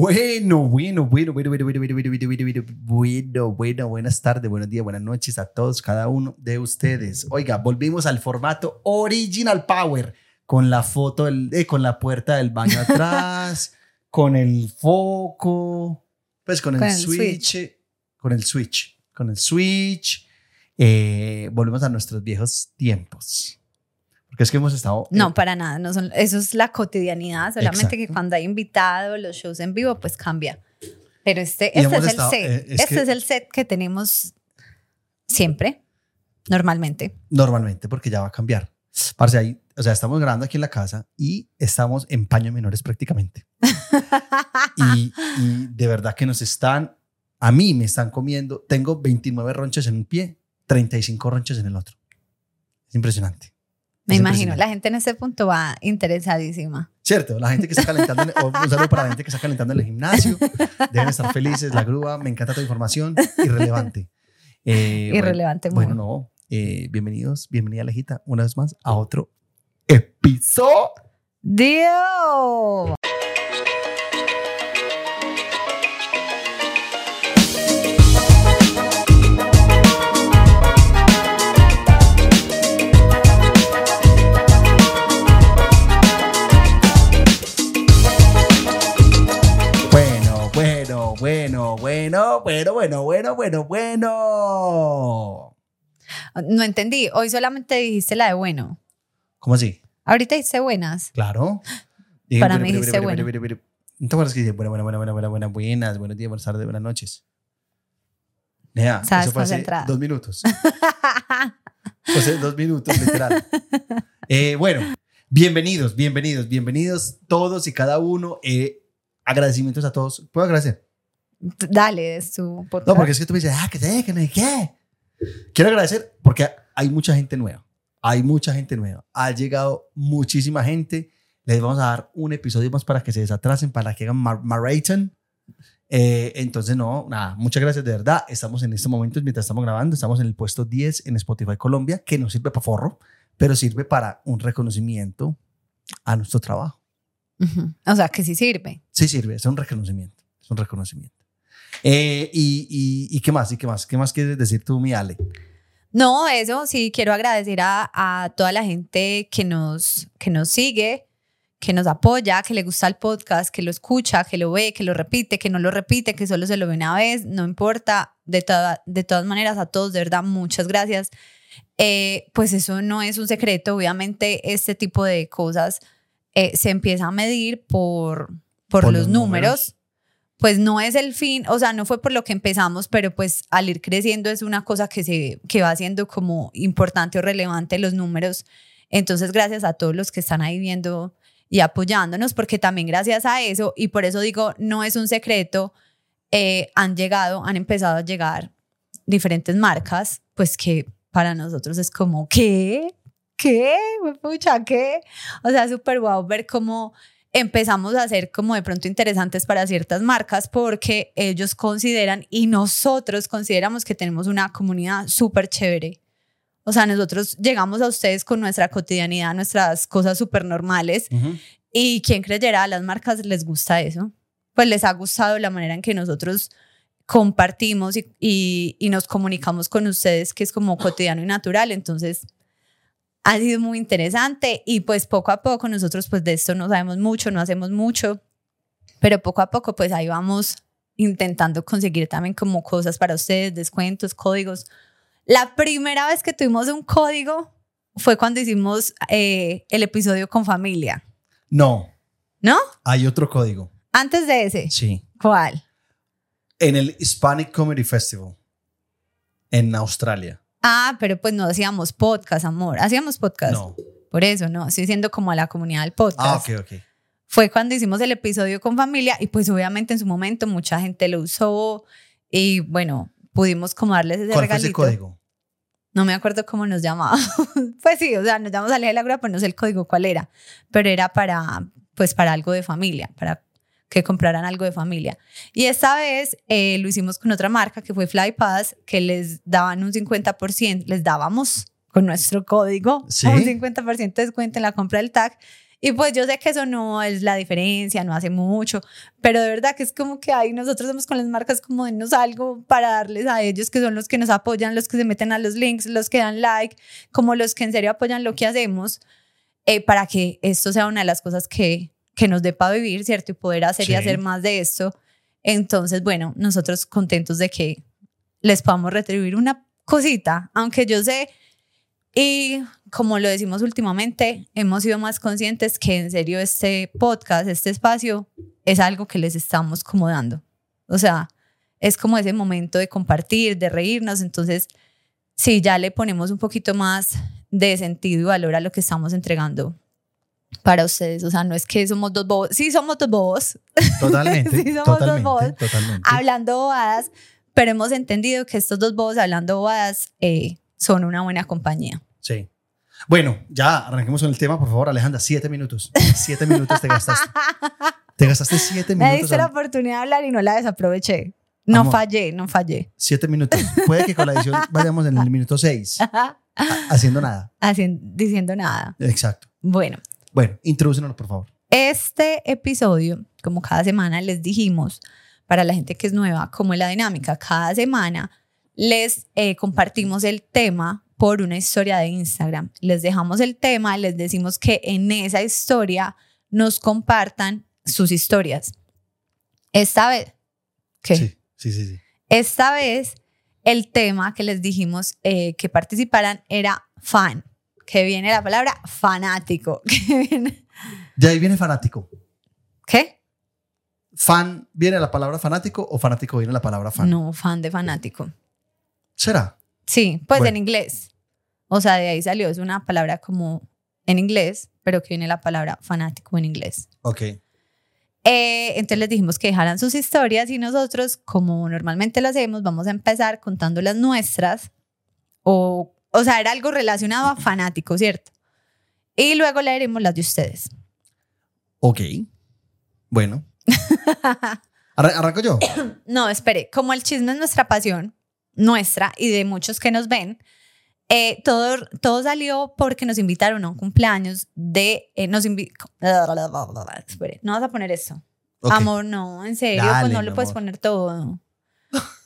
Bueno, bueno, bueno, bueno, bueno, bueno, bueno, bueno, bueno, bueno, bueno, bueno, buenas tardes, buenos días, buenas noches a todos, cada uno de ustedes. Oiga, volvimos al formato Original Power con la foto, del, eh, con la puerta del baño atrás, con el foco, pues con el, switch, con el switch, con el switch. Eh, volvemos a nuestros viejos tiempos. Porque es que hemos estado... No, para nada. No son, eso es la cotidianidad. Solamente que cuando hay invitados, los shows en vivo, pues cambia. Pero este, este es el set. eh, es este que- es el set que tenemos siempre, normalmente. Normalmente, porque ya va a cambiar. Parce, ahí, o sea, estamos grabando aquí en la casa y estamos en paños menores prácticamente. Y, y de verdad que nos están, a mí me están comiendo. Tengo 29 ronchas en un pie, 35 ronchas en el otro. Es impresionante. Me imagino, la gente en ese punto va interesadísima. Cierto, la gente que está calentando, en- o un saludo para la gente que está calentando en el gimnasio. Deben estar felices, la grúa, me encanta tu información, irrelevante. Eh, bueno, Irrelevante. Bueno, muy. no. eh, bienvenidos, bienvenida Alejita, una vez más a otro episodio. Bueno, bueno, bueno, bueno, bueno, bueno. No entendí. Hoy solamente dijiste la de bueno. ¿Cómo así? Ahorita dijiste buenas. Claro. Para mí dijiste bueno. ¿No te acuerdas que dice buena, buena, buena, buena, buena, buena, buenas, buenos días, buenas tardes, buenas noches? Nea, Sabes eso fue hace dos minutos. O sea, dos minutos, literal. Eh, bueno, bienvenidos, bienvenidos, bienvenidos todos y cada uno. Eh, agradecimientos a todos. ¿Puedo agradecer? Dale, es tu podcast. No, porque es que tú me dices, ah, que sé, que no sé qué. Quiero agradecer porque hay mucha gente nueva. Hay mucha gente nueva. Ha llegado muchísima gente. Les vamos a dar un episodio más para que se desatrasen, para que hagan mar- marathon. Eh, entonces, no, nada, muchas gracias de verdad. Estamos en estos momentos, mientras estamos grabando, estamos en el puesto 10 en Spotify Colombia, que no sirve para forro, pero sirve para un reconocimiento a nuestro trabajo. Ujú. O sea, que sí sirve. Sí sirve, es un reconocimiento. Es un reconocimiento. Eh, y, y, ¿Y qué más? ¿Y qué más? ¿Qué más quieres decir tú, mi Ale? No, eso sí, quiero agradecer a, a toda la gente que nos, que nos sigue, que nos apoya, que le gusta el podcast, que lo escucha, que lo ve, que lo repite, que no lo repite, que solo se lo ve una vez, no importa. De, toda- de todas maneras, a todos, de verdad, muchas gracias. Eh, pues eso no es un secreto, obviamente este tipo de cosas eh, se empieza a medir por, por, Por los los números. números. Pues no es el fin, o sea, no fue por lo que empezamos, pero pues al ir creciendo es una cosa que se que va siendo como importante o relevante los números. Entonces, gracias a todos los que están ahí viendo y apoyándonos, porque también gracias a eso, y por eso digo, no es un secreto, eh, han llegado, han empezado a llegar diferentes marcas, pues que para nosotros es como, ¿qué? ¿Qué? Pucha, ¿qué? O sea, súper guau ver cómo empezamos a ser como de pronto interesantes para ciertas marcas porque ellos consideran y nosotros consideramos que tenemos una comunidad súper chévere. O sea, nosotros llegamos a ustedes con nuestra cotidianidad, nuestras cosas súper normales y quien creyera, a las marcas les gusta eso. Pues les ha gustado la manera en que nosotros compartimos y, y- y nos comunicamos con ustedes, que es como cotidiano y natural. Entonces, ha sido muy interesante y pues poco a poco nosotros pues de esto no sabemos mucho, no hacemos mucho, pero poco a poco pues ahí vamos intentando conseguir también como cosas para ustedes, descuentos, códigos. La primera vez que tuvimos un código fue cuando hicimos eh, el episodio con familia, No, ¿no? hay otro código. Antes de ese, Sí. ¿cuál? En el Hispanic Comedy Festival en Australia. Ah, pero pues no hacíamos podcast, amor. Hacíamos podcast. No. Por eso, ¿no? Estoy siendo como a la comunidad del podcast. Ah, ok, ok. Fue cuando hicimos el episodio con familia y pues obviamente en su momento mucha gente lo usó y bueno, pudimos como darles ese ¿Cuál fue regalito. ese código? No me acuerdo cómo nos llamaba. pues sí, o sea, nos llamamos a la grúa, pero no sé el código cuál era. Pero era para, pues para algo de familia, para que compraran algo de familia. Y esta vez eh, lo hicimos con otra marca que fue FlyPass, que les daban un 50%, les dábamos con nuestro código Sí. un 50% de descuento en la compra del tag. Y pues yo sé que eso no es la diferencia, no hace mucho, pero de verdad que es como que ahí nosotros somos con las marcas como denos algo para darles a ellos, que son los que nos apoyan, los que se meten a los links, los que dan like, como los que en serio apoyan lo que hacemos, eh, para que esto sea una de las cosas que, que nos dé para vivir, ¿cierto? Y poder hacer y hacer más de esto. Entonces, bueno, nosotros contentos de que les podamos retribuir una cosita, aunque yo sé, y como lo decimos últimamente, hemos sido más conscientes que en serio este podcast, este espacio, es algo que les estamos como dando. O sea, es como ese momento de compartir, de reírnos, entonces, sí, ya le ponemos un poquito más de sentido y valor a lo que estamos entregando para ustedes. O sea, no es que somos dos bobos, sí somos dos bobos, Totalmente. Sí, somos dos totalmente, bobos. totalmente. hablando bobadas, pero hemos entendido que estos dos bobos hablando bobadas eh, son una buena compañía. Sí. Bueno, ya arranquemos con el tema, por favor, Alejandra. Siete minutos. Siete minutos te gastaste. Te gastaste siete Me minutos. diste la oportunidad de hablar y no la desaproveché. No Amor. fallé, no fallé. Siete minutos. Puede que con la edición vayamos en el minuto seis, ha- haciendo nada. Hacien- diciendo nada. Exacto. Bueno, Bueno, introdúcenos, por favor. este episodio, como cada semana les dijimos, para la gente que es nueva, como es la dinámica, cada semana les eh, compartimos el tema por una historia de Instagram. Les dejamos el tema, les decimos que en esa historia nos compartan sus historias. Esta vez, ¿qué? Sí, sí, sí. sí. Esta vez el tema que les dijimos eh, que participaran era fan, que viene la palabra fanático. viene- De ahí viene fanático. ¿Qué? ¿Fan viene la palabra fanático o fanático viene la palabra fan? No, fan de fanático. ¿Será? Sí, pues Bueno. en inglés. O sea, de ahí salió, es una palabra como en inglés, pero que viene la palabra fanático en inglés. Ok. Eh, entonces les dijimos que dejaran sus historias y nosotros, como normalmente lo hacemos, vamos a empezar contando las nuestras. O, o sea, era algo relacionado a fanático, ¿cierto? Y luego leeremos las de ustedes. Ok. Bueno. Arran- ¿Arranco yo? No, espere, como el chisme es nuestra pasión, nuestra y de muchos que nos ven, eh, todo, todo salió porque nos invitaron a un cumpleaños de... eh, nos invi- Espere, no vas a poner eso. Ok. Amor, no, en serio, Dale, pues no lo puedes amor. poner todo.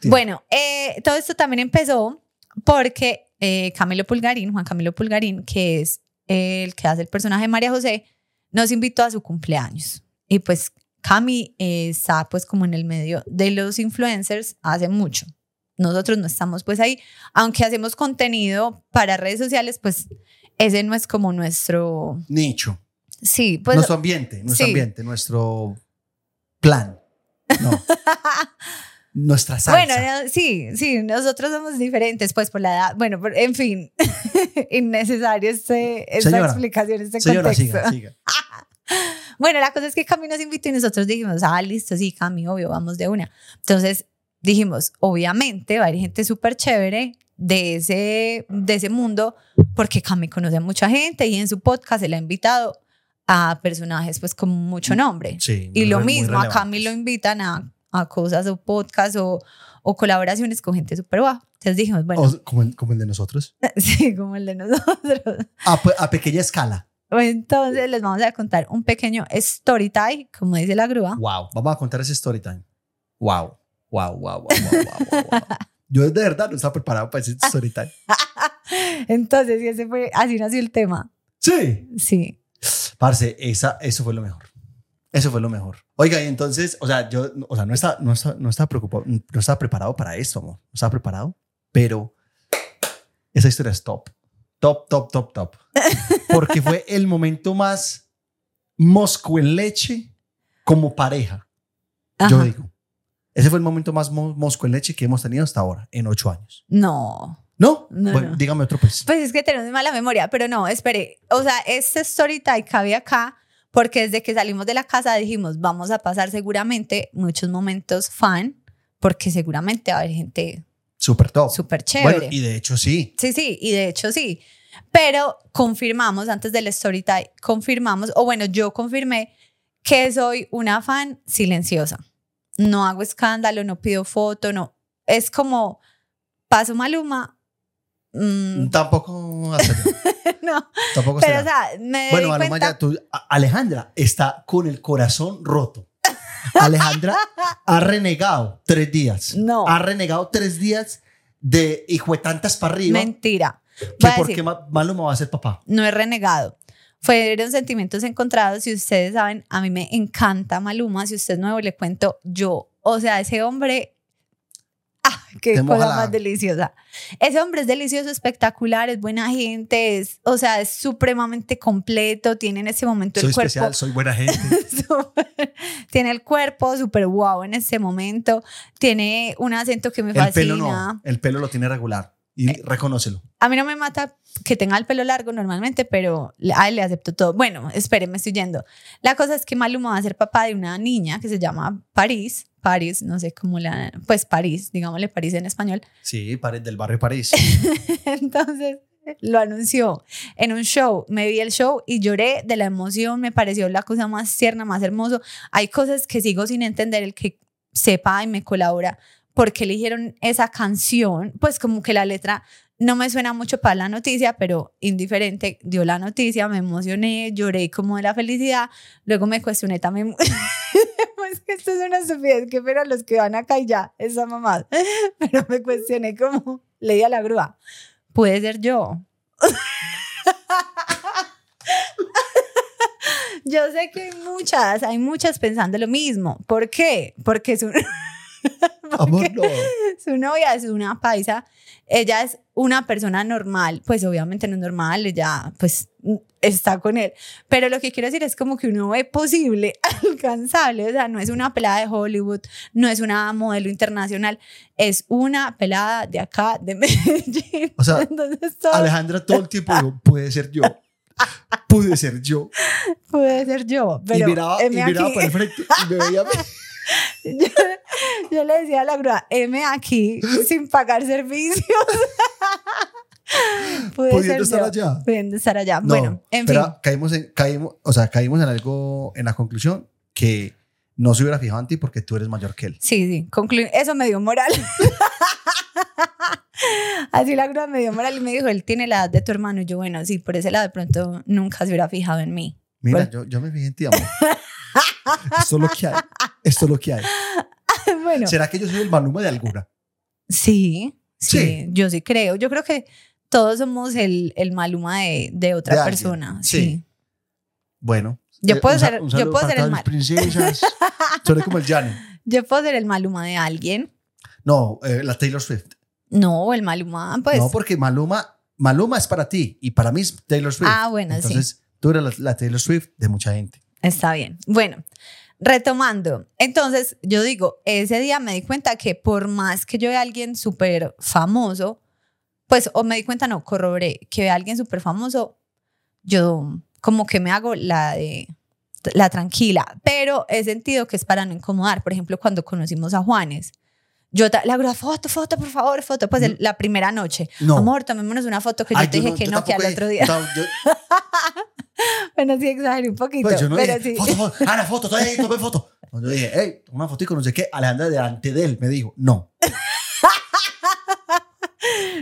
Sí. Bueno, eh, todo esto también empezó porque eh, Camilo Pulgarín, Juan Camilo Pulgarín, que es el que hace el personaje de María José, nos invitó a su cumpleaños. Y pues Cami eh, está pues como en el medio de los influencers hace mucho. Nosotros no estamos pues ahí, aunque hacemos contenido para redes sociales, pues ese no es como nuestro... Nicho. Sí, pues... nuestro ambiente, nuestro sí. ambiente, nuestro plan. No. Nuestra salsa. Bueno, no, sí, sí, nosotros somos diferentes, pues por la edad. Bueno, por- en fin, innecesario este, esta Señora, explicación, este Señora, contexto. siga, siga. Bueno, la cosa es que Cami nos invitó y nosotros dijimos, ah, listo, sí, Cami, obvio, vamos de una. Entonces dijimos, obviamente va a haber gente súper chévere de ese, de ese mundo, porque Cami conoce a mucha gente y en su podcast se le ha invitado a personajes pues con mucho nombre. Sí. Y lo mismo, a Cami relevantes. lo invitan a, a cosas o podcasts o, o colaboraciones con gente súper baja. Entonces dijimos, bueno, O- como, el, como el de nosotros. sí, como el de nosotros. A, a pequeña escala. Entonces les vamos a contar un pequeño story time, como dice la grúa. Wow. Vamos a contar ese story time. Wow. Wow, wow, wow, wow, wow, wow. Yo de verdad no estaba preparado para ese story time. Entonces, ese fue, así nació el tema. Sí. Sí. Parce, esa, eso fue lo mejor. Eso fue lo mejor. Oiga, y entonces, o sea, yo, o sea, no estaba, no estaba, no estaba preocupado, no estaba preparado para esto, amor. No estaba preparado, pero esa historia es top. Top, top, top, top. Porque fue el momento más mosco en leche como pareja. Yo digo. Ese fue el momento más mo- mosco en leche que hemos tenido hasta ahora, en ocho años. No. ¿No? No, bueno, no. dígame otro pues. Pues es que tenemos mala memoria, pero no, espere. O sea, este story time cabe acá porque desde que salimos de la casa dijimos, vamos a pasar seguramente muchos momentos fan, porque seguramente va a haber gente Súper top. súper chévere. Bueno, y de hecho sí. Sí, sí, y de hecho sí. Pero confirmamos antes del story time, confirmamos, o bueno, yo confirmé que soy una fan silenciosa. No hago escándalo, no pido foto, no. Es como paso Maluma Mm, Tampoco no, Tampoco pero o sea, me Bueno, doy Maluma, cuenta. ya tú- Alejandra está con el corazón roto. Alejandra ha renegado tres días. No. Ha renegado tres días de hijo de tantas para arriba. Mentira. que decir, Ma- Maluma va a ser papá. no es renegado. Fueron sentimientos encontrados. Si ustedes saben, a mí me encanta Maluma. Si usted es nuevo, le cuento yo. O sea, ese hombre. ¡Qué cosa la- más deliciosa! Ese hombre es delicioso, espectacular, es buena gente, es, o sea, es supremamente completo. Tiene en ese momento Soy el cuerpo. especial, soy buena gente. súper- tiene el cuerpo súper guau en este momento. Tiene un acento que me el fascina. pelo no. El pelo lo tiene regular. Y Eh, reconócelo. A mí no me mata que tenga el pelo largo normalmente, pero a él le acepto todo. Bueno, espere, me estoy yendo. La cosa es que Maluma va a ser papá de una niña que se llama París. París, no sé cómo la... Pues París, digámosle París en español. Sí, Pared del barrio París. Entonces lo anunció en un show. Me vi el show y lloré de la emoción. Me pareció la cosa más tierna, más hermoso. Hay cosas que sigo sin entender. El que sepa y me colabora porque eligieron esa canción, pues como que la letra no me suena mucho para la noticia, pero indiferente, dio la noticia, me emocioné, lloré como de la felicidad, luego me cuestioné también, pues que esto es una estupidez, que pero los que van acá y ya, esa mamá, pero me cuestioné como, leí a la grúa, puede ser yo. Yo sé que hay muchas, hay muchas pensando lo mismo. ¿Por qué? Porque es un... Amor, no. su novia es una paisa, ella es una persona normal, pues obviamente no es normal, ella pues está con él, pero lo que quiero decir es como que uno ve posible, alcanzable, o sea, no es una pelada de Hollywood, no es una modelo internacional, es una pelada de acá, de Medellín. O sea, todo Alejandra todo el tiempo dijo, puede ser yo. Pude ser yo. puede ser yo, pero y miraba, y heme miraba para el frente y me veía. yo, yo le decía a la grúa, M aquí sin pagar servicios. Pudiendo estar yo. allá. Pudiendo estar allá. No, bueno, en pero fin. caímos en, caímos, o sea, caímos en algo, en la conclusión que no se hubiera fijado en ti porque tú eres mayor que él. Sí, sí, conclu- eso me dio moral. Así la grúa me dio moral y me dijo, él tiene la edad de tu hermano. Y yo, bueno, sí, por ese lado de pronto nunca se hubiera fijado en mí. Mira, Bueno. yo, yo me fijé en ti, amor. Esto es lo que hay. Esto es lo que hay. bueno, ¿Será que yo soy el Maluma de alguna? sí, sí, Sí. yo sí creo. Yo creo que todos somos el, el maluma de, de otra De persona. sí. Sí. Bueno. Yo eh, puedo un ser- un yo puedo ser el todas mal. mis princesas. Soy como el Jani. Yo puedo ser el maluma de alguien. No, eh, la Taylor Swift. No, el maluma, pues. no, porque Maluma, Maluma es para ti y para mí es Taylor Swift. Ah, bueno, sí. Entonces, tú eres la, la Taylor Swift de mucha gente. Está bien. Bueno, retomando. Entonces, yo digo, ese día me di cuenta que por más que yo vea a alguien súper famoso, pues, o me di cuenta, no, corroboré, que vea a alguien súper famoso, yo como que me hago la de la tranquila, pero he sentido que es para no incomodar. Por ejemplo, cuando conocimos a Juanes, yo le hago foto, foto, por favor, foto, pues el- la primera noche. No. Amor, tomémonos una foto que yo te dije no- que yo no, que al otro día. yo- Bueno, sí, exageré un poquito, pues yo no pero dije, sí. foto, foto, Ana, foto, estoy ahí, tomé foto. Yo dije, hey, una fotico, no sé qué. Alejandra delante de él me dijo, no.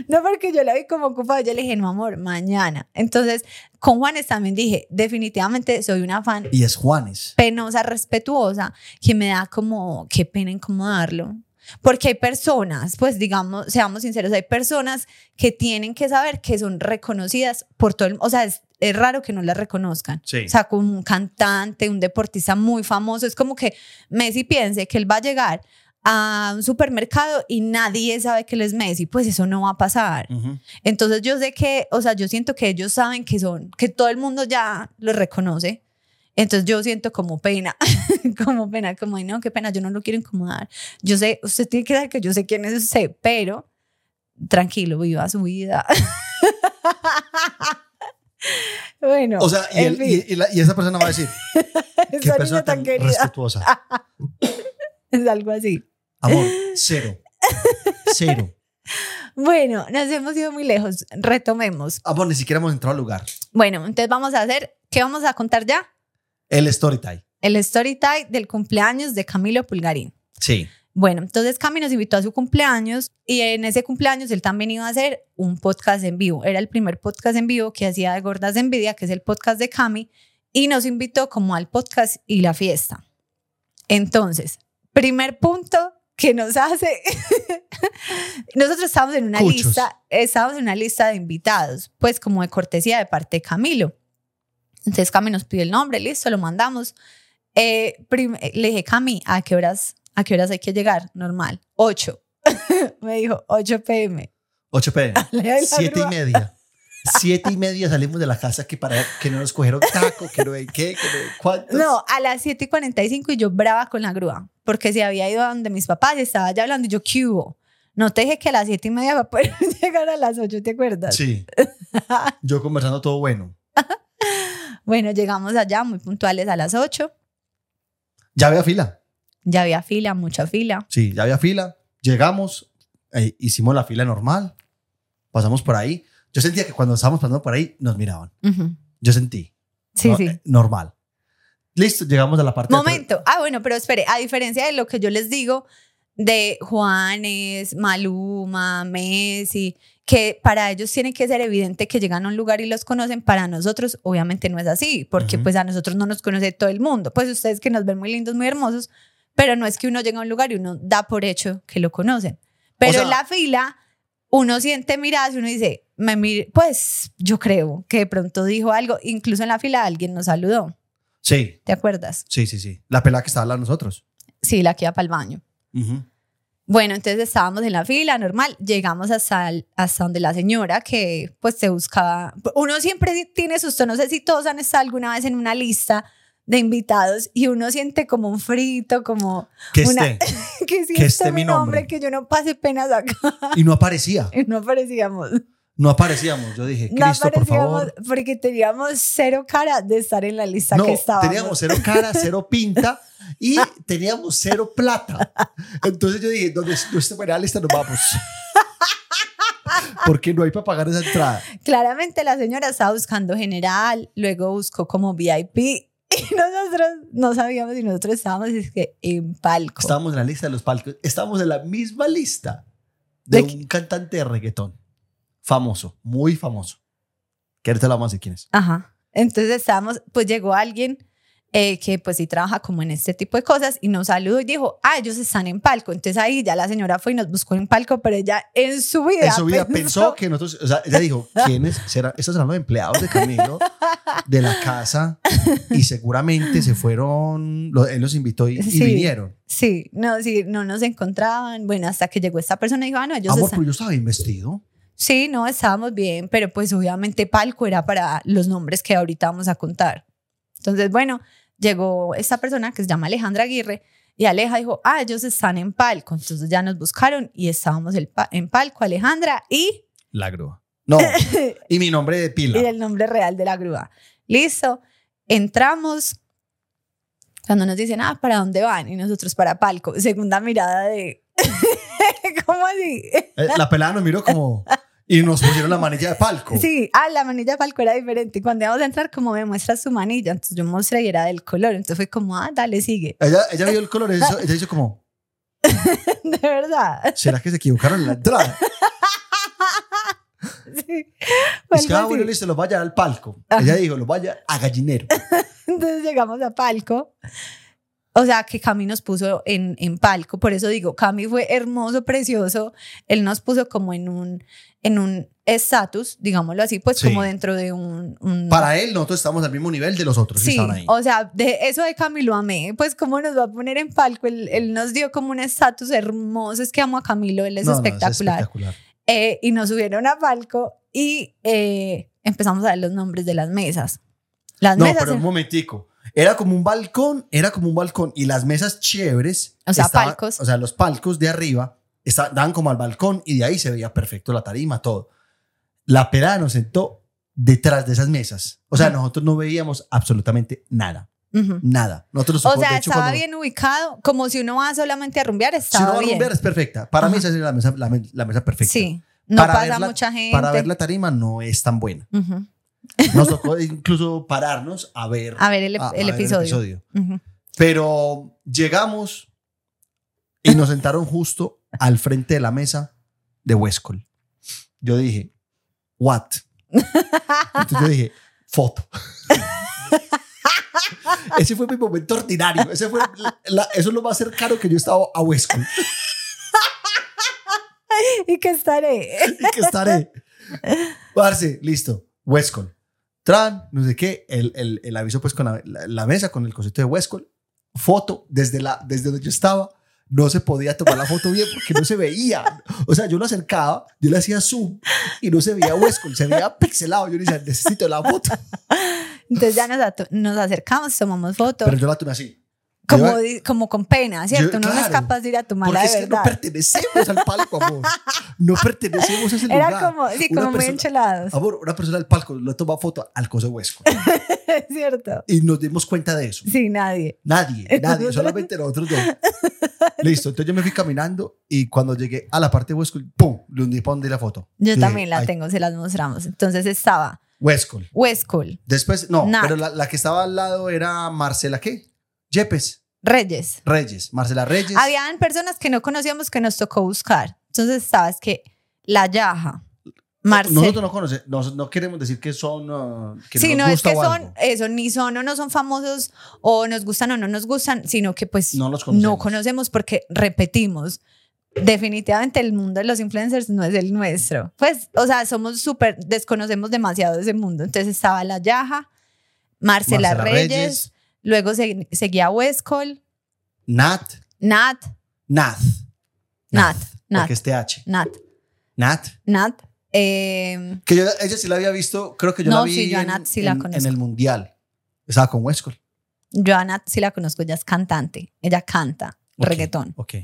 No, porque yo la vi como ocupada. Yo le dije, no, amor, mañana. Entonces, con Juanes también dije, definitivamente soy una fan Y es Juanes. penosa, respetuosa, que me da como, qué pena incomodarlo. Porque hay personas, pues digamos, seamos sinceros, hay personas que tienen que saber que son reconocidas por todo el O sea, es, es raro que no las reconozcan. Sí. O sea, como un cantante, un deportista muy famoso, es como que Messi piense que él va a llegar a un supermercado y nadie sabe que él es Messi, pues eso no va a pasar. Ujú. Entonces yo sé que, o sea, yo siento que ellos saben que son, que todo el mundo ya los reconoce. Entonces yo siento como pena, como pena, como, ay no, qué pena, yo no lo quiero incomodar. Yo sé, usted tiene que saber que yo sé quién es usted, pero tranquilo, viva su vida. bueno, O sea, y, en él- fin, y- y la- y esa persona va a decir, qué esa persona tan tan querida, respetuosa. es algo así. Amor, cero. Cero. Bueno, nos hemos ido muy lejos, retomemos. Amor, ni siquiera hemos entrado al lugar. Bueno, entonces vamos a hacer, ¿qué vamos a contar ya? El story time. El story time del cumpleaños de Camilo Pulgarín. Sí. Bueno, entonces Cami nos invitó a su cumpleaños y en ese cumpleaños él también iba a hacer un podcast en vivo. Era el primer podcast en vivo que hacía de Gordas de Envidia, que es el podcast de Cami, y nos invitó como al podcast y la fiesta. Entonces, primer punto que nos hace, nosotros estábamos en una Cuchos. lista, estábamos en una lista de invitados, pues como de cortesía de parte de Camilo. Entonces Cami nos pidió el nombre, listo, lo mandamos. Eh, le dije, Cami, ¿a qué horas, a qué horas hay que llegar? Normal, 8. Me dijo, 8 pm. 8 pm. Le doy la 7 y media. 7 y media salimos de la casa que para que no nos cogieron taco, que no hay qué, que no cuántos. No, a las 7 y 45 y yo brava con la grúa, porque se había ido a donde mis papás y estaba ya hablando y yo, ¿qué hubo? No te dije que a las 7 y media va a poder llegar a las 8, ¿te acuerdas? Sí. Yo conversando todo bueno. Bueno, llegamos allá muy puntuales a las 8. Ya había fila. Ya había fila, mucha fila. Sí, ya había fila. Llegamos, eh, hicimos la fila normal, pasamos por ahí. Yo sentía que cuando estábamos pasando por ahí nos miraban. Ujú. Yo sentí. Sí, No- sí. eh, Normal. Listo, llegamos a la parte de. Momento. Ah, bueno, pero espere, a diferencia de lo que yo les digo de Juanes, Maluma, Messi, que para ellos tiene que ser evidente que llegan a un lugar y los conocen, para nosotros obviamente no es así, porque Ujú. pues a nosotros no nos conoce todo el mundo. Pues ustedes que nos ven muy lindos, muy hermosos, pero no es que uno llega a un lugar y uno da por hecho que lo conocen. Pero sea- en la fila uno siente miradas y uno dice, me mir- pues yo creo que de pronto dijo algo, incluso en la fila alguien nos saludó, Sí, ¿te acuerdas? sí, sí, sí. La pelada que estaba hablando nosotros. Sí, la que iba para el baño. Bueno, entonces estábamos en la fila, normal, llegamos hasta, el- hasta donde la señora que pues se buscaba, uno siempre tiene susto, no sé si todos han estado alguna vez en una lista de invitados y uno siente como un frito, como Que Una- esté. que si Que esté es mi nombre, nombre. que yo no pase penas acá Y no aparecía. y no aparecíamos. No aparecíamos. Yo dije, No Cristo, por aparecíamos favor. porque teníamos cero cara de estar en la lista No, que estábamos. teníamos cero cara, cero pinta y teníamos cero plata. Entonces yo dije, donde no esté buena lista nos vamos. Porque no hay para pagar esa entrada. Claramente la señora estaba buscando general, luego buscó como VIP y nosotros no sabíamos si nosotros estábamos es que en palco. Estábamos en la lista de los palcos. Estábamos en la misma lista de un cantante de reggaetón. Famoso, muy famoso. Que ahorita la vamos a decir quién es. Ajá. Entonces estábamos, pues llegó alguien eh, que pues sí trabaja como en este tipo de cosas y nos saludó y dijo, ah, ellos están en palco. Entonces ahí ya la señora fue y nos buscó en palco, pero ella en su vida, En su vida pensó que nosotros, o sea, ella dijo, ¿quiénes serán? Estos serán los empleados de Camilo, de la casa, y seguramente se fueron, lo- él los invitó y, y Sí. vinieron. Sí, no, sí, no nos encontraban. Bueno, hasta que llegó esta persona y dijo, ah, no, ellos Amor, están... pero yo estaba bien vestido. Sí, no, estábamos bien, pero pues obviamente palco era para los nombres que ahorita vamos a contar. Entonces, bueno, llegó esta persona que se llama Alejandra Aguirre y Aleja dijo, ah, ellos están en palco. Entonces ya nos buscaron y estábamos el pa- en palco, Alejandra y, La grúa. No, y mi nombre de y pila. el nombre real de la grúa. Listo, entramos. Cuando nos dicen, ah, ¿para dónde van? Y nosotros para palco. Segunda mirada de, ¿cómo así? Eh, La pelada nos miró como, y nos pusieron la manilla de palco. Sí, ah, la manilla de palco era diferente. Y Cuando íbamos a entrar, como me muestra su manilla, entonces yo mostré y era del color. Entonces fue como, ah, dale, sigue. Ella, ella vio el color, ella, ella hizo como, De verdad. ¿será que se equivocaron en la entrada? Sí. Fue Es que, algo ah, bueno, así. listo, los vaya al palco. Ajá. Ella dijo, los vaya a gallinero. Entonces llegamos a palco. O sea, que Cami nos puso en, en palco. Por eso digo, Cami fue hermoso, precioso. Él nos puso como en un en un estatus, digámoslo así, pues Sí. como dentro de un... un- Para él, nosotros estamos al mismo nivel de los otros que Sí, ahí. o sea, de eso de Cami lo amé. Pues cómo nos va a poner en palco. Él, él nos dio como un estatus hermoso. Es que amo a Camilo, él es No, no, espectacular. espectacular. Eh, y nos subieron a palco y eh, empezamos a ver los nombres de las mesas. Las No, mesas... pero un momentico. Era como un balcón, era como un balcón y las mesas chéveres. O sea, estaban- palcos. O sea, los palcos de arriba esta- daban como al balcón y de ahí se veía perfecto la tarima, todo. La pelada nos sentó detrás de esas mesas. O sea, Ajá. nosotros no veíamos absolutamente nada. Nada. Nosotros O sea, estaba cuando- bien ubicado, como si uno va solamente a rumbear, Si estaba no va a rumbear es perfecta. Para mí Ajá. esa es la mesa, la, la mesa perfecta. Sí, no Para pasa mucha gente. Para ver la tarima no es tan buena. Nos tocó incluso pararnos a ver, A ver el, a- a el ver episodio. Ujú. Pero llegamos Y nos sentaron justo al frente de la mesa de Westcol. Yo dije, what? Entonces yo dije, foto. Ese fue mi momento ordinario. Ese fue la- eso es lo más cercano que yo he estado a Westcol. ¿Y qué estaré? y que estaré. Parce, listo. Westcol. Tran, no sé qué. El, el, el aviso, pues, con la, la- la mesa, con el concepto de Westcol. Foto desde, la, desde donde yo estaba. No se podía tomar la foto bien porque no se veía. O sea, yo lo acercaba, yo le hacía zoom y no se veía Westcol, se veía pixelado. Yo le decía, necesito la foto. Entonces ya nos, nos acercamos, tomamos fotos. Pero yo la tomé así. Como, Yo- como con pena, ¿cierto? Yo- no es claro, capaz de ir a tomarla Porque de es que no verdad. pertenecemos al palco, amor. No pertenecemos a ese lugar. Era como, sí, Una como muy persona- enchelados. Amor, una persona del palco le toma foto al coso de Westcol. ¿Cierto? y nos dimos cuenta de eso. Sí, nadie. Nadie, nadie, solamente nosotros dos. Listo, entonces yo me fui caminando y cuando llegué a la parte de Westcol, ¡pum! Le hundí para donde la foto. Yo Dije, también la "Ay, tengo, se las mostramos. Entonces estaba Westcol. Westcol, Después, no, Nat. pero la, la que estaba al lado era Marcela, ¿qué? Yepes, Reyes. Reyes, Marcela Reyes. Habían personas que no conocíamos que nos tocó buscar. Entonces estaba, es que La Yaja, Marcel. Nosotros no conocemos, no, no queremos decir que son, uh, que sí, nos no es que son eso, ni son o no son famosos o nos gustan o no nos gustan, sino que pues No los conocemos. no conocemos porque repetimos. Definitivamente el mundo de los influencers no es el nuestro. Pues, o sea, somos súper, desconocemos demasiado de ese mundo. Entonces estaba La Yaja, Marcela, Marcela Reyes, luego se- seguía Westcol, Nat, Nat, Nath. Nat, Nat, Porque es TH. Nat, Nat. Nat. eh, Que yo, ella sí la había visto, creo que yo No, la vi sí, yo a en, Nat sí la en- conozco. en el Mundial. Estaba con Westcol. yo a Nat sí la conozco, ella es cantante, ella canta Ok, reggaetón. Ok.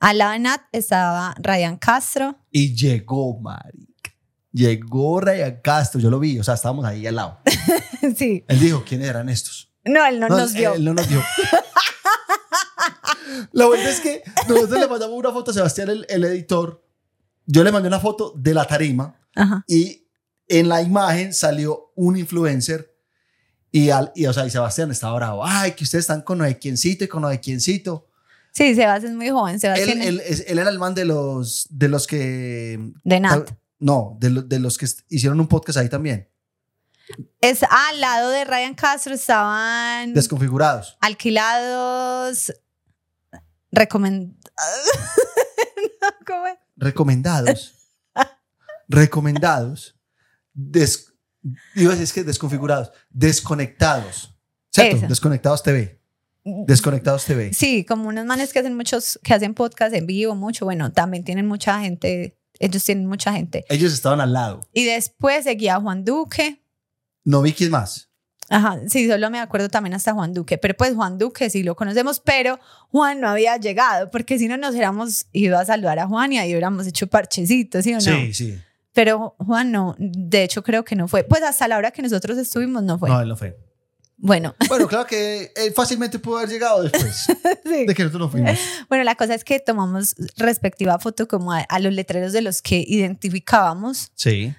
Al lado de Nat estaba Ryan Castro. Y llegó, marica. Llegó Ryan Castro, yo lo vi, o sea, estábamos ahí al lado. sí. Él dijo, ¿quiénes eran estos? No, él no, nos él- vio. Él no nos vio. La verdad es que nosotros le mandamos una foto a Sebastián, el, el editor. Yo le mandé una foto de la tarima Ajá. y en la imagen salió un influencer y, al, y, o sea, y Sebastián estaba bravo. Ay, que ustedes están con lo de quiencito y con lo de quiencito. Sí, Sebas es muy joven. Sebas Él, tiene- él, es- él era el man de los, de los que... de Nat. No, de, lo- de los que hicieron un podcast ahí también. Es, al lado de Ryan Castro estaban Desconfigurados. alquilados. Recomendados. ¿Cómo es? Recomendados. recomendados. Des, iba a decir es que desconfigurados. Desconectados. ¿Cierto? Eso. Desconectados TV. Desconectados TV. Sí, como unos manes que hacen muchos, que hacen podcast en vivo mucho. Bueno, también tienen mucha gente. Ellos tienen mucha gente. Ellos estaban al lado. Y después seguía Juan Duque. No vi quién más. Ajá, sí, solo me acuerdo también hasta Juan Duque, pero pues Juan Duque sí lo conocemos, pero Juan no había llegado, porque si no nos hubiéramos ido a saludar a Juan y ahí hubiéramos hecho parchecitos, ¿sí o no? Sí, sí. Pero Juan no, de hecho creo que no fue, pues hasta la hora que nosotros estuvimos no fue. No, él no fue. Bueno, Bueno, claro que él fácilmente pudo haber llegado después sí. de que nosotros no fuimos. bueno, la cosa es que tomamos respectiva foto como a, a los letreros de los que identificábamos Sí.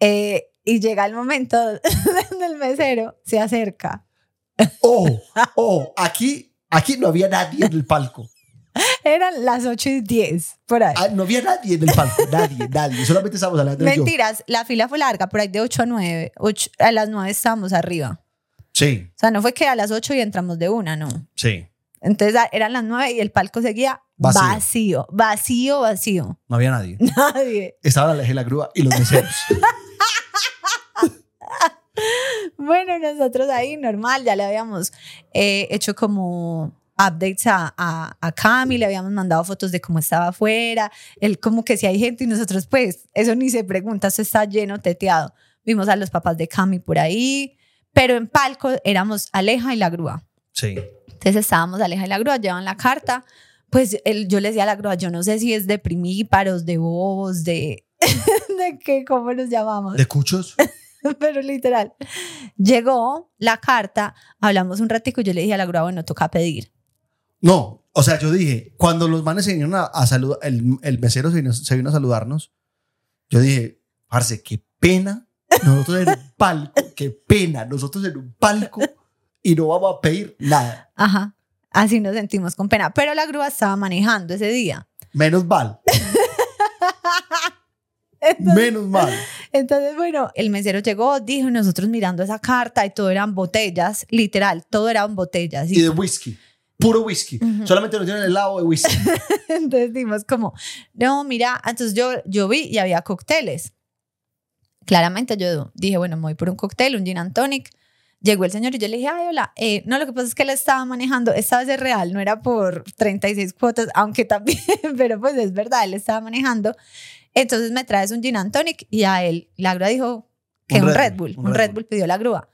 eh, y llega el momento del mesero, se acerca. Oh, oh, aquí, aquí no había nadie en el palco. Eran las 8 y 10, por ahí. Ah, no había nadie en el palco. Nadie, nadie. Solamente estábamos hablando de yo. Mentiras, la fila fue larga, por ahí de 8 a 9. Ocho- a las 9 estábamos arriba. Sí, O sea, no fue que a las 8 y entramos de una, no. sí. Entonces a- eran las 9 y el palco seguía Vacío. vacío, vacío, vacío. No había nadie. Nadie. Estaba la leje la grúa y los meseros. Bueno, nosotros ahí normal, ya le habíamos eh, hecho como updates a, a, a Cami, le habíamos mandado fotos de cómo estaba afuera, él como que si hay gente y nosotros pues, eso ni se pregunta, eso está lleno, teteado. Vimos a los papás de Cami por ahí, pero en palco éramos Aleja y la grúa. Sí. Entonces estábamos Aleja y la grúa, llevan la carta. Pues él, yo le decía a la grúa, yo no sé si es de primíparos, de bobos, de... ¿De qué? ¿Cómo nos llamamos? ¿De cuchos? Pero literal. Llegó la carta, hablamos un ratico y yo le dije a la grúa, bueno, toca pedir. No, o sea, yo dije, cuando los manes se vinieron a, a saludar, el, el mesero se vino, se vino a saludarnos, yo dije, parce, qué pena, nosotros en un palco, qué pena, nosotros en un palco y no vamos a pedir nada. Ajá. Así nos sentimos con pena. Pero la grúa estaba manejando ese día. Menos mal. Menos mal. Entonces, bueno, el mesero llegó, dijo, y nosotros mirando esa carta y todo eran botellas, literal, todo eran botellas. Y de whisky. Puro whisky. Solamente nos dieron el helado de whisky. entonces dimos como, no, mira, entonces yo, yo vi y había cócteles. Claramente yo dije, bueno, me voy por un cóctel, un gin and tonic. Llegó el señor y yo le dije, ay, hola. Eh, no, lo que pasa es que él estaba manejando, esta vez es real, no era por 36 cuotas, aunque también, pero pues es verdad, él estaba manejando. Entonces me traes un gin and tonic y a él, la grúa dijo que un, Red, Bull, un, Red, Bull. pidió la grúa.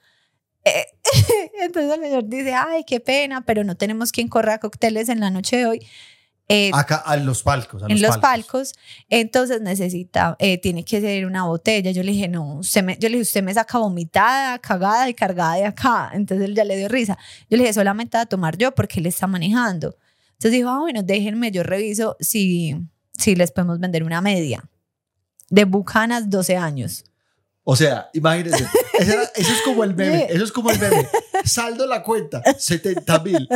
Eh, entonces el señor dice, ay, qué pena, pero no tenemos quien corra cócteles en la noche de hoy. Eh, Acá, en los palcos. en los palcos. Entonces necesita, eh, tiene que ser una botella. Yo le dije, no, usted me, yo le dije, usted me saca vomitada, cagada y cargada de acá. Entonces él ya le dio risa. Yo le dije, solamente a tomar yo porque él está manejando. Entonces dijo, ah, bueno, déjenme, yo reviso si, si les podemos vender una media. De Bucanas, 12 años. O sea, imagínense, eso, es como el meme, eso es como el meme. Saldo la cuenta, 70 mil.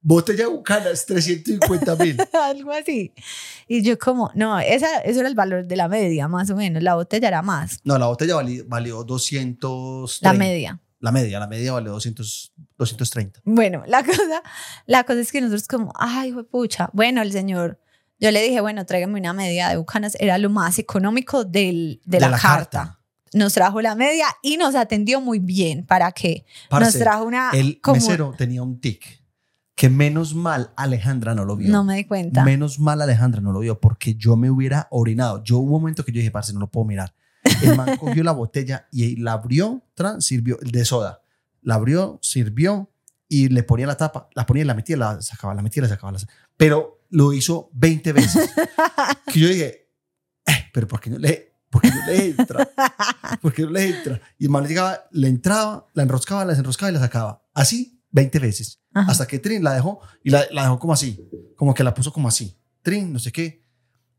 Botella Bucanas, 350 mil. Algo así. Y yo como, no, esa, eso era el valor de la media, más o menos. La botella era más. No, la botella valió, 200. La media. La media, la media valió 200, 230. Bueno, la cosa, la cosa es que nosotros como, ay, pucha. Bueno, el señor, yo le dije, bueno, tráigame una media de Bucanas. Era lo más económico del, de, la, carta. Nos trajo la media y nos atendió muy bien. ¿Para qué? nos trajo una... El mesero tenía un tic que menos mal Alejandra no lo vio. No me di cuenta. Menos mal Alejandra no lo vio porque yo me hubiera orinado. Yo hubo un momento que yo dije, parce, no lo puedo mirar. El man cogió la botella y la abrió, tran, sirvió, de soda. La abrió, sirvió y le ponía la tapa, la ponía y la metía, la sacaba, la metía, la sacaba. La sacaba. Pero lo hizo 20 veces. que yo dije, eh, pero ¿por qué no le, por qué no le entra? ¿Por qué no le entra? Y el man llegaba, le entraba, la enroscaba, la desenroscaba y la sacaba. Así 20 veces. Hasta que Trin la dejó y la, la, dejó como así, como que la puso como así. Trin, no sé qué.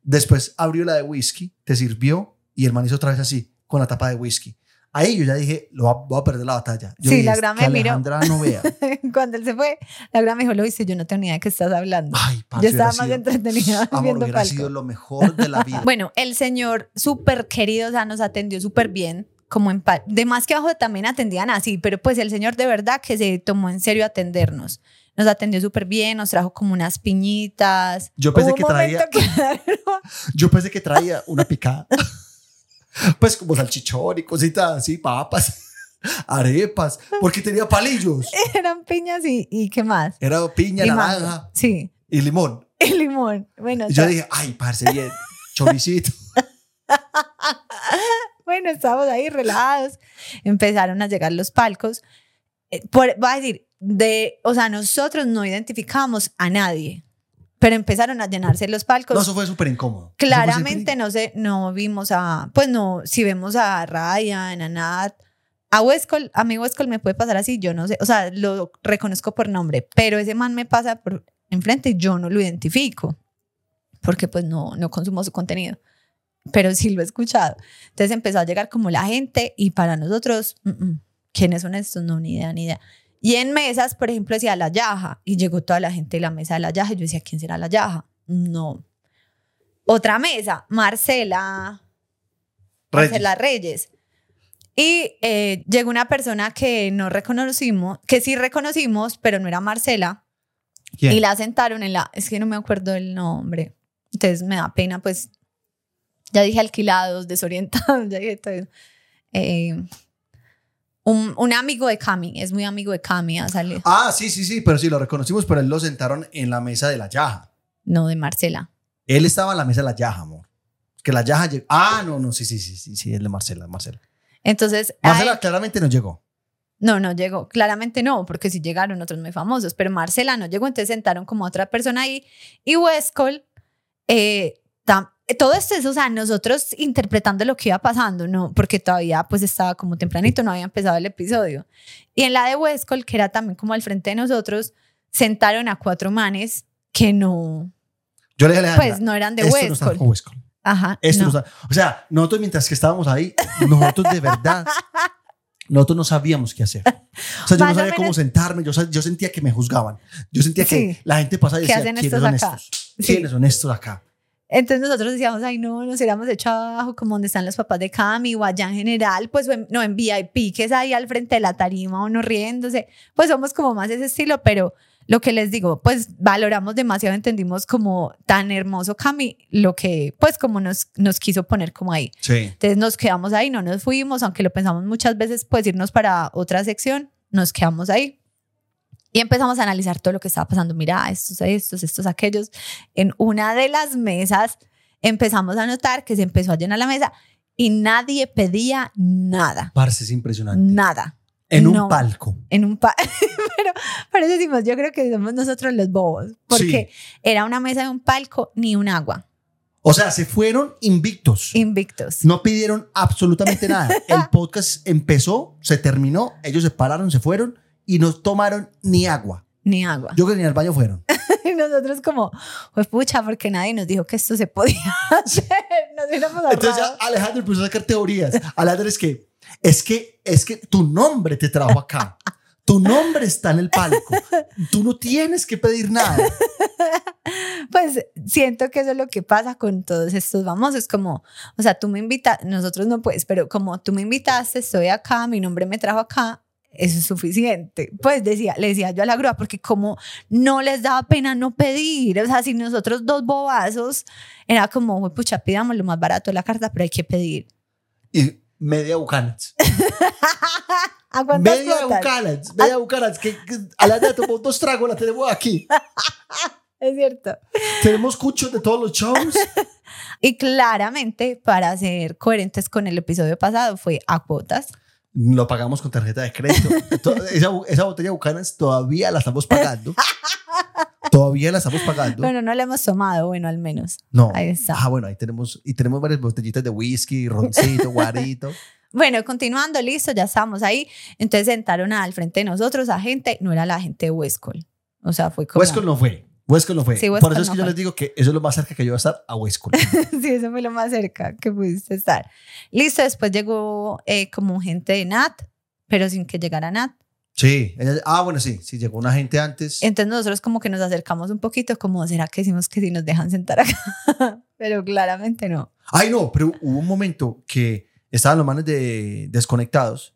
Después abrió la de whisky, te sirvió y el man hizo otra vez así, con la tapa de whisky. Ahí yo ya dije, lo voy a, perder la batalla. Yo sí, la gran me miró. no vea. Cuando él se fue, la gran me dijo, lo viste, yo no tenía ni idea de qué estás hablando. Ay, yo estaba más entretenida amor, viendo hubiera sido lo mejor de la vida. bueno, el señor súper querido, o sea, nos atendió súper bien como en de más que abajo también atendían así, pero pues el señor de verdad que se tomó en serio atendernos. Nos atendió súper bien, nos trajo como unas piñitas. Yo pensé que traía Yo pensé que traía una picada. pues como salchichón y cositas así, papas, arepas, porque tenía palillos. Eran piñas y, y ¿qué más? Era piña, naranja. Sí. Y limón. Y limón. Bueno, yo dije, ay, parce, bien, choricito. bueno, estábamos ahí relajados, empezaron a llegar los palcos. Eh, por, voy a decir, de, o sea, nosotros no identificamos a nadie, pero empezaron a llenarse los palcos. No, eso fue súper incómodo. Claramente no sé, no vimos a, pues no, si vemos a Ryan, a Nat, a Westcol, a mí Westcol me puede pasar así, yo no sé, o sea, lo reconozco por nombre, pero ese man me pasa por enfrente y yo no lo identifico, porque pues no, no consumo su contenido pero sí lo he escuchado. Entonces empezó a llegar como la gente y para nosotros, mm, mm, ¿quiénes son estos? No, ni idea, ni idea. Y en mesas, por ejemplo, decía la yaja y llegó toda la gente de la mesa de la yaja y yo decía, ¿quién será la yaja? No. Otra mesa, Marcela, Reyes. Marcela Reyes. Y eh, llegó una persona que no reconocimos, que sí reconocimos, pero no era Marcela. Y la sentaron en la, es que no me acuerdo el nombre. Entonces me da pena pues ya dije alquilados, desorientados, ya dije todo. Eh, un, un, amigo de Cami, es muy amigo de Cami, ha salido. Ah, sí, sí, sí, pero sí lo reconocimos, pero él lo sentaron en la mesa de la Yaja. No, de Marcela. Él estaba en la mesa de la Yaja, amor. Que la Yaja llegó. Ah, no, no, sí, sí, sí, sí, sí, es de Marcela, Marcela. Entonces. Marcela claramente no llegó. No, no llegó. Claramente no, porque sí llegaron otros muy famosos, pero Marcela no llegó, entonces sentaron como otra persona ahí. Y Westcol eh, todo esto es, o sea, nosotros interpretando lo que iba pasando, ¿no? Porque todavía pues estaba como tempranito, no había empezado el episodio. Y en la de Westcol, que era también como al frente de nosotros, sentaron a cuatro manes que no... Yo le dije Pues no eran de Westcol. No Ajá. Esto no. o sea, nosotros mientras que estábamos ahí, nosotros de verdad nosotros no sabíamos qué hacer. O sea, yo no Más o sabía cómo menos- sentarme, yo, yo sentía que me juzgaban. Yo sentía que Sí. la gente pasaba y ¿Qué decía, ¿quiénes son acá? estos? Sí. ¿Quiénes son estos acá? Entonces nosotros decíamos, ay, no, nos hubiéramos hecho abajo, como donde están los papás de Cami o allá en general, pues no en VIP, que es ahí al frente de la tarima, uno riéndose. Pues somos como más ese estilo, pero lo que les digo, pues valoramos demasiado, entendimos como tan hermoso Cami, lo que, pues como nos, nos quiso poner como ahí. Sí. Entonces nos quedamos ahí, no nos fuimos, aunque lo pensamos muchas veces, pues irnos para otra sección, nos quedamos ahí. Y empezamos a analizar todo lo que estaba pasando. Mira, estos, estos, estos, aquellos. En una de las mesas empezamos a notar que se empezó a llenar la mesa y nadie pedía nada. Parce, es impresionante. Nada. en un no. palco. En un pa pero por eso decimos, yo creo que somos nosotros los bobos, porque era una mesa de un palco ni un agua, O sea, se fueron invictos. invictos. No pidieron absolutamente nada. El podcast empezó, se terminó, ellos se pararon, se fueron y no tomaron ni agua. Ni agua. Yo creo que ni al baño fueron. Y nosotros como, pues pucha, porque nadie nos dijo que esto se podía hacer. Nos hubiéramos Entonces ya. Alejandro empezó a sacar teorías. Alejandro es que, es que, es que tu nombre te trajo acá. Tu nombre está en el palco. Tú no tienes que pedir nada. Pues siento que eso es lo que pasa con todos estos famosos, como, o sea, tú me invitas, nosotros no puedes, pero como tú me invitaste, estoy acá, mi nombre me trajo acá, eso es suficiente. Pues decía, le decía yo a la grúa, porque como no les daba pena no pedir, o sea, si nosotros dos bobazos, era como, "Jue pucha, pidamos lo más barato de la carta, pero hay que pedir. Y media Bucanans. ¿A Media cuotas? Bucanans. Media Bucanans. Que, que Alejandro tomó dos tragos, la tenemos aquí. Es cierto. Tenemos cuchos de todos los shows. Y claramente, para ser coherentes con el episodio pasado, fue a cuotas. Lo pagamos con tarjeta de crédito. To- esa, esa botella de Bucanans todavía la estamos pagando. Todavía la estamos pagando. Bueno, no la hemos tomado, bueno, al menos. No. Ahí está. Ah, bueno, ahí tenemos, y tenemos varias botellitas de whisky, roncito, guarito. Bueno, continuando, listo, ya estamos ahí. Entonces sentaron al frente de nosotros a gente, no era la gente de Westcol. O sea, fue como... No fue. Westcol no fue. Sí, Por eso es no que yo fue. les digo que eso es lo más cerca que yo voy a estar a Westcol. sí, eso fue lo más cerca que pudiste estar. Listo, después llegó eh, como gente de Nat, pero sin que llegara Nat. Sí. ella- ah, bueno, sí. Sí, llegó una gente antes. Entonces nosotros como que nos acercamos un poquito, como, ¿será que decimos que sí nos dejan sentar acá? pero claramente no. Ay, no, pero hubo un momento que estaban los manes de desconectados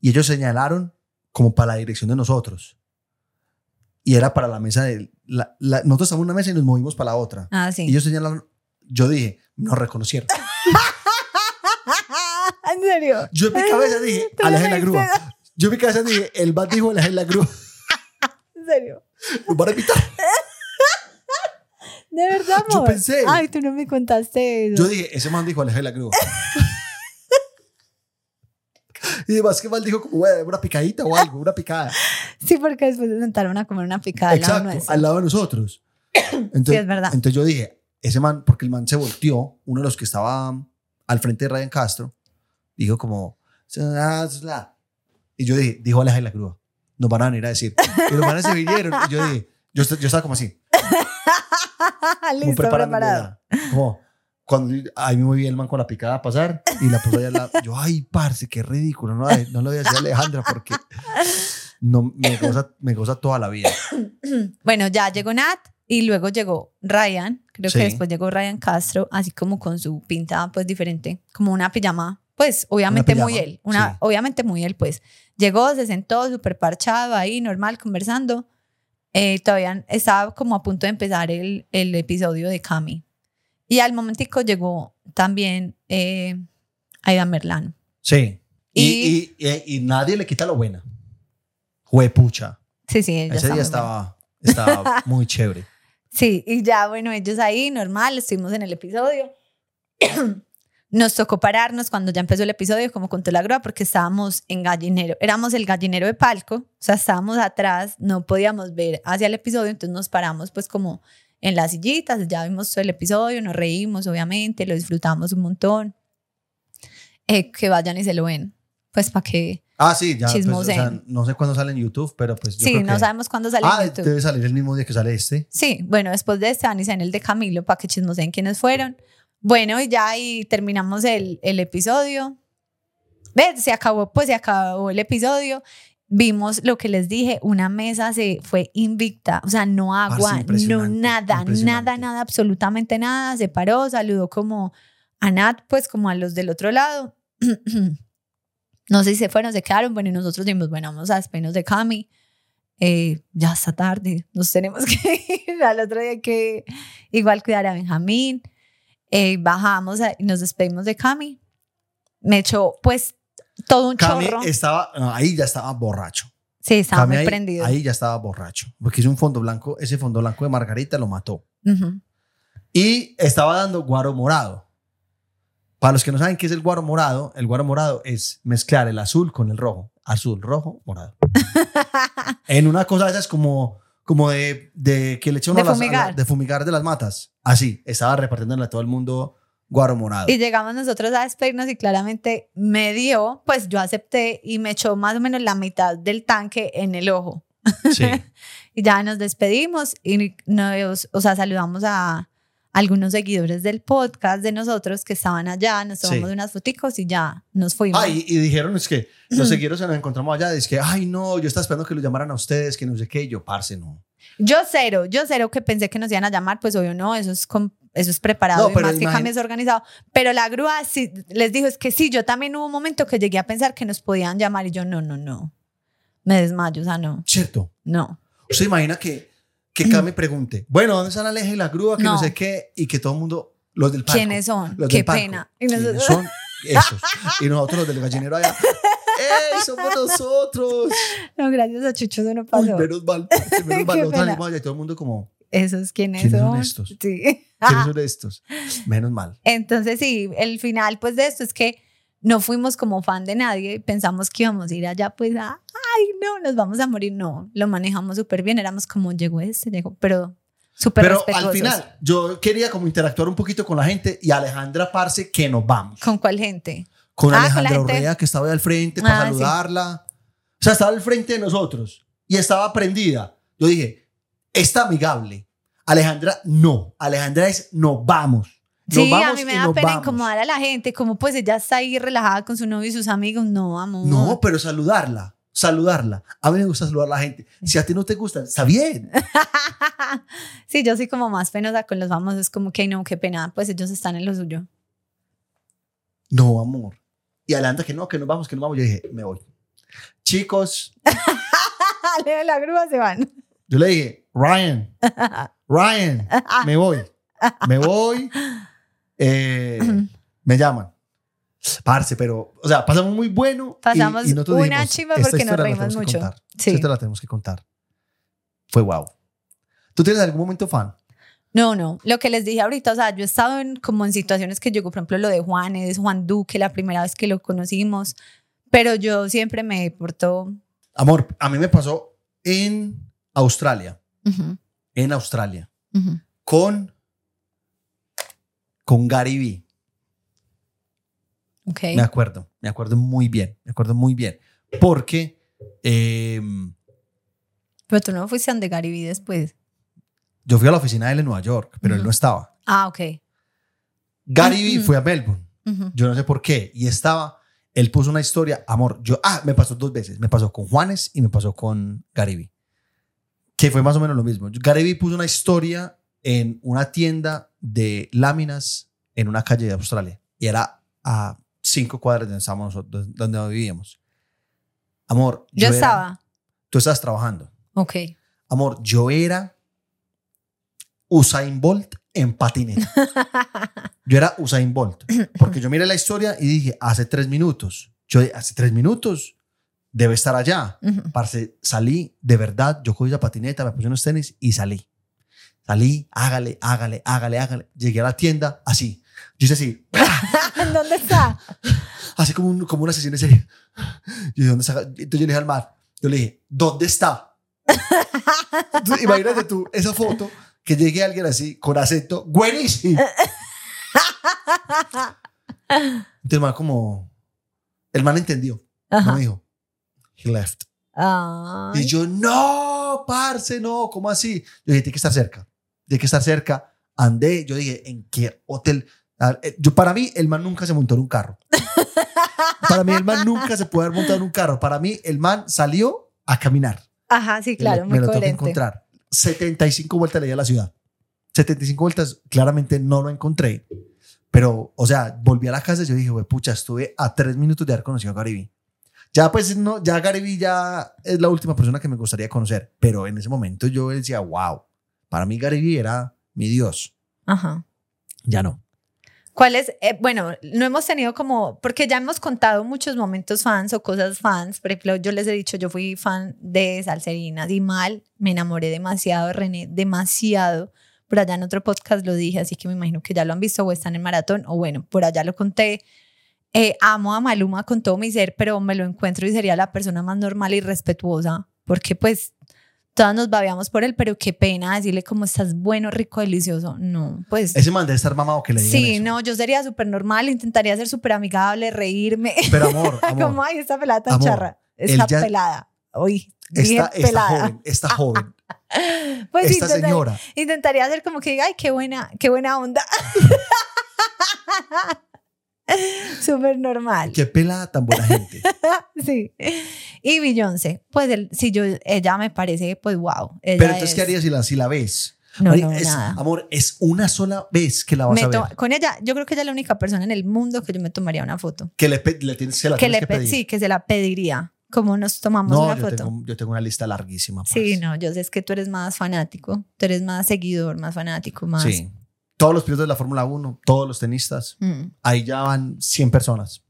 y ellos señalaron como para la dirección de nosotros. Y era para la mesa de... La, la- nosotros estábamos en una mesa y nos movimos para la otra. Ah, sí. Y ellos señalaron... Yo dije, nos reconocieron. ¿En serio? Yo en mi cabeza dije, Tú Aleja en la grúa. Yo en mi cabeza dije, el bat dijo, Aleja en la grúa. ¿En serio? Van a. ¿De verdad, Yo amor? pensé. Ay, tú no me contaste eso. Yo dije, ese man dijo, Aleja en la grúa. Y además que mal dijo, como, "Bueno, una picadita o algo, una picada. Sí, porque después se sentaron a comer una picada al lado Exacto, nuestro. al lado de nosotros. Entonces, Sí, es verdad. Entonces yo dije, ese man, porque el man se volteó, uno de los que estaba al frente de Ryan Castro, dijo como, y yo dije, dijo Aleja en la grúa, nos van a venir a decir. Y los manes se vinieron, y yo dije, yo, yo estaba como así, como Listo, preparándome preparado. Como, cuando ahí me vi el man con la picada a pasar y la puso allá al lado. Yo, ay, parce, qué ridículo. No, no lo voy a decir a Alejandra porque no, me, goza, me goza toda la vida. Bueno, ya llegó Nat y luego llegó Ryan. Creo Sí. que después llegó Ryan Castro, así como con su pinta pues diferente, como una pijama. Pues obviamente muy él, una, sí. obviamente muy él, pues. Llegó, se sentó súper parchado ahí, normal, conversando. Eh, todavía estaba como a punto de empezar el, el episodio de Cami. Y al momentico llegó también eh, Aida Merlano. Sí. Y, Y- y, y- y nadie le quita lo buena. Juepucha. Sí, sí, Ese día buena. estaba, estaba muy chévere. Sí, y ya, bueno, ellos ahí, normal, estuvimos en el episodio. Nos tocó pararnos cuando ya empezó el episodio, como contó la grúa, porque estábamos en gallinero. Éramos el gallinero de palco, o sea, estábamos atrás, no podíamos ver hacia el episodio, entonces nos paramos pues como en las sillitas, ya vimos todo el episodio, nos reímos, obviamente, lo disfrutamos un montón. Eh, que vayan y se lo ven, pues para que... Ah, sí, ya. pues, o sea, no sé cuándo sale en YouTube, pero pues yo Sí, creo no que- sabemos cuándo sale Ah, en YouTube. debe salir el mismo día que sale este. Sí, bueno, después de este van y en el de Camilo para que chismosen quiénes fueron. Bueno, y ya ahí terminamos el, el episodio. ¿Ves? Se acabó, pues se acabó el episodio. Vimos lo que les dije, una mesa se fue invicta, o sea, no agua, no nada, nada, nada, absolutamente nada. Se paró, saludó como a Nat, pues como a los del otro lado. no sé si se fueron, se quedaron. Bueno, y nosotros dijimos, bueno, vamos a despedirnos de Cami. Eh, ya está tarde, nos tenemos que ir. Al otro día que igual cuidar a Benjamín. Eh, bajamos a- y nos despedimos de Cami. Me echó pues todo un Cami chorro. estaba, no, ahí ya estaba borracho. sí, estaba Cami muy ahí, prendido. ahí ya estaba borracho. Porque hizo un fondo blanco, ese fondo blanco de Margarita lo mató. Ujú. Y estaba dando guaro morado. Para los que no saben qué es el guaro morado, el guaro morado es mezclar el azul con el rojo. Azul, rojo, morado. en una cosa de esas como, como de, de que le uno De fumigar. la- de fumigar de las matas. Así, estaba repartiéndole a todo el mundo guaro morado. Y llegamos nosotros a despedirnos y claramente me dio, pues yo acepté y me echó más o menos la mitad del tanque en el ojo. Sí. Y ya nos despedimos y nos, o sea, saludamos a algunos seguidores del podcast de nosotros que estaban allá, nos tomamos Sí. unas foticos y ya nos fuimos. Ah, y, y dijeron, es que los seguidores se nos encontramos allá, es que, ay, no, yo estaba esperando que lo llamaran a ustedes, que no sé qué, y yo, parce, no. Yo cero, yo cero que pensé que nos iban a llamar, pues obvio no, eso es, com- eso es preparado No, y más que cambios organizado. Pero la grúa sí, les dijo, es que sí, yo también hubo un momento que llegué a pensar que nos podían llamar y yo, no, no, no, me desmayo, o sea, no, Cierto. no. ¿Usted imagina que, que Cami pregunte, bueno, ¿dónde están Aleja y la grúa? Que no. No. sé qué, y que todo el mundo, los del palco. ¿Quiénes son? Los Qué pena. Y ¿Quiénes nosotros- son esos? Y nosotros los del gallinero allá, ¡Ey, somos nosotros! No, gracias a Chucho eso no Uy, pasó. menos mal, menos mal. Nosotros salimos allá y todo el mundo como, Esos quiénes, ¿Quiénes son son. estos? Sí. ¿quiénes son estos? Menos mal. Entonces sí, el final pues de esto es que no fuimos como fan de nadie, pensamos que íbamos a ir allá pues a, ay no, nos vamos a morir, no, lo manejamos súper bien, éramos como llegó este, llegó, pero súper Pero respetuosos. al final, yo quería como interactuar un poquito con la gente y Alejandra Parce, que nos vamos. ¿Con cuál gente? con Ah, con Alejandra gente. Urrea, que estaba ahí al frente para Ah, sí. saludarla. O sea, estaba al frente de nosotros y estaba prendida. Yo dije, está amigable. Alejandra, no. Alejandra es, nos vamos. Nos Sí, a mí me da pena vamos. incomodar a la gente, como pues ella está ahí relajada con su novio y sus amigos, no, amor. No, pero saludarla, saludarla. A mí me gusta saludar a la gente. Si a ti no te gusta, está bien. sí, yo soy como más penosa con los famosos, como que "Ay, no, qué pena, pues ellos están en lo suyo. No, amor. Y Alejandra, que no, que nos vamos, que nos vamos. Yo dije, me voy. Chicos, de la grúa se van. yo le dije, Ryan, Ryan, me voy. Me voy. Eh, me llaman. Parce, pero, o sea, pasamos muy bueno. y- Pasamos y nosotros una chimba esta porque nos reímos mucho. Sí. Esta la tenemos que contar. Fue wow. ¿Tú tienes algún momento fan? No, no, lo que les dije ahorita, o sea, yo he estado en, como en situaciones que llegó, por ejemplo, lo de Juanes, Juan Duque, la primera vez que lo conocimos, pero yo siempre me porto... Amor, a mí me pasó en Australia. En Australia. Con, con Gary Vee. Ok. Me acuerdo, me acuerdo muy bien, me acuerdo muy bien. Porque eh, Pero tú no fuiste a donde Gary Vee después. yo fui a la oficina de él en Nueva York, pero él no estaba. Ah, ok. Gary Vee fue a Melbourne, yo no sé por qué, y estaba, él puso una historia, amor, yo, ah, me pasó dos veces, me pasó con Juanes y me pasó con Gary Vee, que fue más o menos lo mismo. Gary Vee puso una historia en una tienda de láminas en una calle de Australia, y era a cinco cuadras de donde, estábamos nosotros, donde vivíamos. Amor, Yo, era- estaba. tú estabas trabajando. Ok. Amor, yo era Usain Bolt en patineta. Yo era Usain Bolt. Porque yo miré la historia y dije, hace tres minutos. Yo dije, hace tres minutos debe estar allá. Ujú. Parce, salí, de verdad, yo cogí la patineta, me puse unos tenis y salí. Salí, hágale, hágale, hágale, hágale. Llegué a la tienda así. Yo hice así, ¿Dónde está? así como, un- como una sesión de serie. Yo ¿dónde está? Entonces yo le dije al mar, yo le dije, ¿dónde está? Entonces, imagínate tú esa foto que llegue alguien así con acento buenísimo. Entonces el man como, el man entendió, no me dijo, he left. Ay. Y yo, no, parce, no, ¿cómo así? Yo dije, tiene que estar cerca, tiene que estar cerca. Andé, yo dije, ¿en qué hotel? Eh, Yo, para mí, el man nunca se montó en un carro. Para mí el man nunca se puede haber montado en un carro. Para mí el man salió a caminar. Ajá, sí, claro, me, muy me lo tengo que coherente. encontrar. 75 vueltas le di a la ciudad. 75 vueltas, claramente no lo encontré. Pero, o sea, volví a la casa y yo dije, pucha, estuve a tres minutos de haber conocido a Gary Ya, pues, no, ya Gary ya es la última persona que me gustaría conocer. Pero en ese momento yo decía, wow, para mí Gary era mi Dios. Ajá. Ya no. ¿Cuál es? eh, bueno, no hemos tenido como, porque ya hemos contado muchos momentos fans o cosas fans. Por ejemplo, yo les he dicho, yo fui fan de Salserinas y mal, me enamoré demasiado de René, demasiado. Por allá en otro podcast lo dije, así que me imagino que ya lo han visto o están en maratón, o bueno, por allá lo conté. Eh, amo a Maluma con todo mi ser, pero me lo encuentro y sería la persona más normal y respetuosa, porque pues todas nos babeamos por él, pero qué pena decirle como estás bueno, rico, delicioso. No, pues... Ese man debe estar mamado que le digan Sí, eso. no, yo sería súper normal, intentaría ser súper amigable, reírme. Pero amor, amor. como, ay, esta pelada tan Amor, charra. Esta ya- pelada. Uy, bien Esta, esta pelada. joven, esta joven, Pues esta señora. Intentaría hacer como que diga, ay, qué buena, qué buena onda. súper normal. Qué pelada tan buena gente. Sí. Y Beyoncé, pues el- si yo, ella me parece, pues wow. ella Pero entonces, es- ¿qué harías si la, si la ves? No, no, es- nada. amor, es una sola vez que la vas Me a ver. con ella, yo creo que ella es la única persona en el mundo que yo me tomaría una foto. Que le, le se la que le que pe- pedir. sí, que se la pediría. Como nos tomamos no, una yo foto. tengo, yo tengo una lista larguísima. Sí, no, yo sé es que tú eres más fanático, tú eres más seguidor, más fanático, más. Sí. Todos los pilotos de la Fórmula 1, todos los tenistas, Mm. ahí ya van 100 personas.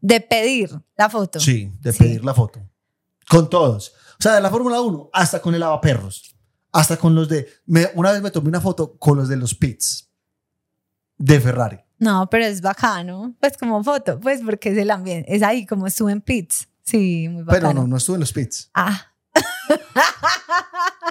De pedir la foto. Sí, de Sí. pedir la foto. Con todos. O sea, de la Fórmula 1 hasta con el lavaperros. Hasta con los de... me- una vez me tomé una foto con los de los pits de Ferrari. No, pero es bacano. Pues como foto, pues porque es el ambiente. Es ahí como estuve en pits. Sí, muy bacano. Pero no, no estuve en los pits. Ah,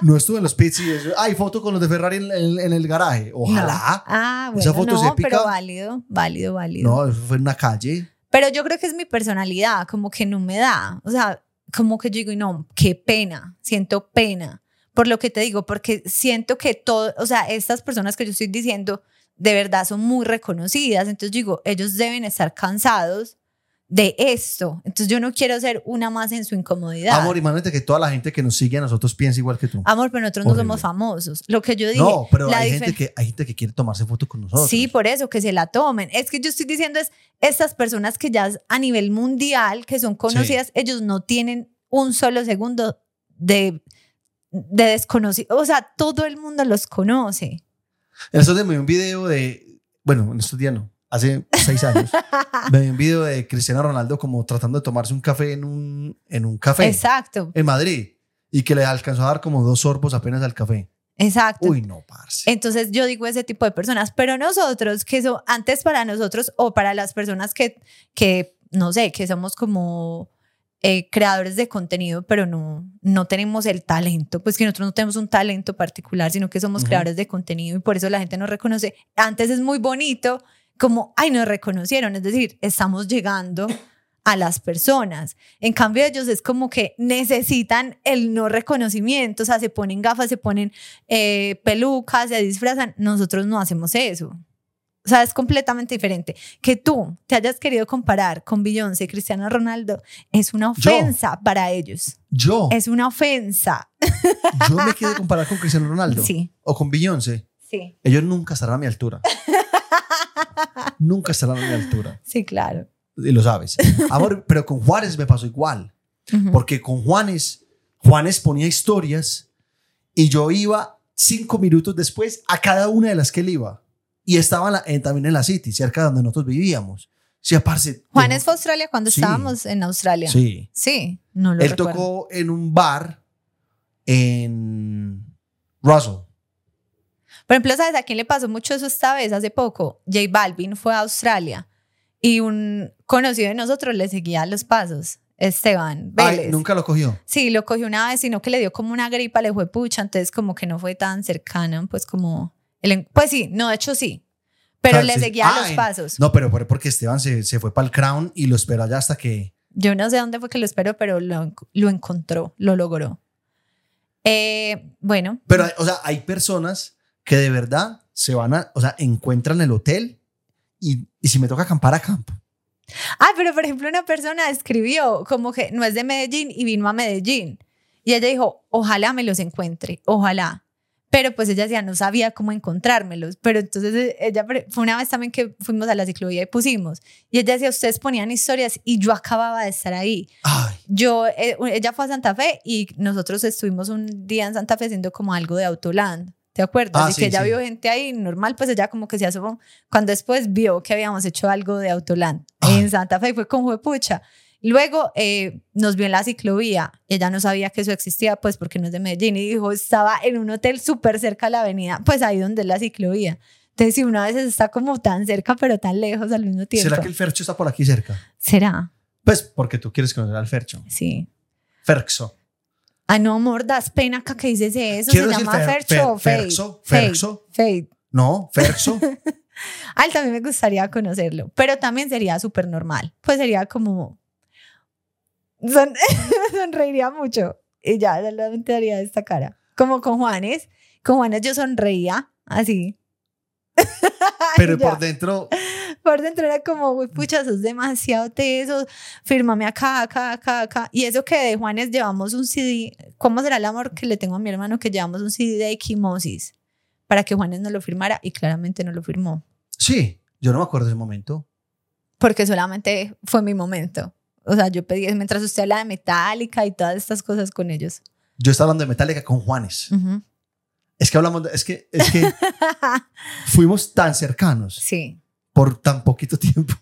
No estuve en los pits y eso. Hay foto con los de Ferrari en, en- en el garaje. Ojalá. no. Ah, bueno, Esa foto es no, épica. pero válido, válido, válido. No, eso fue en una calle. Pero yo creo que es mi personalidad, como que no me da. O sea, como que yo digo, no, qué pena, siento pena. Por lo que te digo, porque siento que todo, o sea, estas personas que yo estoy diciendo, de verdad son muy reconocidas. Entonces digo, ellos deben estar cansados de esto. Entonces yo no quiero ser una más en su incomodidad. Amor, imagínate que toda la gente que nos sigue a nosotros piensa igual que tú. Amor, pero nosotros no somos famosos. Lo que yo dije. no, pero hay gente, que, hay gente que quiere tomarse foto con nosotros. Sí, por eso, que se la tomen. Es que yo estoy diciendo es, estas personas que ya a nivel mundial, que son conocidas, ellos no tienen un solo segundo de, de desconocido. O sea, todo el mundo los conoce. En estos días me vi un video de. Bueno, en estos días no. Hace seis años. me vi un video de Cristiano Ronaldo como tratando de tomarse un café en un, en un café Exacto, en Madrid. Y que le alcanzó a dar como dos sorbos apenas al café. exacto. Uy, no, parce. Entonces yo digo ese tipo de personas, pero nosotros, que eso, antes para nosotros o para las personas que, que no sé, que somos como eh, creadores de contenido, pero no, no tenemos el talento, pues que nosotros no tenemos un talento particular, sino que somos Ujú. creadores de contenido y por eso la gente nos reconoce. Antes es muy bonito, como, ay, nos reconocieron, es decir, estamos llegando a las personas. En cambio ellos es como que necesitan el no reconocimiento, o sea, se ponen gafas, se ponen eh, pelucas, se disfrazan. Nosotros no hacemos eso. O sea, es completamente diferente. Que tú te hayas querido comparar con Beyoncé y Cristiano Ronaldo es una Yo. ofensa para ellos. Yo, Es una ofensa. yo me quiero comparar con Cristiano Ronaldo. Sí, O con Beyoncé. Sí, Ellos nunca estarán a mi altura. nunca estarán a mi altura. sí, claro. Y lo sabes. Amor, pero con Juárez me pasó igual. Porque con Juanes, Juanes ponía historias y yo iba cinco minutos después a cada una de las que él iba. Y estaba en la- en- también en la City, cerca de donde nosotros vivíamos. Sí, aparte. Juanes fue a Australia cuando Sí. estábamos en Australia. Sí. Sí, no lo Él recuerdo. tocó en un bar en Russell. Por ejemplo, ¿sabes a quién le pasó mucho eso esta vez? Hace poco, J Balvin fue a Australia y un conocido de nosotros le seguía los pasos, Esteban Ay, Vélez. nunca lo cogió. Sí, lo cogió una vez, sino que le dio como una gripa, le fue pucha, entonces como que no fue tan cercana, pues como... el pues sí, no, de hecho sí, pero O sea, le sí. seguía Ah, los pasos. No, pero porque Esteban se, se fue para el Crown y lo esperó allá hasta que. Yo no sé dónde fue que lo esperó, pero lo, lo encontró, lo logró. Eh, bueno, Pero, o sea, hay personas que de verdad se van a. O sea, encuentran el hotel y, y si me toca acampar, acampo. Ah, pero por ejemplo una persona escribió como que no es de Medellín y vino a Medellín. Y ella dijo, ojalá me los encuentre, ojalá. Pero pues ella ya no sabía cómo encontrármelos. Pero entonces eh, ella fue una vez también que fuimos a la ciclovía y pusimos. Y ella decía, ustedes ponían historias y yo acababa de estar ahí. Ay, Yo, eh, ella fue a Santa Fe y nosotros estuvimos un día en Santa Fe haciendo como algo de Autoland. ¿Te acuerdas? Ah, y sí, que ella sí. vio gente ahí, normal, pues ella como que se asomó. Cuando después vio que habíamos hecho algo de Autoland en Santa Fe, fue como, pucha. Luego eh, nos vio en la ciclovía. Ella no sabía que eso existía, pues porque no es de Medellín. Y dijo, estaba en un hotel súper cerca a la avenida, pues ahí donde es la ciclovía. Entonces, si una vez está como tan cerca, pero tan lejos al mismo tiempo. ¿será que el Fercho está por aquí cerca? ¿Será? Pues porque tú quieres conocer al Fercho. Sí. Ferxo. Ah, no, amor, das pena acá que dices eso. Quiero se llama fer- Fercho fer-. Ferxo. Ferxo. Fade. No, Ferxo. A él también me gustaría conocerlo, pero también sería súper normal. Pues sería como. Son... sonreiría mucho y ya, solamente daría esta cara. Como con Juanes. Con Juanes yo sonreía así. Pero por dentro, Por dentro era como, uy, pucha, sos demasiado teso, fírmame acá, acá, acá, acá. Y eso que de Juanes llevamos un CD, ¿cómo será el amor que le tengo a mi hermano que llevamos un CD de equimosis para que Juanes no lo firmara y claramente no lo firmó? sí, yo no me acuerdo de ese momento. Porque solamente fue mi momento. O sea, yo pedí, mientras usted habla de Metallica y todas estas cosas con ellos. Yo estaba hablando de Metallica con Juanes. Es que hablamos de, es que, es que fuimos tan cercanos Sí. Por tan poquito tiempo.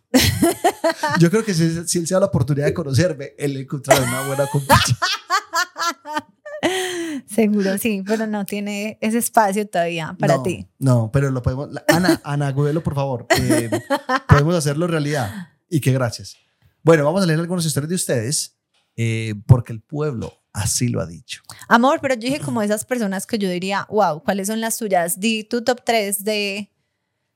Yo creo que si, si él se da la oportunidad de conocerme, él encontrará una buena compañía. Seguro, sí, pero no tiene ese espacio todavía para no, ti. No, pero lo podemos. Ana, Ana Agudelo, por favor. eh, podemos hacerlo realidad. Y que gracias. Bueno, vamos a leer algunas historias de ustedes, eh, porque el pueblo así lo ha dicho. Amor, pero yo dije como esas personas que yo diría, wow, ¿cuáles son las tuyas? Di tu top 3 de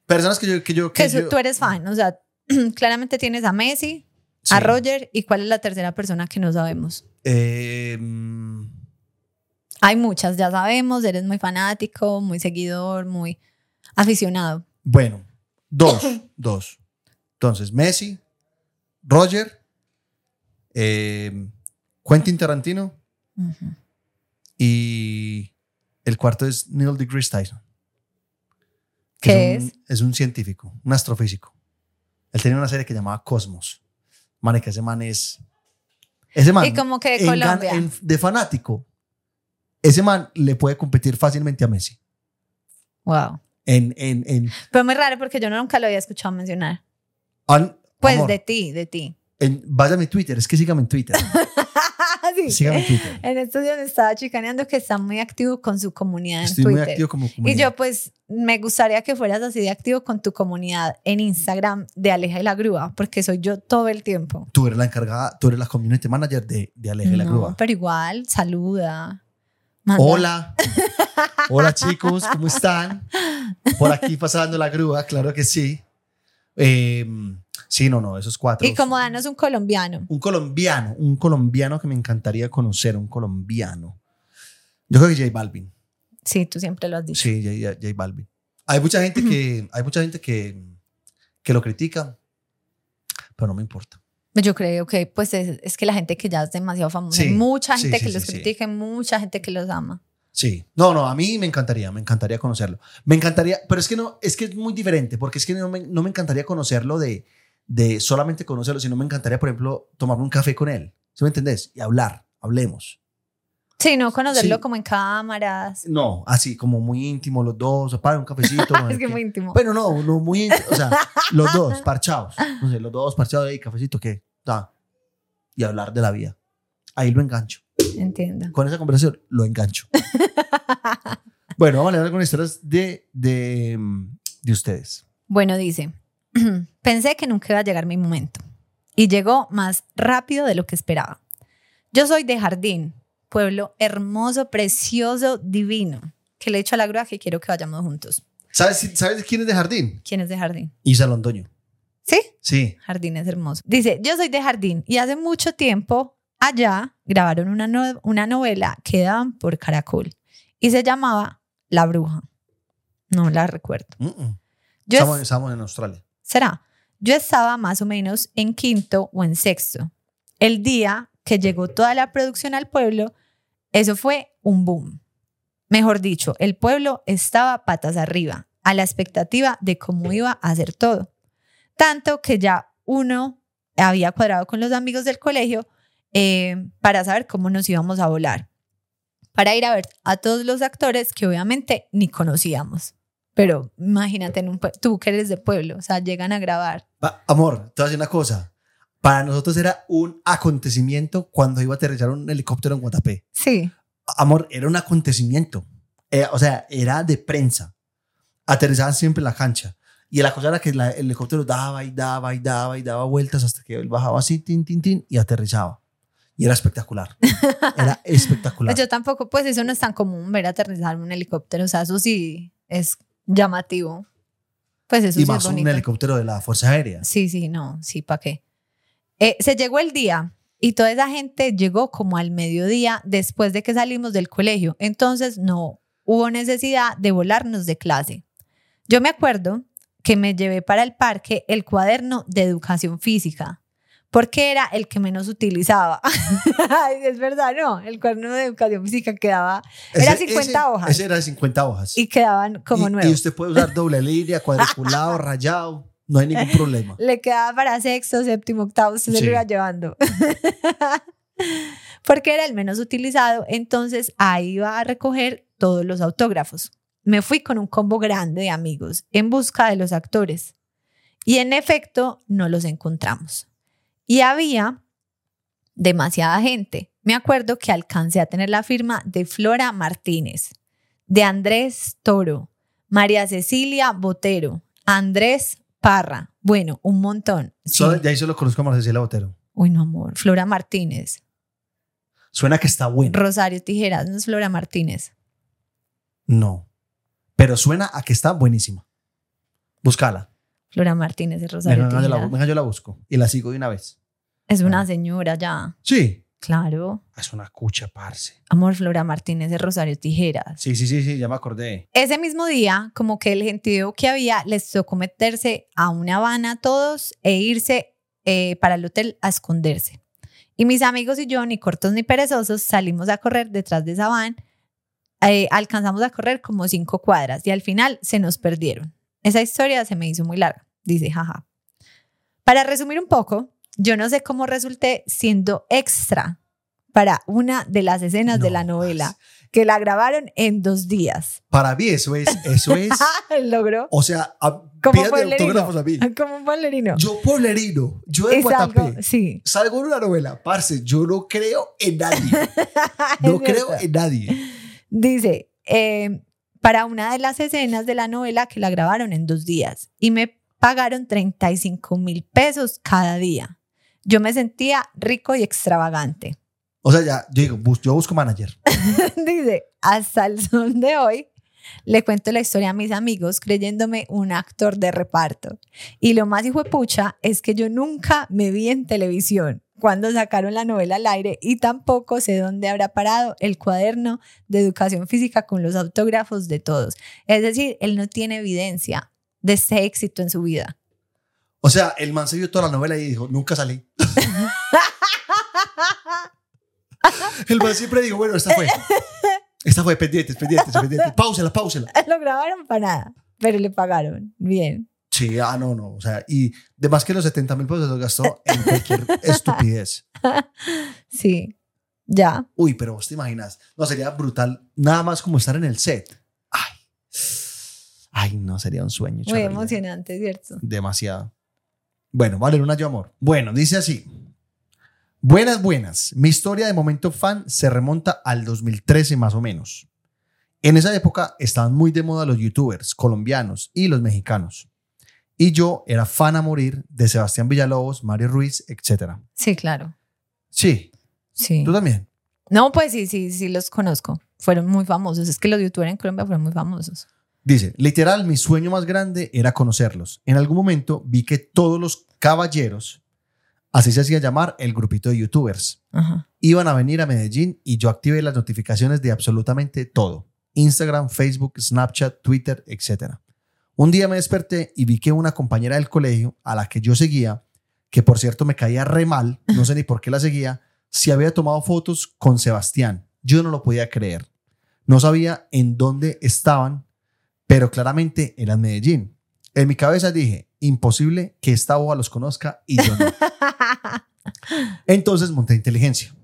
Personas que yo. Que yo, que que eso- yo- tú eres fan. O sea, claramente tienes a Messi, a. Roger y cuál es la tercera persona que no sabemos. Eh, mm, Hay muchas, ya sabemos, eres muy fanático, muy seguidor, muy aficionado. bueno, dos. dos. Entonces, Messi, Roger, eh, Quentin Tarantino y el cuarto es Neil deGrasse Tyson. ¿Qué un, es? un científico, un astrofísico. Él tenía una serie que llamaba Cosmos. Man, que ese man es... Ese man, Y como que de en gan- Colombia. en- de fanático, ese man le puede competir fácilmente a Messi. Wow. En, en, en, Pero muy raro porque yo nunca lo había escuchado mencionar. an- Pues amor, de ti, de ti. en- vaya a mi Twitter, es que sígame en Twitter. Sí. sígame en Twitter. En estos días me estaba chicaneando que está muy activo con su comunidad en Twitter. muy activo como Y comunidad. yo pues me gustaría que fueras así de activo con tu comunidad en Instagram de Aleja y la Grúa, porque soy yo todo el tiempo. Tú eres la encargada, tú eres la community manager de, de Aleje la No, Grúa. pero igual, saluda. manda- Hola. Hola chicos, ¿cómo están? Por aquí pasando la grúa, claro que sí. Eh, sí, no, no, esos cuatro. Y como danos un colombiano. Un colombiano, un colombiano que me encantaría conocer, un colombiano. Yo creo que J Balvin. Sí, tú siempre lo has dicho. Sí, J, J Balvin. Hay mucha gente que, hay mucha gente que, que lo critica, pero no me importa. Yo creo que pues es, es que la gente que ya es demasiado famosa, Sí, hay mucha gente sí, que sí, los critica, mucha gente que los ama. Sí, no, no, a mí me encantaría, me encantaría conocerlo. Me encantaría, pero es que no, es que es muy diferente, porque es que no me, no me encantaría conocerlo de, de solamente conocerlo, sino me encantaría, por ejemplo, tomarme un café con él, ¿sí me entendés? Y hablar, hablemos. Sí, no conocerlo Sí. como en cámaras. No, así como muy íntimo los dos, o para un cafecito. es que qué. muy íntimo. Pero no, no muy íntimo, o sea, los dos parchados, no sé, los dos parchados ahí, cafecito, ¿qué? Ta. Y hablar de la vida. Ahí lo engancho. Entiendo. Con esa conversación lo engancho. bueno, vamos a leer algunas historias de, de, mm, de ustedes. Bueno, dice, pensé que nunca iba a llegar mi momento y llegó más rápido de lo que esperaba. Yo soy de Jardín, pueblo hermoso, precioso, divino, que le he hecho a la grúa que quiero que vayamos juntos. ¿Sabes, ¿Sabes quién es de Jardín? ¿Quién es de Jardín? Isa Londoño. ¿Sí? Sí. Jardín es hermoso. Dice, yo soy de Jardín y hace mucho tiempo allá grabaron una, no- una novela que daban por Caracol y se llamaba La Bruja. No la recuerdo. Mm, mm. Yo Estamos, estamos en Australia. ¿Será? Yo estaba más o menos en quinto o en sexto. El día que llegó toda la producción al pueblo, eso fue un boom. Mejor dicho, el pueblo estaba patas arriba, a la expectativa de cómo iba a hacer todo. Tanto que ya uno había cuadrado con los amigos del colegio eh, para saber cómo nos íbamos a volar. Para ir a ver a todos los actores que obviamente ni conocíamos. Pero imagínate, en un tú que eres de pueblo, o sea, llegan a grabar. Amor, te voy a decir una cosa. Para nosotros era un acontecimiento cuando iba a aterrizar un helicóptero en Guatapé. Sí. Amor, era un acontecimiento. Eh, o sea, era de prensa. Aterrizaban siempre en la cancha. Y la cosa era que la- el helicóptero daba y daba y daba y daba vueltas hasta que él bajaba así, tin, tin, tin, y aterrizaba. Y era espectacular. Era espectacular. Pues yo tampoco, pues eso no es tan común ver aterrizar un helicóptero, o sea, eso sí es llamativo. Pues eso y sí más es un helicóptero de la Fuerza Aérea. Sí, sí, no, sí, ¿para qué? Eh, se llegó el día y toda esa gente llegó como al mediodía después de que salimos del colegio. Entonces no hubo necesidad de volarnos de clase. Yo me acuerdo que me llevé para el parque el cuaderno de educación física porque era el que menos utilizaba. Es verdad, no, el cuaderno de educación física quedaba Era 50 hojas. Ese era de 50 hojas. y quedaban como y, nuevos. y usted puede usar doble línea, cuadriculado, rayado. No hay ningún problema. Le quedaba para sexto, séptimo, octavo, usted se Sí. lo iba llevando. Porque era el menos utilizado, entonces ahí iba a recoger todos los autógrafos. Me fui con un combo grande de amigos en busca de los actores. Y en efecto, no los encontramos. Y había demasiada gente. Me acuerdo que alcancé a tener la firma de Flora Martínez, de Andrés Toro, María Cecilia Botero, Andrés Parra. Bueno, un montón. Sí. De ahí solo conozco a Marcela Botero. Uy, no, amor. Flora Martínez. Suena que está bueno. Rosario Tijeras, no es Flora Martínez. No. Pero suena a que está buenísima. Búscala. Flora Martínez es Rosario Venga, yo la, venga, yo la busco. Y la sigo de una vez. Es una Ah. señora ya. Sí. Claro. Es una cucha, parce. Amor, Flora Martínez es Rosario Tijeras. Sí, sí, sí, sí, ya me acordé. Ese mismo día, como que el gentío que había les tocó meterse a una van a todos e irse eh, para el hotel a esconderse. Y mis amigos y yo, ni cortos ni perezosos, salimos a correr detrás de esa van. Eh, alcanzamos a correr como cinco cuadras y al final se nos perdieron. Esa historia se me hizo muy larga, dice jaja. Para resumir un poco, yo no sé cómo resulté siendo extra para una de las escenas de la novela, más. que la grabaron en dos días. Para mí eso es, eso es, Logró o sea, a, como autógrafos a mí. Como un pueblerino. Yo pueblerino, yo de Guatapé, sí. salgo en una novela, parce, yo no creo en nadie. No creo en nadie. Dice, eh, para una de las escenas de la novela que la grabaron en dos días y me pagaron 35 mil pesos cada día. Yo me sentía rico y extravagante. O sea, ya, yo digo, yo busco manager. Dice, hasta el son de hoy le cuento la historia a mis amigos creyéndome un actor de reparto. Y lo más hijo de pucha es que yo nunca me vi en televisión cuando sacaron la novela al aire y tampoco sé dónde habrá parado el cuaderno de educación física con los autógrafos de todos. Es decir, él no tiene evidencia de este éxito en su vida. O sea, el man se vio toda la novela y dijo, nunca salí. el man siempre dijo, bueno, esta fue. Esta fue, pendientes, pendientes, pendientes. Páusela, páusela. Lo grabaron para nada, pero le pagaron. Bien. Sí, ah, no, no. O sea, y de más que los 70 mil pesos los gastó en cualquier estupidez. Sí, ya. Uy, pero vos te imaginas. No, sería brutal. Nada más como estar en el set. Ay. Ay, no, sería un sueño. Muy emocionante, ¿cierto? Demasiado. Bueno, vale, una yo amor. Bueno, dice así. Buenas, buenas. Mi historia de momento fan se remonta al 2013 más o menos. En esa época estaban muy de moda los youtubers colombianos y los mexicanos. Y yo era fan a morir de Sebastián Villalobos, Mario Ruiz, etc. Sí, claro. Sí, Sí. tú también. No, pues sí, sí, sí los conozco. Fueron muy famosos. Es que los youtubers en Colombia fueron muy famosos. Dice, literal, mi sueño más grande era conocerlos. En algún momento vi que todos los caballeros, así se hacía llamar el grupito de youtubers, Ajá. iban a venir a Medellín y yo activé las notificaciones de absolutamente todo. Instagram, Facebook, Snapchat, Twitter, etc. Un día me desperté y vi que una compañera del colegio a la que yo seguía, que por cierto me caía re mal, no sé ni por qué la seguía, se había tomado fotos con Sebastián. Yo no lo podía creer. No sabía en dónde estaban, pero claramente eran Medellín. En mi cabeza dije, imposible que esta boba los conozca y yo no. Entonces monté inteligencia.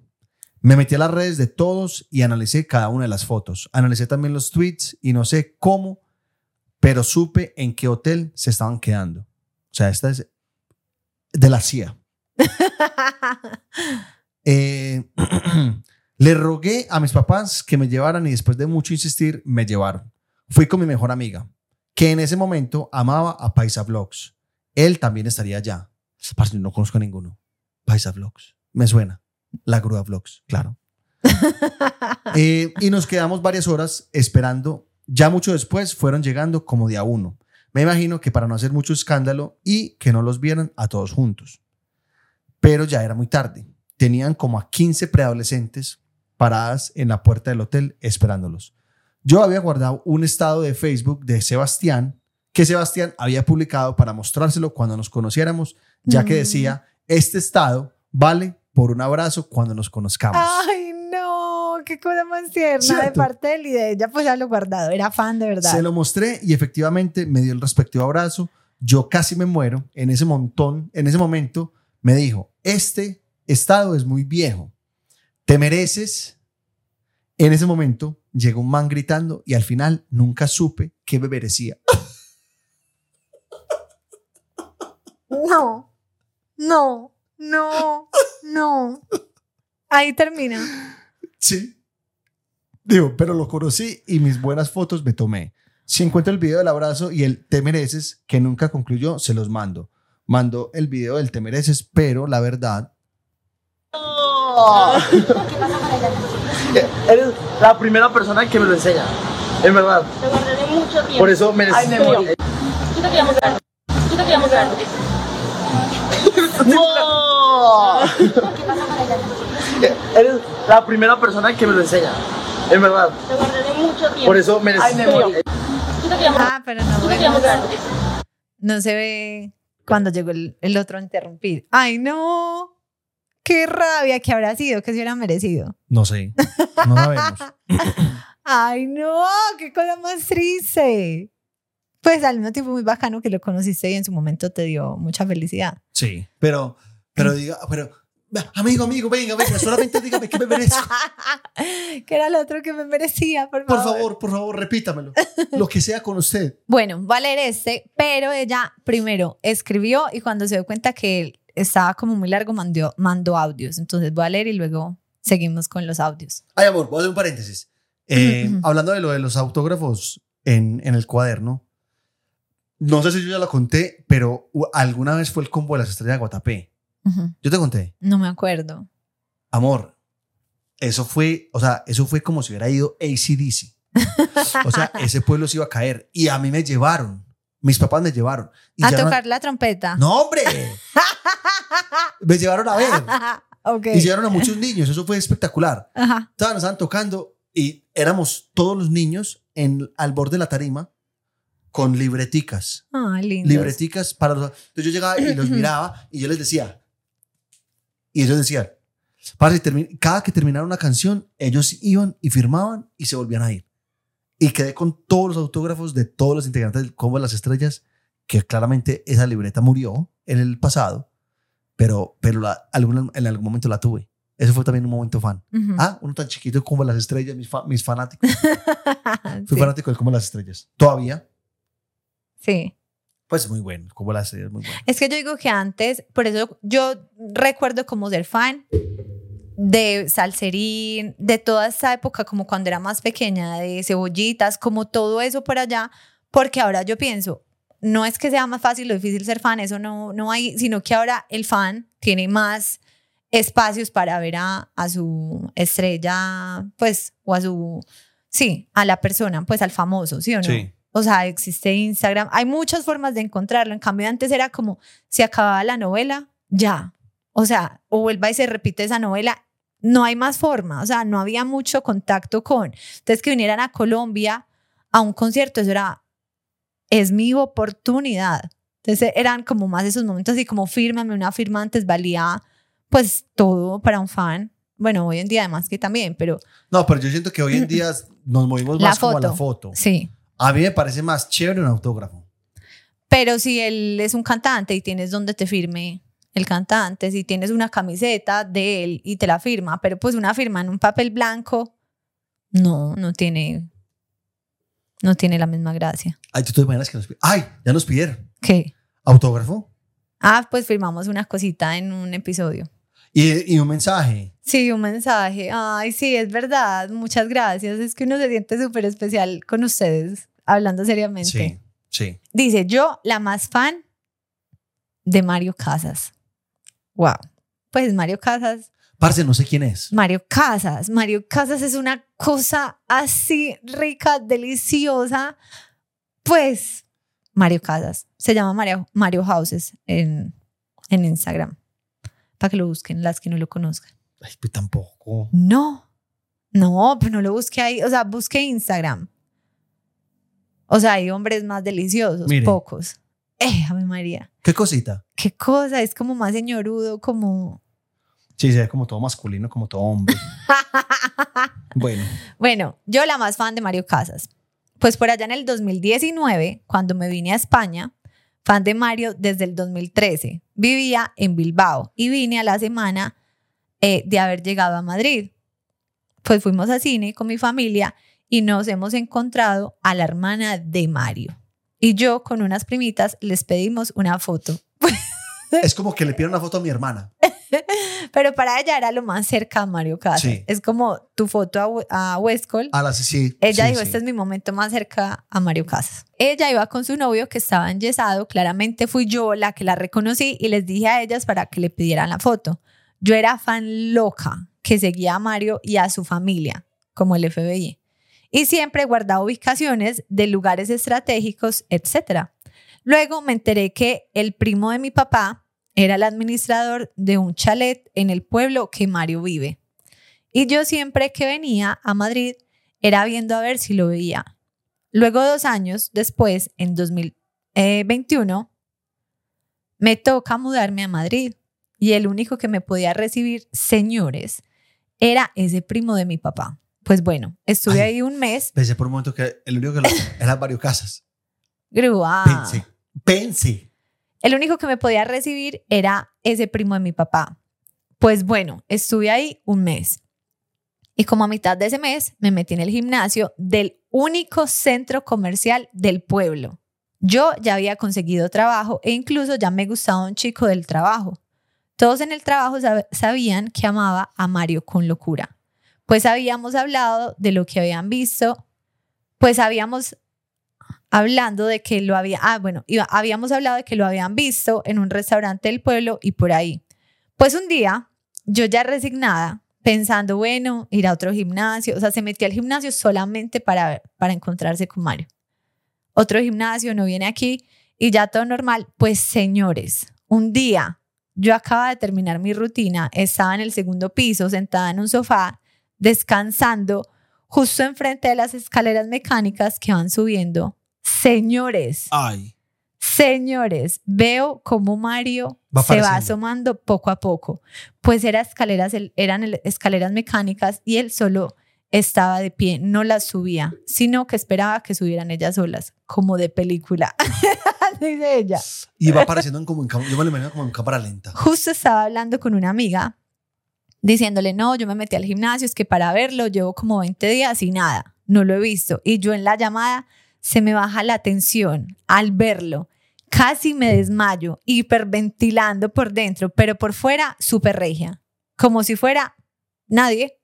Me metí a las redes de todos y analicé cada una de las fotos. Analicé también los tweets y no sé cómo, pero supe en qué hotel se estaban quedando. O sea, esta es de la CIA. Eh, le rogué a mis papás que me llevaran y después de mucho insistir, me llevaron. Fui con mi mejor amiga, que en ese momento amaba a Paisa Vlogs. Él también estaría allá. Parce, no conozco a ninguno. Paisa Vlogs. Me suena. La Grúa Vlogs, claro. Eh, y nos quedamos varias horas esperando. Ya mucho después fueron llegando como de a uno. Me imagino que para no hacer mucho escándalo y que no los vieran a todos juntos. Pero ya era muy tarde. Tenían como a 15 preadolescentes paradas en la puerta del hotel esperándolos. Yo había guardado un estado de Facebook de Sebastián que Sebastián había publicado para mostrárselo cuando nos conociéramos, ya que Mm. decía, este estado vale por un abrazo cuando nos conozcamos. Ay, no, qué cosa más tierna de ¿Cierto? parte de él y de ella, pues ya lo guardado, era fan de verdad. Se lo mostré y efectivamente me dio el respectivo abrazo. Yo casi me muero en ese montón, en ese momento me dijo, este estado es muy viejo, te mereces. En ese momento llegó un man gritando y al final nunca supe qué me merecía. No, no, no, no. Ahí termina. Sí. Digo, pero lo conocí y mis buenas fotos me tomé. Si encuentro el video del abrazo y el te mereces, que nunca concluyó, se los mando. Mando el video del te mereces, pero la verdad Eres la primera persona que me lo enseña. En verdad. Te guardaré mucho tiempo. Por eso me Ay, me. Tú te quedamos grande. Tú te quedamos grande. Eres la primera persona que me lo enseña. En verdad. Te guardaré mucho tiempo. Por eso me Ay, me morí. Tú te quedamos Ah, pero no, vemos- no se ve cuando llegó el, el otro a interrumpir. Ay, no. Qué rabia que habrá sido, que se hubiera merecido. no sé. No sabemos. Ay, no, qué cosa más triste. Pues al mismo tiempo muy bacano que lo conociste y en su momento te dio mucha felicidad. Sí, pero, pero diga, pero, amigo, amigo, venga, venga, solamente dígame que me merezco. que era el otro que me merecía, por Por favor. favor, por favor, repítamelo. Lo que sea con usted. Bueno, va a leer este, pero ella primero escribió y cuando se dio cuenta que él estaba como muy largo, mandó, mandó audios. Entonces voy a leer y luego seguimos con los audios. Ay, amor, voy a hacer un paréntesis. Eh, Ujú, ujú. hablando de lo de los autógrafos en, en el cuaderno, no sé si yo ya lo conté, pero alguna vez fue el combo de las estrellas de Guatapé. Yo te conté, No me acuerdo. amor, eso fue, o sea, eso fue como si hubiera ido ACDC. O sea, ese pueblo se iba a caer y a mí me llevaron. Mis papás me llevaron. Y a no- tocar la trompeta. No, hombre. me llevaron a ver. Y llevaron a muchos niños. Eso fue espectacular. Ajá. Estaban, estaban tocando y éramos todos los niños en, al borde de la tarima con libreticas. Ah, lindo. Libreticas para los... Entonces yo llegaba y los miraba y yo les decía... Y ellos decían... "Parce, termi- cada que terminara una canción, ellos iban y firmaban y se volvían a ir. Y quedé con todos los autógrafos de todos los integrantes del Combo de las Estrellas, que claramente esa libreta murió en el pasado, pero, pero la, alguna- en algún momento la tuve. Ese fue también un momento fan. Ujú. Ah, uno tan chiquito como las estrellas, mis, fa- mis fanáticos. Fui Sí. fanático de como las estrellas. Todavía, Sí. pues muy bueno. Como las estrellas, muy bueno. Es que yo digo que antes, por eso yo recuerdo como ser fan de Salserín, de toda esa época, como cuando era más pequeña, de cebollitas, como todo eso por allá, porque ahora yo pienso, no es que sea más fácil o difícil ser fan, eso no, no hay, sino que ahora el fan tiene más espacios para ver a, a su estrella, pues, o a su, sí, a la persona, pues al famoso, ¿sí o no? Sí. O sea, existe Instagram. Hay muchas formas de encontrarlo. En cambio, antes era como, se acababa la novela, ya. O sea, o vuelva y se repite esa novela. No hay más forma. O sea, no había mucho contacto con. Entonces, que vinieran a Colombia a un concierto, eso era es mi oportunidad. Entonces eran como más esos momentos así como fírmame, una firma antes valía pues todo para un fan. Bueno, hoy en día además que también, pero No, pero yo siento que hoy en día nos movimos La más como a la foto. foto. sí. A mí me parece más chévere un autógrafo. Pero si él es un cantante y tienes donde te firme el cantante, si tienes una camiseta de él y te la firma, pero pues una firma en un papel blanco, no, no tiene, no tiene la misma gracia. Ay, tú te imaginas que nos pidieron. Ay, ya nos pidieron. ¿Qué? Autógrafo. Ah, pues firmamos una cosita en un episodio. Y, y un mensaje. Sí, un mensaje. Ay, sí, es verdad. Muchas gracias. Es que uno se siente súper especial con ustedes, hablando seriamente. Sí, sí. Dice, yo la más fan de Mario Casas. Wow. Pues Mario Casas, Parce, no sé quién es. Mario Casas. Mario Casas es una cosa así rica, deliciosa. Pues Mario Casas. Se llama Mario, Mario Houses en, en Instagram. Para que lo busquen las que no lo conozcan. Ay, pues tampoco. No, no, pues no lo busque ahí. O sea, busque Instagram. O sea, hay hombres más deliciosos, pocos. Eh, Ave María. ¿Qué cosita? Qué cosa, es como más señorudo, como... Sí, se ve como todo masculino, como todo hombre. bueno, Bueno, yo la más fan de Mario Casas. Pues por allá en el 2019, cuando me vine a España, fan de Mario desde el 2013. Vivía en Bilbao y vine a la semana eh, de haber llegado a Madrid. Pues fuimos a cine con mi familia y nos hemos encontrado a la hermana de Mario. Y yo con unas primitas les pedimos una foto. es como que le pidieron una foto a mi hermana. Pero para ella era lo más cerca a Mario Casas. Sí. Es como tu foto a, a Westcol. A las sí. Ella sí, dijo, este es mi momento más cerca a Mario Casas. Ella iba con su novio que estaba enyesado. Claramente fui yo la que la reconocí y les dije a ellas para que le pidieran la foto. Yo era fan loca que seguía a Mario y a su familia, como el FBI. Y siempre guardaba ubicaciones de lugares estratégicos, etc. Luego me enteré que el primo de mi papá era el administrador de un chalet en el pueblo que Mario vive. Y yo siempre que venía a Madrid era viendo a ver si lo veía. Luego, dos años después, en 2021, me toca mudarme a Madrid y el único que me podía recibir, señores, era ese primo de mi papá. Pues bueno, estuve Ay. ahí un mes. Pensé por un momento que el único que lo era Mario Casas. Grúa. Pensé. Pensé. El único que me podía recibir era ese primo de mi papá. Pues bueno, estuve ahí un mes. Y como a mitad de ese mes me metí en el gimnasio del único centro comercial del pueblo. Yo ya había conseguido trabajo e incluso ya me gustaba un chico del trabajo. Todos en el trabajo sab- sabían que amaba a Mario con locura. Pues habíamos hablado de lo que habían visto, pues habíamos hablando de que lo había, ah, bueno, habíamos hablado de que lo habían visto en un restaurante del pueblo y por ahí. Pues un día, yo ya resignada, pensando, bueno, ir a otro gimnasio, o sea, se metió al gimnasio solamente para, para encontrarse con Mario. Otro gimnasio, no viene aquí y ya todo normal. Pues señores, un día yo acaba de terminar mi rutina, estaba en el segundo piso, sentada en un sofá, descansando, justo enfrente de las escaleras mecánicas que van subiendo. Señores, Ay. señores, veo cómo Mario Va se va asomando poco a poco. Pues era escaleras, eran escaleras mecánicas y él solo estaba de pie, no las subía, sino que esperaba que subieran ellas solas, como de película. Dice ella. Y va apareciendo en como en. Yo me lo imagino como en cámara lenta. Justo estaba hablando con una amiga diciéndole, no, yo me metí al gimnasio, es que para verlo llevo como 20 días y nada, no lo he visto. Y yo en la llamada se me baja la tensión al verlo. Casi me desmayo, hiperventilando por dentro, pero por fuera súper regia, como si fuera nadie.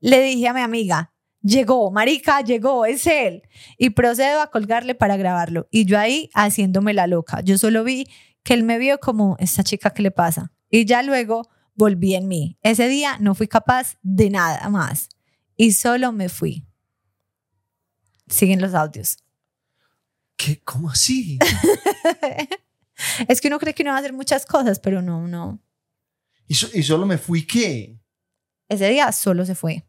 Le dije a mi amiga, llegó, marica, llegó, es él. Y procedo a colgarle para grabarlo. Y yo ahí haciéndome la loca. Yo solo vi que él me vio como, esta chica, ¿qué le pasa? Y ya luego volví en mí. Ese día no fui capaz de nada más. Y solo me fui. Siguen los audios. ¿Qué? ¿Cómo así? es que uno cree que uno va a hacer muchas cosas, pero no, no. ¿Y, so- y solo me fui qué? Ese día solo se fue.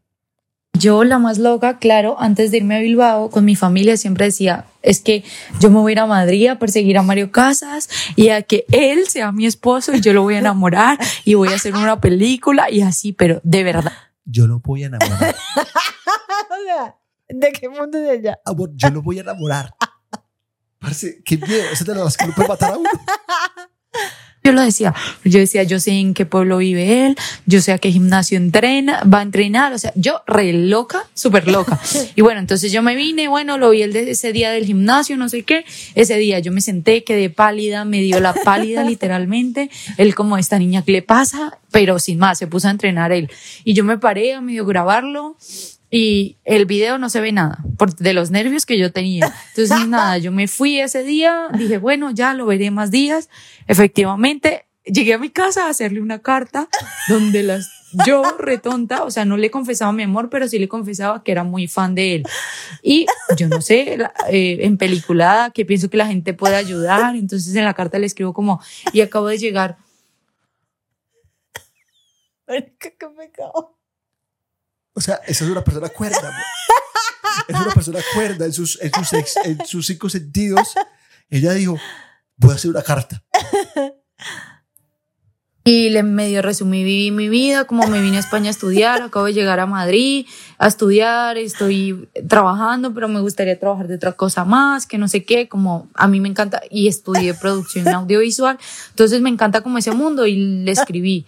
Yo, la más loca, claro, antes de irme a Bilbao con mi familia siempre decía, es que yo me voy a ir a Madrid a perseguir a Mario Casas y a que él sea mi esposo y yo lo voy a enamorar y voy a hacer una película y así, pero de verdad. Yo lo voy a enamorar. o sea, ¿de qué mundo es ella? Amor, yo lo voy a enamorar. Parce, qué miedo. Esa es de las que no puede matar a uno. Yo lo decía, yo decía, yo sé en qué pueblo vive él, yo sé a qué gimnasio entrena, va a entrenar, o sea, yo re loca, súper loca. Y bueno, entonces yo me vine, bueno, lo vi el de ese día del gimnasio, no sé qué, ese día yo me senté, quedé pálida, me dio la pálida literalmente, él como esta niña, ¿qué le pasa? Pero sin más, se puso a entrenar él. Y yo me paré a medio grabarlo, y el video no se ve nada por, de los nervios que yo tenía. Entonces, nada, yo me fui ese día, dije, bueno, ya lo veré más días. Efectivamente, llegué a mi casa a hacerle una carta donde las, yo retonta, o sea, no le confesaba mi amor, pero sí le confesaba que era muy fan de él. Y yo no sé, eh, en peliculada, que pienso que la gente puede ayudar. Entonces en la carta le escribo como, y acabo de llegar. Qué pecado. O sea, esa es una persona cuerda. Es una persona cuerda en sus, en sus, en sus cinco sentidos. Ella dijo, voy a hacer una carta. Y le medio resumí viví mi vida, como me vine a España a estudiar, acabo de llegar a Madrid a estudiar, estoy trabajando, pero me gustaría trabajar de otra cosa más, que no sé qué, como a mí me encanta, y estudié producción audiovisual, entonces me encanta como ese mundo y le escribí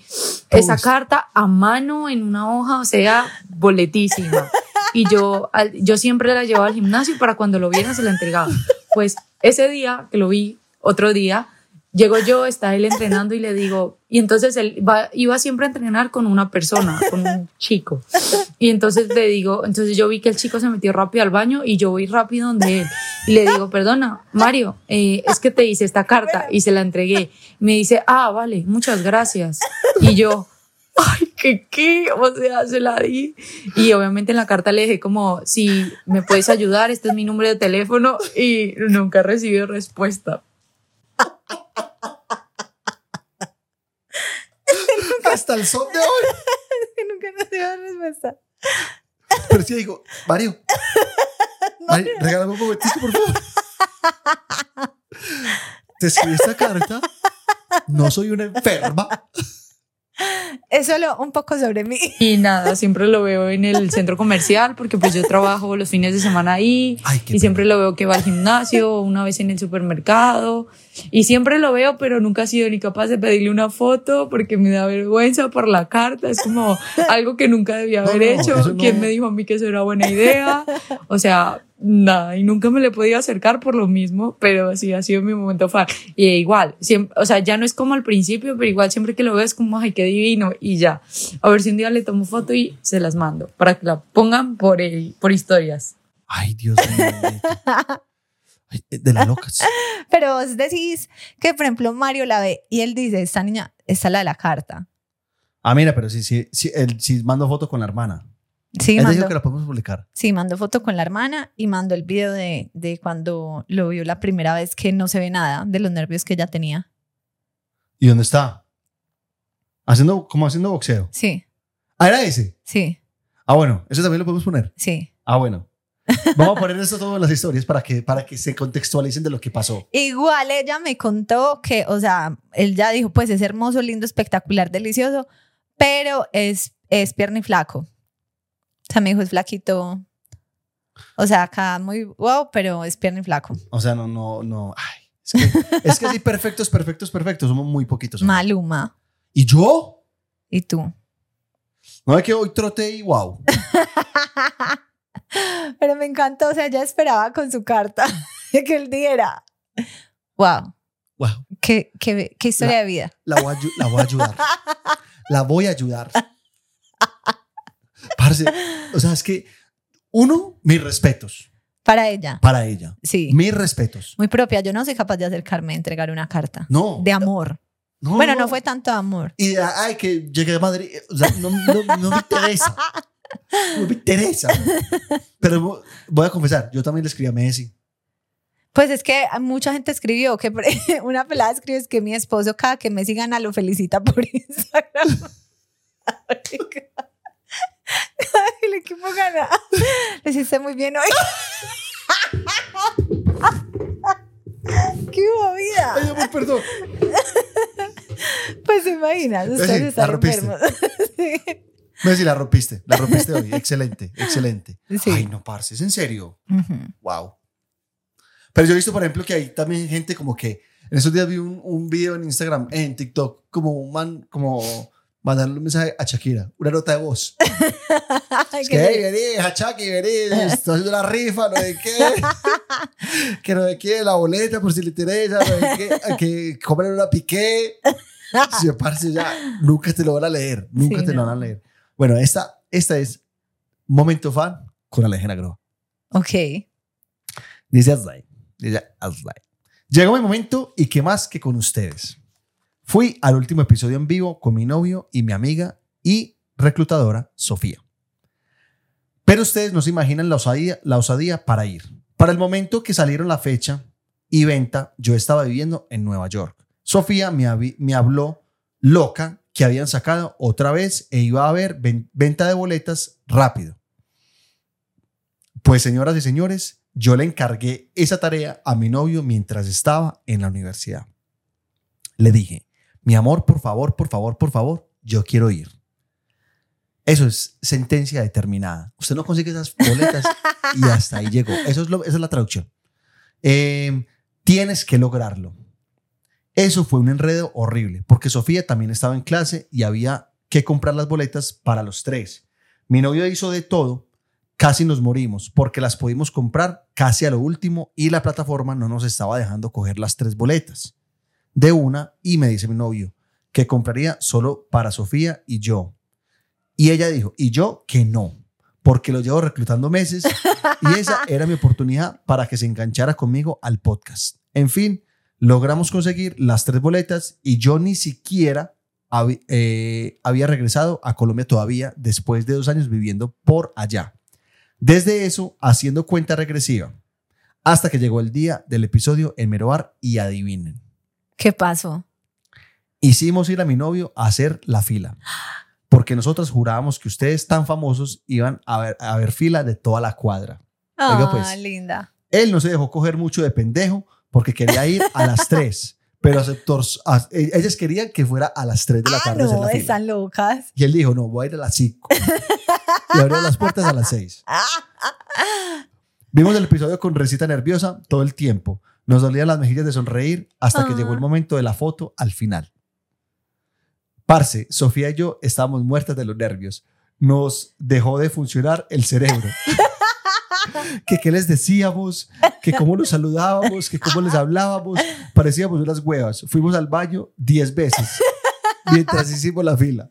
esa carta a mano en una hoja, o sea, boletísima. Y yo, yo siempre la llevaba al gimnasio para cuando lo viera se la entregaba. Pues ese día que lo vi, otro día, llego yo, está él entrenando y le digo, y entonces él va- iba siempre a entrenar con una persona, con un chico. Y entonces le digo, entonces yo vi que el chico se metió rápido al baño y yo voy rápido donde él. Y le digo, perdona, Mario, eh, es que te hice esta carta y se la entregué. Me dice, ah, vale, muchas gracias. Y yo, ay, ¿qué qué? O sea, se la di. Y obviamente en la carta le dije como, si me puedes ayudar, este es mi número de teléfono y nunca he recibido respuesta. Hasta el son de hoy. Que nunca nos dio respuesta. Pero sí digo, Mario, Mario, regálame un momentico, por favor. Te escribí esta carta. No soy una enferma. Es solo un poco sobre mí. Y nada, siempre lo veo en el centro comercial porque pues yo trabajo los fines de semana ahí Ay, y siempre lo veo que va al gimnasio, una vez en el supermercado y siempre lo veo pero nunca he sido ni capaz de pedirle una foto porque me da vergüenza por la carta, es como algo que nunca debía haber no, hecho, no. ¿quién me dijo a mí que eso era buena idea? O sea, nada, y nunca me le he podido acercar por lo mismo, pero sí ha sido mi momento fan. Y igual, siempre, o sea, ya no es como al principio, pero igual siempre que lo veo es como, ay, qué divino, y ya. A ver si un día le tomo foto y se las mando para que la pongan por, el- por historias. Ay, Dios mío. Ay, de las locas. Pero vos decís que, por ejemplo, Mario la ve y él dice, esta niña, esta es la de la carta. Ah, mira, pero sí, sí, sí, él sí mando foto con la hermana. Sí, dijo mandó, que la podemos publicar. sí, mandó foto con la hermana y mandó el video de, de cuando lo vio la primera vez que no se ve nada de los nervios que ella tenía. ¿Y dónde está? Haciendo, como haciendo boxeo. Sí, Ah, era ese. sí, Ah, bueno, eso también lo podemos poner. sí. Ah, bueno. Vamos a poner eso todo en las historias para que, para que se contextualicen de lo que pasó. Igual ella me contó que, o sea, él ya dijo, pues es hermoso, lindo, espectacular, delicioso, pero es, es pierna y flaco. Sea, me dijo, es flaquito. O sea, acá muy wow, pero es pierna y flaco. O sea, no, no, no. Ay, es que, es que sí, perfectos, perfectos, perfectos. Somos muy poquitos. Maluma. ¿Y yo? ¿Y tú? No es que hoy trote y wow. Pero me encantó, o sea, ya esperaba con su carta que él diera. Wow, Wow. qué, qué, qué historia de vida. La voy, a, la voy a ayudar. La voy a ayudar. Parce, o sea, es que, uno, mis respetos Para ella, para ella. sí. Mis respetos. Muy propia. Yo no soy capaz de acercarme a entregar una carta. No. De amor. no, Bueno, no fue tanto amor. Y de, ay, que llegué a Madrid. O sea, no, no, no me interesa. No me interesa. Pero vo- voy a confesar, yo también le escribí a Messi. Pues es que mucha gente escribió que una pelada escribe es que mi esposo cada que me gana lo felicita por Instagram. El equipo gana. Lo hiciste muy bien hoy. ¡Qué movida! Ay, amor, perdón. Pues imaginas, Sí, ustedes la están rompiste. enfermos. Sí. Me decís, la rompiste. La rompiste hoy. Excelente, excelente. Sí. Ay, no, parce, es en serio. Ujú. Wow. Pero yo he visto, por ejemplo, que hay también gente como que. En esos días vi un, un video en Instagram, en TikTok, como un man, como mandarle un mensaje a Shakira, una nota de voz. Es que, hey, vení, Hachaki, vení, estoy haciendo una rifa, no de qué. que no de qué, la boleta por si le interesa, no de qué, que compren una piqué. Si me parece ya, nunca te lo van a leer, nunca Sí, te lo no. van a leer. Bueno, esta, esta es Momento Fan con Alejandra Groa. Ok. Dice Aslay. Dice Aslay. Llegó mi momento y qué más que con ustedes. Fui al último episodio en vivo con mi novio y mi amiga y reclutadora Sofía. Pero ustedes no se imaginan la osadía, la osadía para ir. Para el momento que salieron la fecha y venta, yo estaba viviendo en Nueva York. Sofía me, habló loca que habían sacado otra vez e iba a haber ven- venta de boletas rápido. Pues señoras y señores, yo le encargué esa tarea a mi novio mientras estaba en la universidad. Le dije, mi amor, por favor, por favor, por favor, yo quiero ir. Eso es sentencia determinada. Usted no consigue esas boletas y hasta ahí llegó. Eso es lo- esa es la traducción. Eh, tienes que lograrlo. Eso fue un enredo horrible, porque Sofía también estaba en clase y había que comprar las boletas para los tres. Mi novio hizo de todo, casi nos morimos, porque las pudimos comprar casi a lo último y la plataforma no nos estaba dejando coger las tres boletas de una y me dice mi novio que compraría solo para Sofía y yo. Y ella dijo, y yo que no, porque lo llevo reclutando meses y esa era mi oportunidad para que se enganchara conmigo al podcast. En fin, logramos conseguir las tres boletas y yo ni siquiera eh, había regresado a Colombia todavía después de dos años viviendo por allá. Desde eso, haciendo cuenta regresiva, hasta que llegó el día del episodio en Merobar y adivinen. ¿Qué pasó? Hicimos ir a mi novio a hacer la fila. Porque nosotros jurábamos que ustedes tan famosos iban a ver, a ver fila de toda la cuadra. Oiga, Ah, pues. linda. Él no se dejó coger mucho de pendejo porque quería ir a las 3, pero aceptó, a- ellas querían que fuera a las 3 de la Ah, tarde a hacer la fila. están locas. Y él dijo, no, voy a ir a las 5. y abrió las puertas a las 6. Vimos el episodio con recita nerviosa todo el tiempo. Nos dolían las mejillas de sonreír hasta que Ah. llegó el momento de la foto al final. Parce, Sofía y yo estábamos muertas de los nervios. Nos dejó de funcionar el cerebro. que qué les decíamos, que cómo nos saludábamos, que cómo les hablábamos. Parecíamos unas huevas. Fuimos al baño 10 veces mientras hicimos la fila.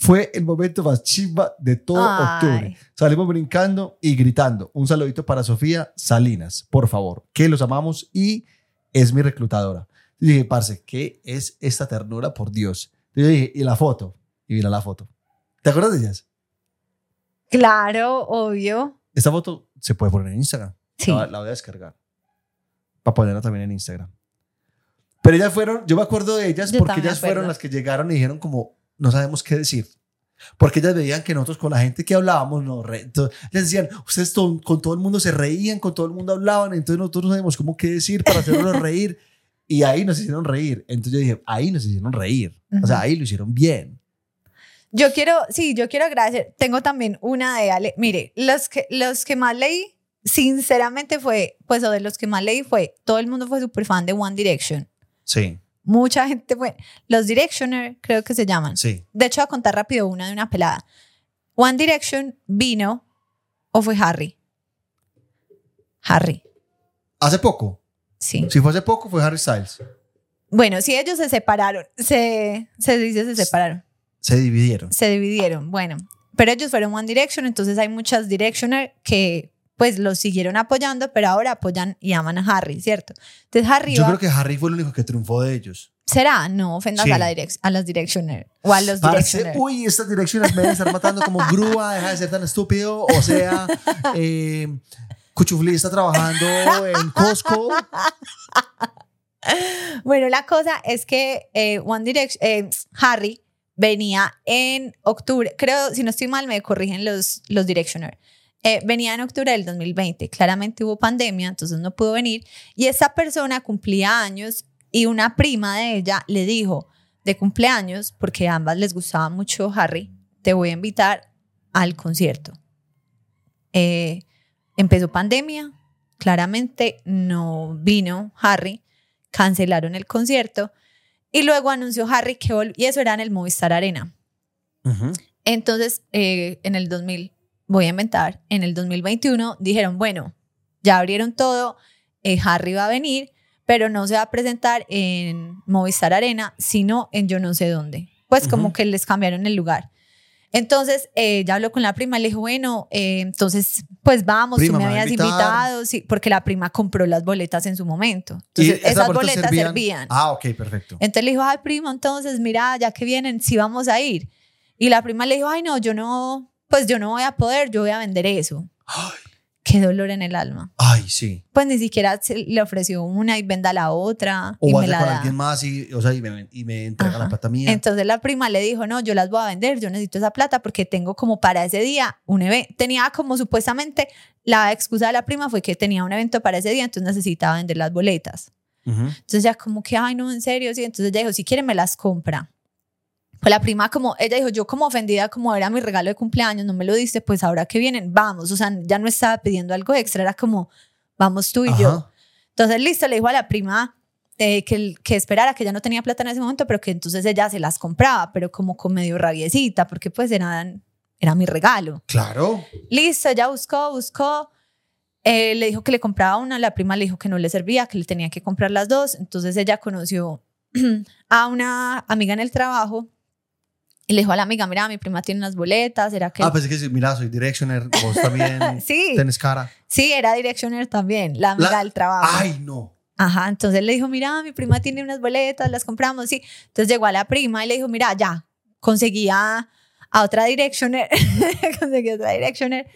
Fue el momento más chimba de todo Ay. octubre. Salimos brincando y gritando. Un saludito para Sofía Salinas, por favor, que los amamos y es mi reclutadora. Y dije, parce, ¿qué es esta ternura? Por Dios. Y yo dije, ¿y la foto? Y mira la foto. ¿Te acuerdas de ellas? Claro, obvio. Esta foto se puede poner en Instagram. Sí. La, la voy a descargar. Para ponerla también en Instagram. Pero ellas fueron, yo me acuerdo de ellas Yo porque ellas fueron las que llegaron y dijeron como, no sabemos qué decir. Porque ellas veían que nosotros con la gente que hablábamos, no, entonces, les decían, ustedes to- con todo el mundo se reían, con todo el mundo hablaban, entonces nosotros no sabemos cómo qué decir para hacerlos reír. Y ahí nos hicieron reír. Entonces yo dije, ahí nos hicieron reír. O sea, ahí lo hicieron bien. Yo quiero, sí, yo quiero agradecer. Tengo también una de Ale. Mire, los que, los que más leí, sinceramente fue, pues, o de los que más leí fue, todo el mundo fue súper fan de One Direction. Sí, Mucha gente fue, los Directioner creo que se llaman. sí. De hecho, voy a contar rápido una de una pelada. One Direction vino o fue Harry. Harry, Hace poco. sí. Si fue hace poco, fue Harry Styles. Bueno, sí, ellos se separaron. Se, se dice se separaron. Se dividieron. Se dividieron. Bueno, pero ellos fueron One Direction, entonces hay muchas Directioner que pues los siguieron apoyando, pero ahora apoyan y aman a Harry, ¿cierto? Entonces Harry Yo va- creo que Harry fue el único que triunfó de ellos. será, no ofendas Sí. a, la a las Directioner o a los Directioner. uy, estas direcciones me deben estar matando como grúa, deja de ser tan estúpido. O sea, eh, está trabajando en Costco. Bueno, la cosa es que eh, One Direction, eh, Harry venía en octubre, creo, si no estoy mal, me corrigen los, los Directioner. Eh, venía en octubre del 2020, claramente hubo pandemia, entonces no pudo venir. Y esa persona cumplía años y una prima de ella le dijo de cumpleaños, porque a ambas les gustaba mucho Harry, te voy a invitar al concierto. Eh, empezó pandemia, claramente no vino Harry, cancelaron el concierto y luego anunció Harry que y eso era en el Movistar Arena. Entonces, eh, en el 2000, voy a inventar, en el 2021 dijeron, bueno, ya abrieron todo, eh, Harry va a venir, pero no se va a presentar en Movistar Arena, sino en yo no sé dónde. Pues como que les cambiaron el lugar. Entonces, eh, ya habló con la prima, le dijo, bueno, eh, entonces, pues vamos, Prima, tú me habías invitado, sí, porque la prima compró las boletas en su momento. Entonces, esas boletas boletas servían. Ah, ok, perfecto. Entonces le dijo, ay, prima, entonces mira, ya que vienen, sí vamos a ir. Y la prima le dijo, ay, no, yo no, pues yo no voy a poder, yo voy a vender eso. Ay, Qué dolor en el alma. ay, sí. Pues ni siquiera se- le ofreció una y venda la otra O y me vaya la con da. alguien más y, o sea, y, me, y me entrega Ajá. la plata mía. Entonces la prima le dijo, no, yo las voy a vender, yo necesito esa plata porque tengo como para ese día un evento. Tenía como supuestamente, la excusa de la prima fue que tenía un evento para ese día, entonces necesitaba vender las boletas. Entonces ya como que, ay, no, en serio, sí. Entonces ella dijo, si quiere me las compra. Pues la prima como, ella dijo, yo como ofendida, como era mi regalo de cumpleaños, no me lo diste, pues ahora que vienen, vamos. O sea, ya no estaba pidiendo algo extra, era como, vamos tú y yo. Ajá. Entonces, listo, le dijo a la prima eh, que, que esperara, que ya no tenía plata en ese momento, pero que entonces ella se las compraba, pero como con medio rabiecita, porque pues eran, era mi regalo. Claro. Listo, ella buscó, buscó. Eh, le dijo que le compraba una, la prima le dijo que no le servía, que le tenía que comprar las dos. Entonces ella conoció a una amiga en el trabajo y le dijo a la amiga, mira, mi prima tiene unas boletas, ¿será que...? Ah, pensé que sí, mira, soy Directioner, vos también sí, tenés cara. sí, era Directioner también, la amiga La- del trabajo. Ay, no. Ajá, entonces le dijo, mira, mi prima tiene unas boletas, las compramos, sí. Entonces llegó a la prima y le dijo, mira, ya, conseguí a, a otra Directioner, conseguí a otra Directioner,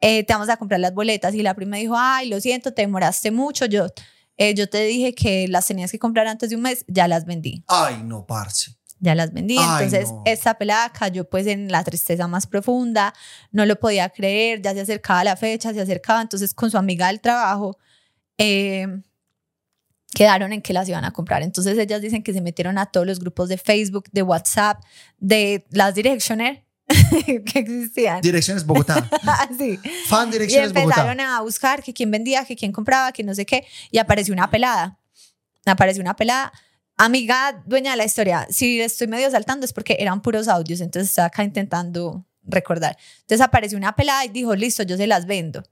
eh, te vamos a comprar las boletas. Y la prima dijo, ay, lo siento, te demoraste mucho, yo, eh, yo te dije que las tenías que comprar antes de un mes, ya las vendí, Ay, no, parce. Ya las vendí. Ay, Entonces no. esta pelada cayó pues en la tristeza más profunda, no lo podía creer, ya se acercaba la fecha, se acercaba, entonces con su amiga del trabajo. Eh, quedaron en que las iban a comprar. Entonces ellas dicen que se metieron a todos los grupos de Facebook, de WhatsApp, de las Directioner que existían. Direcciones Bogotá. Sí. Fan Y Direcciones empezaron Bogotá. a buscar que quién vendía, que quién compraba, que no sé qué. Y apareció una pelada. Apareció una pelada. Amiga, dueña de la historia. Si estoy medio saltando es porque eran puros audios. Entonces estoy acá intentando recordar. Entonces apareció una pelada y dijo, listo, yo se las vendo.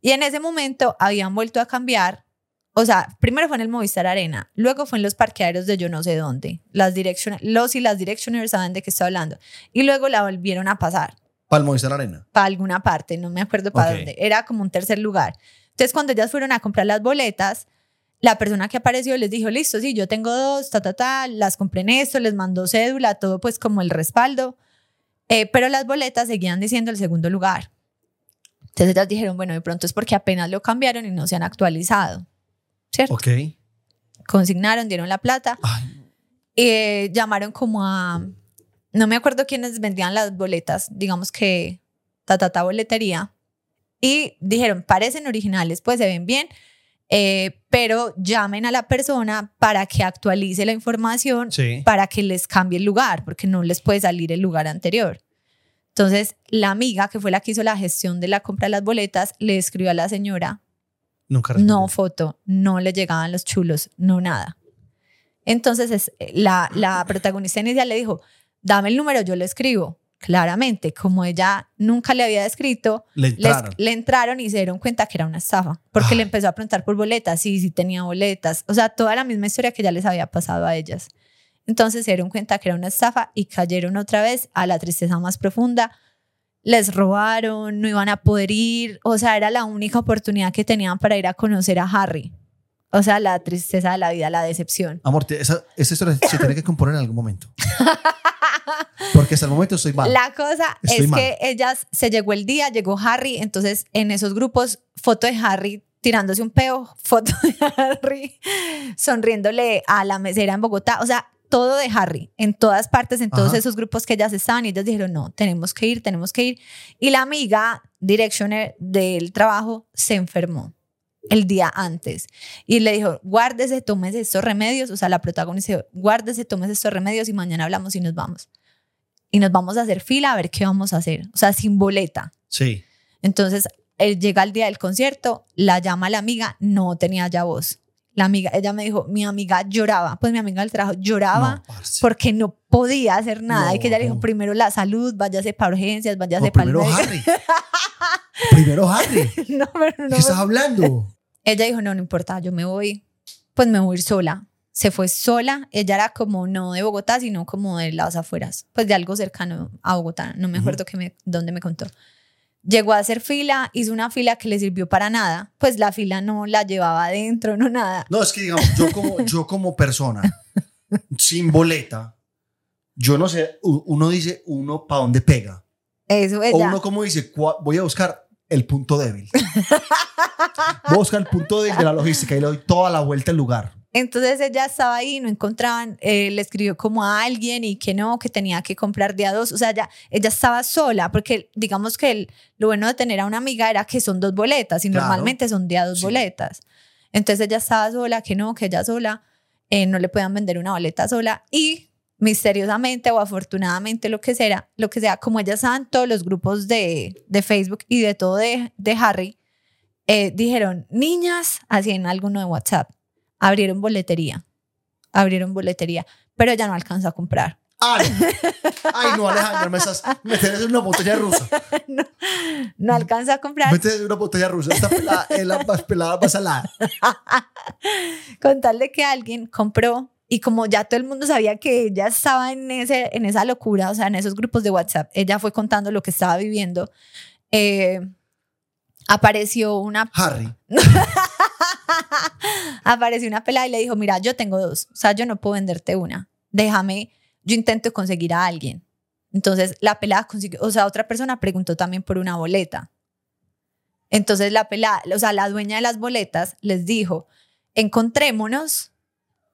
Y en ese momento habían vuelto a cambiar. O sea, primero fue en el Movistar Arena, luego fue en los parqueaderos de yo no sé dónde. Las direction, los y las Directioners saben de qué estoy hablando. Y luego la volvieron a pasar Palmo y Arena. para alguna parte, no me acuerdo para dónde, era como un tercer lugar. Entonces, cuando ellas fueron a comprar las boletas, la persona que apareció les dijo, listo, sí, yo tengo dos, ta, ta, ta, las compré en esto, les mandó cédula, todo pues como el respaldo, Eh, pero las boletas seguían diciendo el segundo lugar. Entonces ellas dijeron, bueno, de pronto es porque apenas lo cambiaron y no se han actualizado, ¿cierto? Ok. Consignaron, dieron la plata, eh, llamaron como a, no me acuerdo quiénes vendían las boletas, digamos que Tatata Boletería, y dijeron, parecen originales, pues se ven bien, eh, pero llamen a la persona para que actualice la información, sí. para que les cambie el lugar, porque no les puede salir el lugar anterior. Entonces, la amiga que fue la que hizo la gestión de la compra de las boletas le escribió a la señora Nunca respondió. no foto, no le llegaban los chulos, no nada. Entonces es, la, la protagonista inicial le dijo, dame el número, yo le escribo. Claramente, como ella nunca le había escrito, Le entraron. le entraron y se dieron cuenta que era una estafa, porque Ay. le empezó a preguntar por boletas, sí, sí tenía boletas, o sea, toda la misma historia que ya les había pasado a ellas. Entonces se dieron cuenta que era una estafa y cayeron otra vez a la tristeza más profunda. Les robaron, no iban a poder ir, o sea, era la única oportunidad que tenían para ir a conocer a Harry. O sea, la tristeza de la vida, la decepción. Amor, esa, esa historia se tiene que componer en algún momento. Porque hasta el momento estoy mal. La cosa Estoy es mal. que ellas se llegó el día, llegó Harry, entonces en esos grupos, foto de Harry tirándose un peo, foto de Harry sonriéndole a la mesera en Bogotá. O sea, todo de Harry, en todas partes, en todos Ajá. esos grupos que ellas estaban, y ellas dijeron, no, tenemos que ir, tenemos que ir. Y la amiga directioner del trabajo se enfermó el día antes y le dijo, guárdese, tómese estos remedios, o sea, la protagonista dijo, guárdese, tómese estos remedios y mañana hablamos y nos vamos. Y nos vamos a hacer fila a ver qué vamos a hacer, o sea, sin boleta. Sí. Entonces, él llega el día del concierto, la llama la amiga, no tenía ya voz. La amiga, ella me dijo, mi amiga lloraba, pues mi amiga del trabajo lloraba No, porque no podía hacer nada. Y que ella le dijo, No. primero la salud, váyase para urgencias, váyase No, para primero. Harry. primero Harry. no, pero ¿Qué no. estás hablando? Ella dijo, no, no importa, yo me voy, pues me voy a ir sola. Se fue sola, ella era como no de Bogotá, sino como de las afueras, pues de algo cercano a Bogotá, no me acuerdo que me, dónde me contó. Llegó a hacer fila, hizo una fila que le sirvió para nada, pues la fila no la llevaba adentro, no nada. No, es que digamos, yo como, yo como persona, sin boleta, yo no sé, uno dice uno para dónde pega. Eso O ella. uno como dice, "Cua- voy a buscar el punto débil. Voy a buscar el punto débil de la logística y le doy toda la vuelta al lugar. Entonces ella estaba ahí, no encontraban, eh, le escribió como a alguien y que no, que tenía que comprar día dos. O sea, ya, ella estaba sola, porque digamos que el- lo bueno de tener a una amiga era que son dos boletas y Claro. normalmente son día dos Sí. boletas. Entonces ella estaba sola, que no, que ella sola, eh, no le podían vender una boleta sola y misteriosamente o afortunadamente lo que sea, lo que sea, como ella estaba en todos los grupos de, de Facebook y de todo de, de Harry, eh, dijeron, niñas, así en alguno de WhatsApp, abrieron boletería, abrieron boletería, pero ella no alcanzó a comprar. Ay, ay no, Alejandro, me estás metiendo en una botella rusa. No alcanzó a comprar, Métete en una botella rusa. Esta pelada es la más pelada, más salada. con tal de que alguien compró y como ya todo el mundo sabía que ella estaba en, ese, en esa locura, o sea, en esos grupos de WhatsApp, ella fue contando lo que estaba viviendo. eh, apareció una Harry. apareció una pelada y le dijo, mira, yo tengo dos, o sea, yo no puedo venderte una, déjame, yo intento conseguir a alguien. Entonces la pelada consiguió, o sea, otra persona preguntó también por una boleta. Entonces la pelada, o sea, la dueña de las boletas les dijo, encontrémonos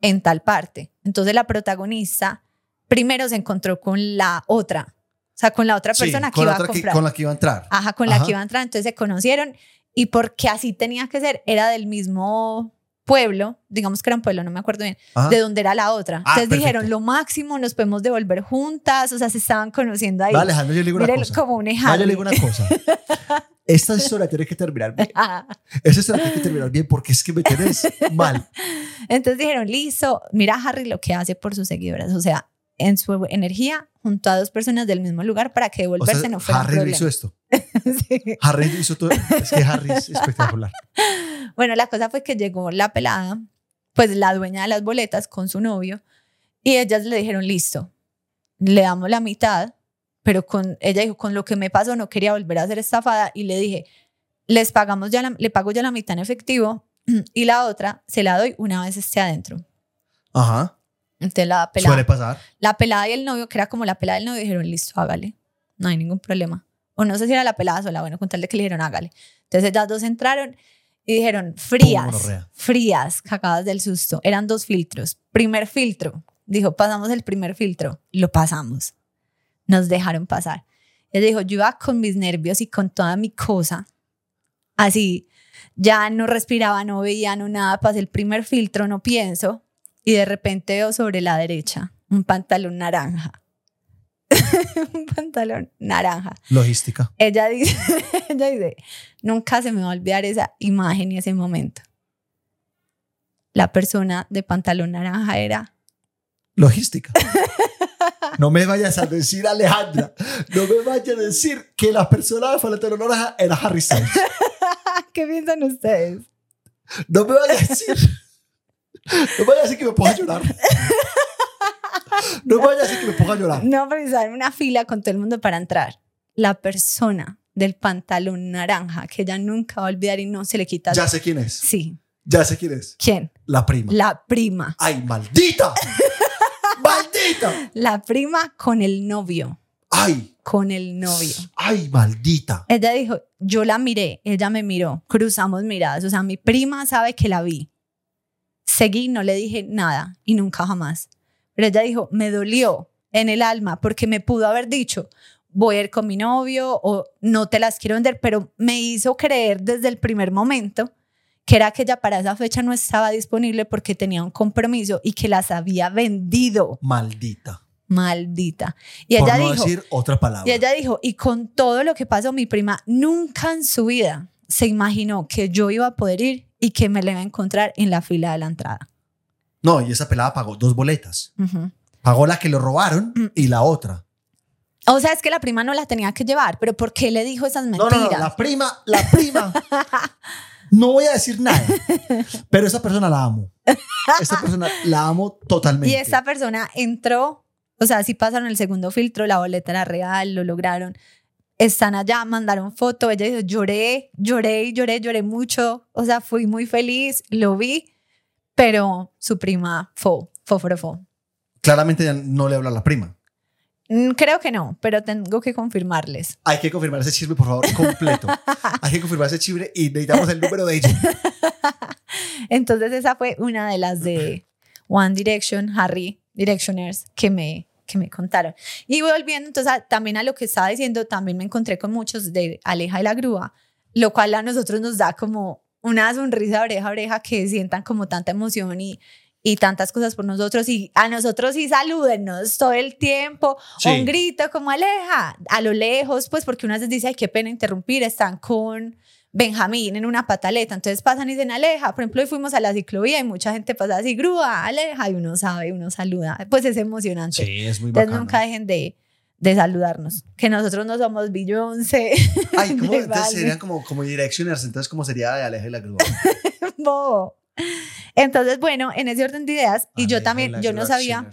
en tal parte. Entonces la protagonista primero se encontró con la otra, o sea, con la otra Sí, persona que iba a que- comprar. con la que iba a entrar. Ajá, con la que iba a entrar. Entonces se conocieron y porque así tenía que ser, era del mismo pueblo, digamos que era un pueblo, no me acuerdo bien, Ajá. de donde era la otra. Ah, Entonces dijeron, lo máximo, nos podemos devolver juntas, o sea, se estaban conociendo ahí. Va, Alejandro, yo le digo una cosa. como un Va, yo le digo una cosa. Esta historia tiene que terminar bien. Ajá. Esta historia tiene que terminar bien porque es que me tienes mal. Entonces dijeron, listo, mira a Harry lo que hace por sus seguidoras, o sea, en su energía junto a dos personas del mismo lugar para que O devolverse sea, no fuera un Harry problema. hizo esto. Sí. Harry hizo todo. Es que Harry es espectacular. Bueno, la cosa fue que llegó la pelada, pues la dueña de las boletas con su novio, y ellas le dijeron, listo, le damos la mitad, pero con, ella dijo, con lo que me pasó no quería volver a ser estafada, y le dije, les pagamos ya, la- le pago ya la mitad en efectivo, y la otra se la doy una vez esté adentro. Ajá. Entonces la Suele pelada, pasar. la pelada y el novio, que era como la pelada y el novio, dijeron, listo, hágale, no hay ningún problema. O no sé si era la pelada sola, bueno, con tal de que le dijeron, hágale. Entonces ellas dos entraron y dijeron, frías, frías, cagadas del susto. Eran dos filtros. Primer filtro, dijo, pasamos el primer filtro, lo pasamos. Nos dejaron pasar. Ella dijo, yo iba con mis nervios y con toda mi cosa, así, ya no respiraba, no veía, no nada, pasé el primer filtro, no pienso, y de repente veo sobre la derecha un pantalón naranja. un pantalón naranja. Logística. Ella dice, ella dice, nunca se me va a olvidar esa imagen y ese momento. La persona de pantalón naranja era Logística. No me vayas a decir, Alejandra, no me vayas a decir que la persona de Falletero Naranja era Harry Styles. ¿Qué piensan ustedes? No me vayas a decir. No me vayas a decir que me ponga a llorar. No me vayas a decir que me ponga a llorar. No, pero estaba en una fila con todo el mundo para entrar. La persona del pantalón naranja que ella nunca va a olvidar y no se le quita. Ya sé quién es. Sí. Ya sé quién es. ¿Quién? La prima. La prima. ¡Ay, maldita! ¡Maldita! La prima con el novio. ¡Ay! Con el novio. ¡Ay, maldita! Ella dijo, yo la miré, ella me miró, cruzamos miradas, o sea, mi prima sabe que la vi. Seguí, no le dije nada y nunca jamás. pero ella dijo, me dolió en el alma porque me pudo haber dicho, voy a ir con mi novio o no te las quiero vender, pero me hizo creer desde el primer momento que era que ella para esa fecha no estaba disponible porque tenía un compromiso y que las había vendido. Maldita. Maldita. Y Por ella no dijo, decir otra palabra. y ella dijo, y con todo lo que pasó, mi prima nunca en su vida se imaginó que yo iba a poder ir y que me la iba a encontrar en la fila de la entrada. No, y esa pelada pagó dos boletas. Ujú. Pagó la que lo robaron Mm. y la otra. O sea, es que la prima no la tenía que llevar, pero ¿por qué le dijo esas No, mentiras? no, no, la prima, la prima. No voy a decir nada, pero esa persona la amo. Esa persona la amo totalmente. Y esa persona entró, o sea, sí pasaron el segundo filtro, la boleta era real, lo lograron. Están allá, mandaron foto, ella dijo, lloré, lloré, lloré, lloré mucho, o sea, fui muy feliz, lo vi, pero su prima fue, fue, fue, fue. Claramente ya no le habla a la prima. Mm, Creo que no, pero tengo que confirmarles. Hay que confirmar ese chisme, por favor, completo. Hay que confirmar ese chisme y necesitamos el número de ella. Entonces esa fue una de las de One Direction, Harry Directioners, que me, que me contaron. Y volviendo entonces a- también a lo que estaba diciendo, también me encontré con muchos de Aleja y la Grúa, lo cual a nosotros nos da como una sonrisa de oreja a oreja que sientan como tanta emoción y, y tantas cosas por nosotros. Y a nosotros sí salúdennos todo el tiempo, Sí. un grito como Aleja, a lo lejos, pues porque una vez dice, ay, qué pena interrumpir, están con Benjamín en una pataleta, entonces pasan y dicen aleja, por ejemplo, hoy fuimos a la ciclovía y mucha gente pasa así, grúa, aleja, y uno sabe, uno saluda, pues es emocionante. Sí, es muy entonces bacano. nunca dejen de, de saludarnos, que nosotros no somos Beyoncé, Ay, ¿cómo? Entonces serían como, como directioners, entonces ¿cómo sería de Aleja y la Grúa? Bobo. Entonces, bueno, en ese orden de ideas, y yo Aleja también, la yo no sabía,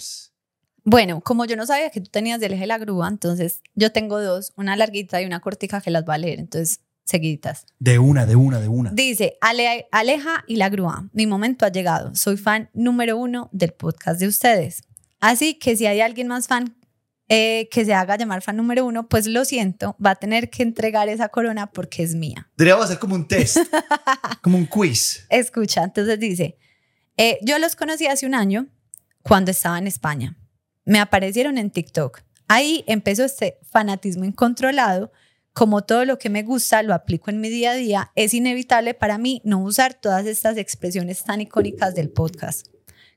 bueno, como yo no sabía que tú tenías del eje de la grúa, entonces yo tengo dos, una larguita y una cortica que las va a leer, entonces seguiditas. De una, de una, de una. Dice, Ale- Aleja y la grúa, mi momento ha llegado. Soy fan número uno del podcast de ustedes. Así que si hay alguien más fan eh, que se haga llamar fan número uno, pues lo siento, va a tener que entregar esa corona porque es mía. Deberíamos hacer como un test, como un quiz. Escucha, entonces dice, eh, yo los conocí hace un año cuando estaba en España. Me aparecieron en TikTok. Ahí empezó este fanatismo incontrolado. Como todo lo que me gusta lo aplico en mi día a día, es inevitable para mí no usar todas estas expresiones tan icónicas del podcast.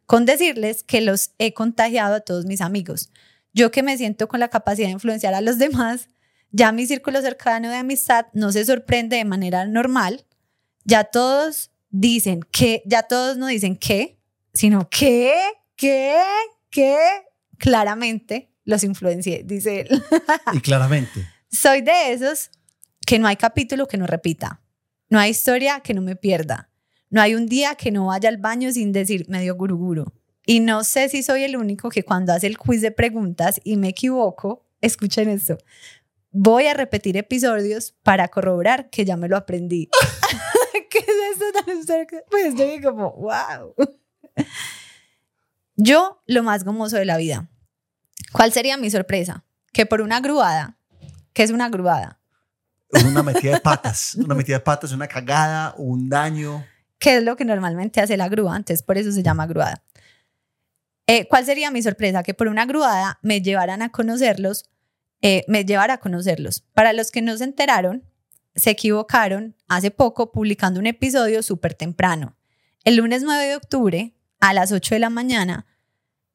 Con decirles que los he contagiado a todos mis amigos. Yo que me siento con la capacidad de influenciar a los demás, ya mi círculo cercano de amistad no se sorprende de manera normal. Ya todos dicen que, ya todos no dicen que, sino que, que, que, claramente los influencié, dice él. Y claramente. Soy de esos que no hay capítulo que no repita, no hay historia que no me pierda, no hay un día que no vaya al baño sin decir medio guruguru. Y no sé si soy el único que cuando hace el quiz de preguntas y me equivoco, escuchen esto, voy a repetir episodios para corroborar que ya me lo aprendí. ¿Qué es esto tan absurdo? Pues yo digo como, wow. Yo, lo más gomoso de la vida. ¿Cuál sería mi sorpresa? Que por una gruada, que es una gruada? Una metida de patas. Una metida de patas, una cagada, un daño. que es lo que normalmente hace la grúa, entonces por eso se llama gruada. Eh, ¿Cuál sería mi sorpresa? Que por una gruada me llevaran a conocerlos, eh, me llevara a conocerlos. Para los que no se enteraron, se equivocaron hace poco publicando un episodio súper temprano. El lunes 9 de octubre, a las 8 de la mañana,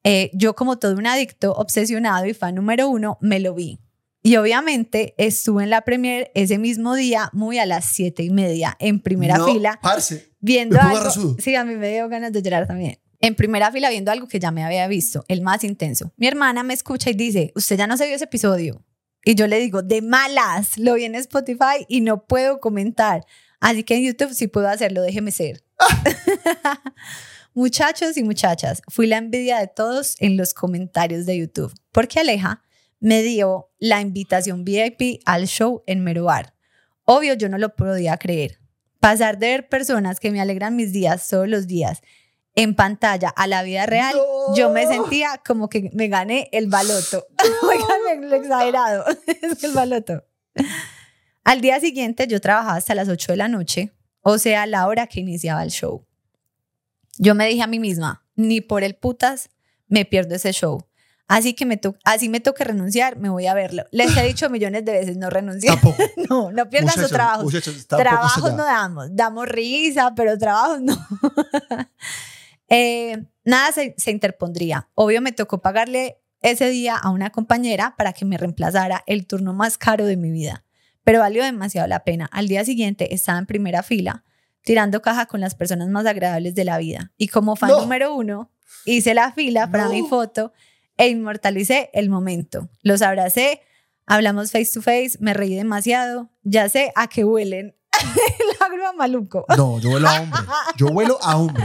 eh, yo como todo un adicto, obsesionado y fan número uno, me lo vi. Y obviamente estuve en la premier ese mismo día, muy a las siete y media, en primera No, fila, Parce. viendo algo. Sí, a mí me dio ganas de llorar también. En primera fila viendo algo que ya me había visto, el más intenso. Mi hermana me escucha y dice, usted ya no se vio ese episodio. Y yo le digo, de malas, lo vi en Spotify y no puedo comentar. Así que en YouTube sí puedo hacerlo, déjeme ser. Muchachos y muchachas, fui la envidia de todos en los comentarios de YouTube, porque Aleja me dio la invitación VIP al show en Merobar. Obvio, yo no lo podía creer. Pasar de ver personas que me alegran mis días todos los días en pantalla a la vida real, No. yo me sentía como que me gané el baloto. Oigan, lo exagerado. es el baloto. Al día siguiente yo trabajaba hasta las 8 de la noche, o sea, la hora que iniciaba el show. Yo me dije a mí misma, ni por el putas me pierdo ese show. Así que me to- así me toca renunciar, me voy a verlo. Les he dicho millones de veces, no renunciar. No, no pierdan trabajos. muchachos, tampoco Trabajos no damos, damos risa, pero trabajos no. Eh, nada se, se interpondría. Obvio me tocó pagarle ese día a una compañera para que me reemplazara el turno más caro de mi vida, pero valió demasiado la pena. Al día siguiente estaba en primera fila, tirando caja con las personas más agradables de la vida. Y como fan No. número uno, hice la fila para No. mi foto e inmortalicé el momento. Los abracé, hablamos face to face, me reí demasiado, ya sé a qué huelen. la grúa maluco. No, yo vuelo a hombre. Yo vuelo a hombre.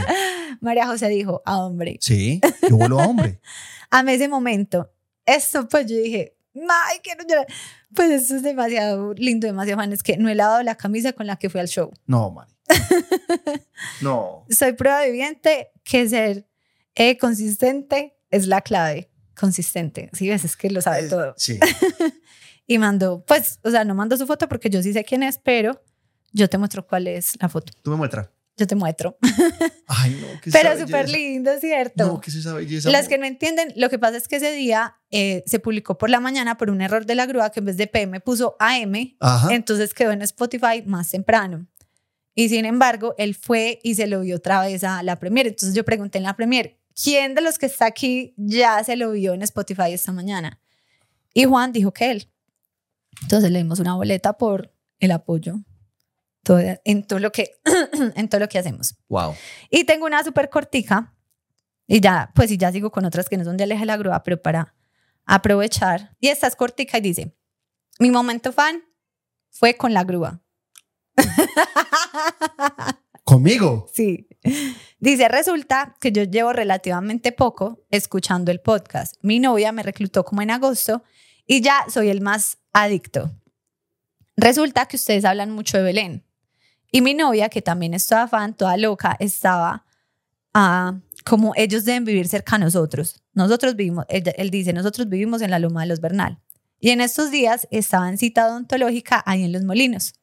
María José dijo, a hombre. Sí, yo vuelo a hombre. Amé ese momento. Esto, pues yo dije, ay, quiero llorar. Pues esto es demasiado lindo, demasiado fan. Es que no he lavado la camisa con la que fui al show. No, Mari. No. Soy prueba viviente que ser eh, consistente es la clave. Consistente. Sí, ves, es que lo sabe Eh, todo. Sí. Y mandó, pues, o sea, no mandó su foto porque yo sí sé quién es, pero yo te muestro cuál es la foto. Tú me muestras. Yo te muestro. Ay, no. ¿qué Pero súper lindo, ¿cierto? No, ¿qué es esa belleza? Las que no entienden, lo que pasa es que ese día eh, se publicó por la mañana por un error de la grúa que en vez de PM puso AM, Ajá. entonces quedó en Spotify más temprano. Y sin embargo, él fue y se lo vio otra vez a la Premier. Entonces yo pregunté en la Premier, ¿quién de los que está aquí ya se lo vio en Spotify esta mañana? Y Juan dijo que él. Entonces le dimos una boleta por el apoyo todo- en, todo lo que, en todo lo que hacemos. Wow. Y tengo una súper cortica. Y ya, pues y ya sigo con otras que no son de Aleje la Grúa, pero para aprovechar. Y esta es cortica y dice, mi momento fan fue con la grúa. ¿Conmigo? Sí. Dice, resulta que yo llevo relativamente poco escuchando el podcast. Mi novia me reclutó como en agosto y ya soy el más adicto. Resulta que ustedes hablan mucho de Belén. Y mi novia, que también es toda fan, toda loca, estaba ah, como ellos deben vivir cerca a nosotros. Nosotros vivimos, él, él dice, nosotros vivimos en la Loma de los Bernal. Y en estos días estaba en cita odontológica ahí en Los Molinos.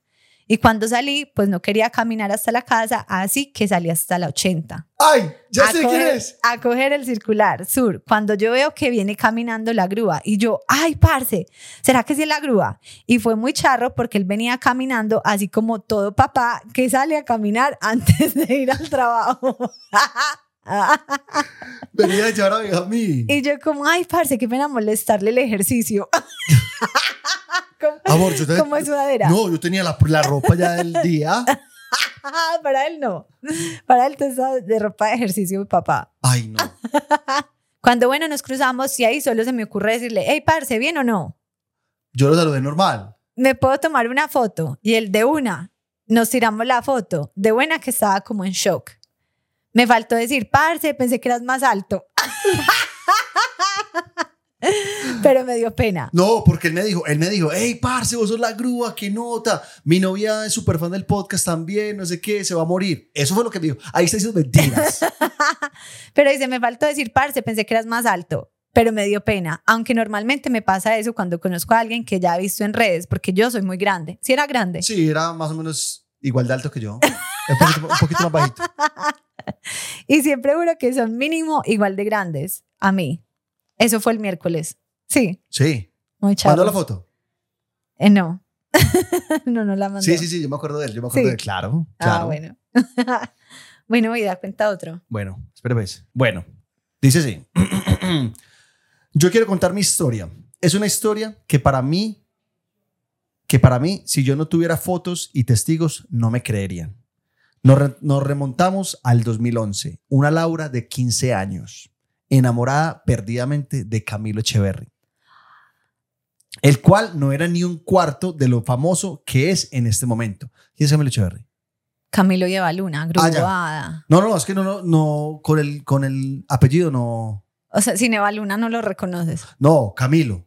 Y cuando salí, pues no quería caminar hasta la casa, así que salí hasta la 80. ¡Ay! ¡Ya sé quién es! A coger el circular sur. Cuando yo veo que viene caminando la grúa y yo, ¡ay, parce! ¿Será que sí es la grúa? Y fue muy charro porque él venía caminando así como todo papá que sale a caminar antes de ir al trabajo. Venía a llevar a mi a mí. y yo como, ¡ay, parce! Qué pena molestarle el ejercicio. como, Amor, yo te... como es sudadera. No, yo tenía la, la ropa ya del día. Ah, para él no. Para él tú estás de ropa de ejercicio de papá. Ay, no. Cuando, bueno, nos cruzamos y ahí solo se me ocurre decirle, hey, parce, ¿bien o no? Yo lo saludé normal. ¿Me puedo tomar una foto? Y el de una, nos tiramos la foto. De buena que estaba como en shock. Me faltó decir, parce, pensé que eras más alto. Pero me dio pena. No, porque él me dijo, él me dijo, hey, parce, vos sos la grúa, qué nota. Mi novia es súper fan del podcast también, no sé qué, se va a morir. Eso fue lo que me dijo. Ahí está diciendo mentiras. Pero dice, me faltó decir, parce, pensé que eras más alto. Pero me dio pena, aunque normalmente me pasa eso cuando conozco a alguien que ya he visto en redes, porque yo soy muy grande. Si era grande. Sí, era más o menos igual de alto que yo. Un poquito, un poquito más bajito. Y siempre juro que son mínimo igual de grandes a mí. Eso fue el miércoles. Sí, Sí. muy. ¿Mandó la foto? Eh, no. no, no la mandó. Sí, sí, sí, yo me acuerdo de él, yo me acuerdo Sí. de él. Claro, claro. Ah, bueno. bueno, vida, cuenta otro. Bueno, espera pues. Bueno, dice así. Yo quiero contar mi historia. Es una historia que para mí, que para mí, si yo no tuviera fotos y testigos, no me creerían. Nos, re- nos remontamos al 2011. Una Laura de 15 años, enamorada perdidamente de Camilo Echeverry, el cual no era ni un cuarto de lo famoso que es en este momento. ¿Quién es Camilo Echeverry? Camilo lleva Luna, Ah, grubada. No, no, es que no, no, no, con el, con el apellido no. o sea, sin Eva Luna no lo reconoces. No, Camilo.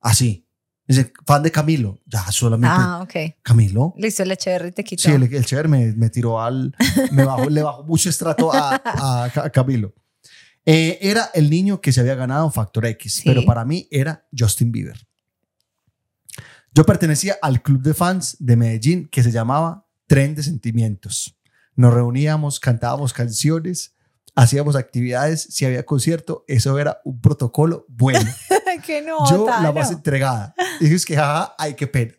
Así. Dice, fan de Camilo. Ya, solamente Ah, ok. Camilo. Listo, el Echeverry te quitó. Sí, el, el me, me tiró al. Me bajó, le bajó mucho estrato a, a a Camilo. Eh, era el niño que se había ganado Factor X, Sí. pero para mí era Justin Bieber. Yo pertenecía al club de fans de Medellín que se llamaba Tren de Sentimientos. Nos reuníamos, cantábamos canciones, hacíamos actividades, si había concierto, eso era un protocolo bueno. que no, Yo la más entregada. Y es que, jaja, ay, qué pena.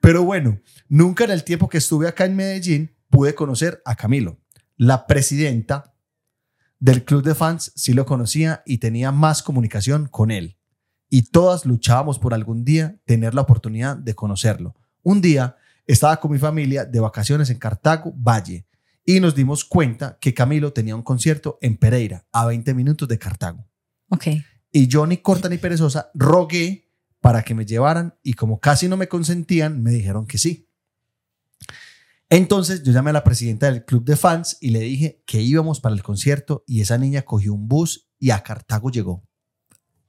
Pero bueno, nunca en el tiempo que estuve acá en Medellín pude conocer a Camilo. La presidenta del club de fans sí lo conocía y tenía más comunicación con él. Y todas luchábamos por algún día tener la oportunidad de conocerlo. Un día estaba con mi familia de vacaciones en Cartago, Valle, y nos dimos cuenta que Camilo tenía un concierto en Pereira, a 20 minutos de Cartago. Ok. Y yo ni corta ni perezosa rogué para que me llevaran y como casi no me consentían, me dijeron que sí. Entonces yo llamé a la presidenta del club de fans y le dije que íbamos para el concierto y esa niña cogió un bus y a Cartago llegó.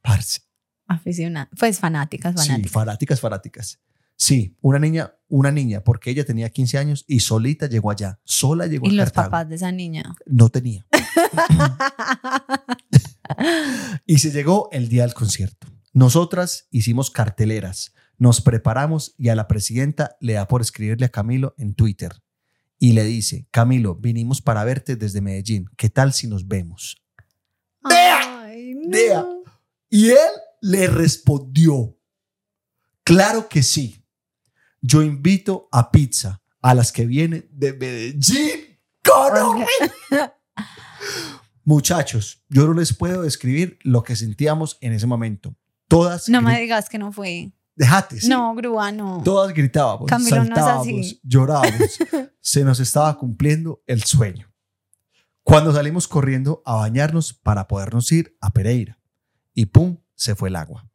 Parce. Aficionada. Pues fanáticas, Sí, fanáticas. fanáticas, fanáticas. Sí, una niña, una niña, porque ella tenía 15 años y solita llegó allá. Sola llegó y a los Cartago. papás de esa niña. No tenía. Y se llegó el día del concierto. Nosotras hicimos carteleras, nos preparamos y a la presidenta le da por escribirle a Camilo en Twitter y le dice, Camilo, vinimos para verte desde Medellín, ¿qué tal si nos vemos? Ay, no. Dea. Y él le respondió, claro que sí, yo invito a pizza a las que vienen de Medellín. Muchachos, yo no les puedo describir lo que sentíamos en ese momento. Todas, No me digas que no fue. déjate, sí. No, grúa, no. Todas gritábamos, Camilo no es saltábamos, así. llorábamos. Se nos estaba cumpliendo el sueño. Cuando salimos corriendo a bañarnos para podernos ir a Pereira. Y pum, se fue el agua.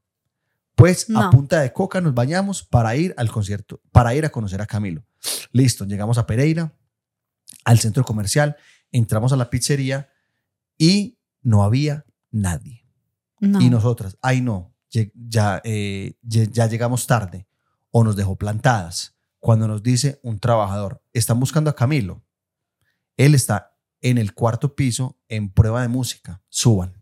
Pues a punta de coca nos bañamos para ir al concierto, para ir a conocer a Camilo. Listo, llegamos a Pereira, al centro comercial, entramos a la pizzería y no había nadie. No. Y nosotras, ay no, ya, eh, ya llegamos tarde o nos dejó plantadas. Cuando nos dice un trabajador, están buscando a Camilo. Él está en el cuarto piso en prueba de música, suban.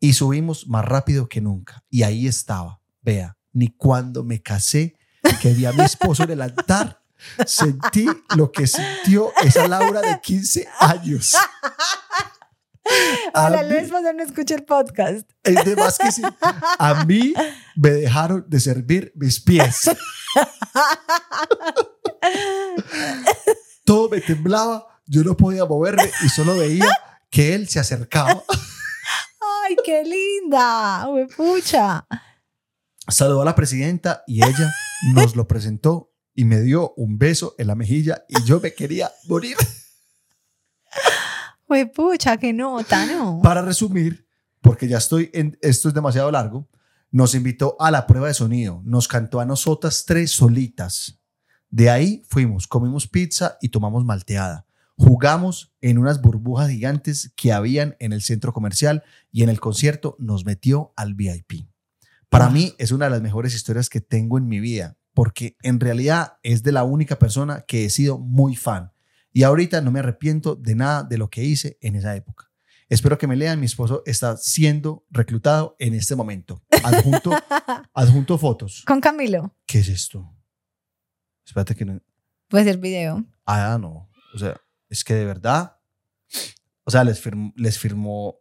Y subimos más rápido que nunca. Y ahí estaba, vea, ni cuando me casé, que vi a mi esposo en el altar, sentí lo que sintió esa Laura de 15 años. A Ojalá mí- el esposo no escuche el podcast. es de más que sí. A mí me dejaron de servir mis pies. Todo me temblaba, yo no podía moverme y solo veía que él se acercaba. Ay, qué linda. Uy, pucha. Saludó a la presidenta y ella nos lo presentó y me dio un beso en la mejilla y yo me quería morir. Pucha, qué nota, ¿no? Para resumir, porque ya estoy en esto es demasiado largo, nos invitó a la prueba de sonido, nos cantó a nosotras tres solitas. De ahí fuimos, comimos pizza y tomamos malteada. Jugamos en unas burbujas gigantes que habían en el centro comercial y en el concierto nos metió al VIP. Para Ah. mí es una de las mejores historias que tengo en mi vida, porque en realidad es de la única persona que he sido muy fan. Y ahorita no me arrepiento de nada de lo que hice en esa época. Espero que me lean. Mi esposo está siendo reclutado en este momento. Adjunto, adjunto fotos. Con Camilo. ¿Qué es esto? Espérate que no. Puede ser video. Ah, no. O sea, es que de verdad. O sea, les, firmó- les firmó.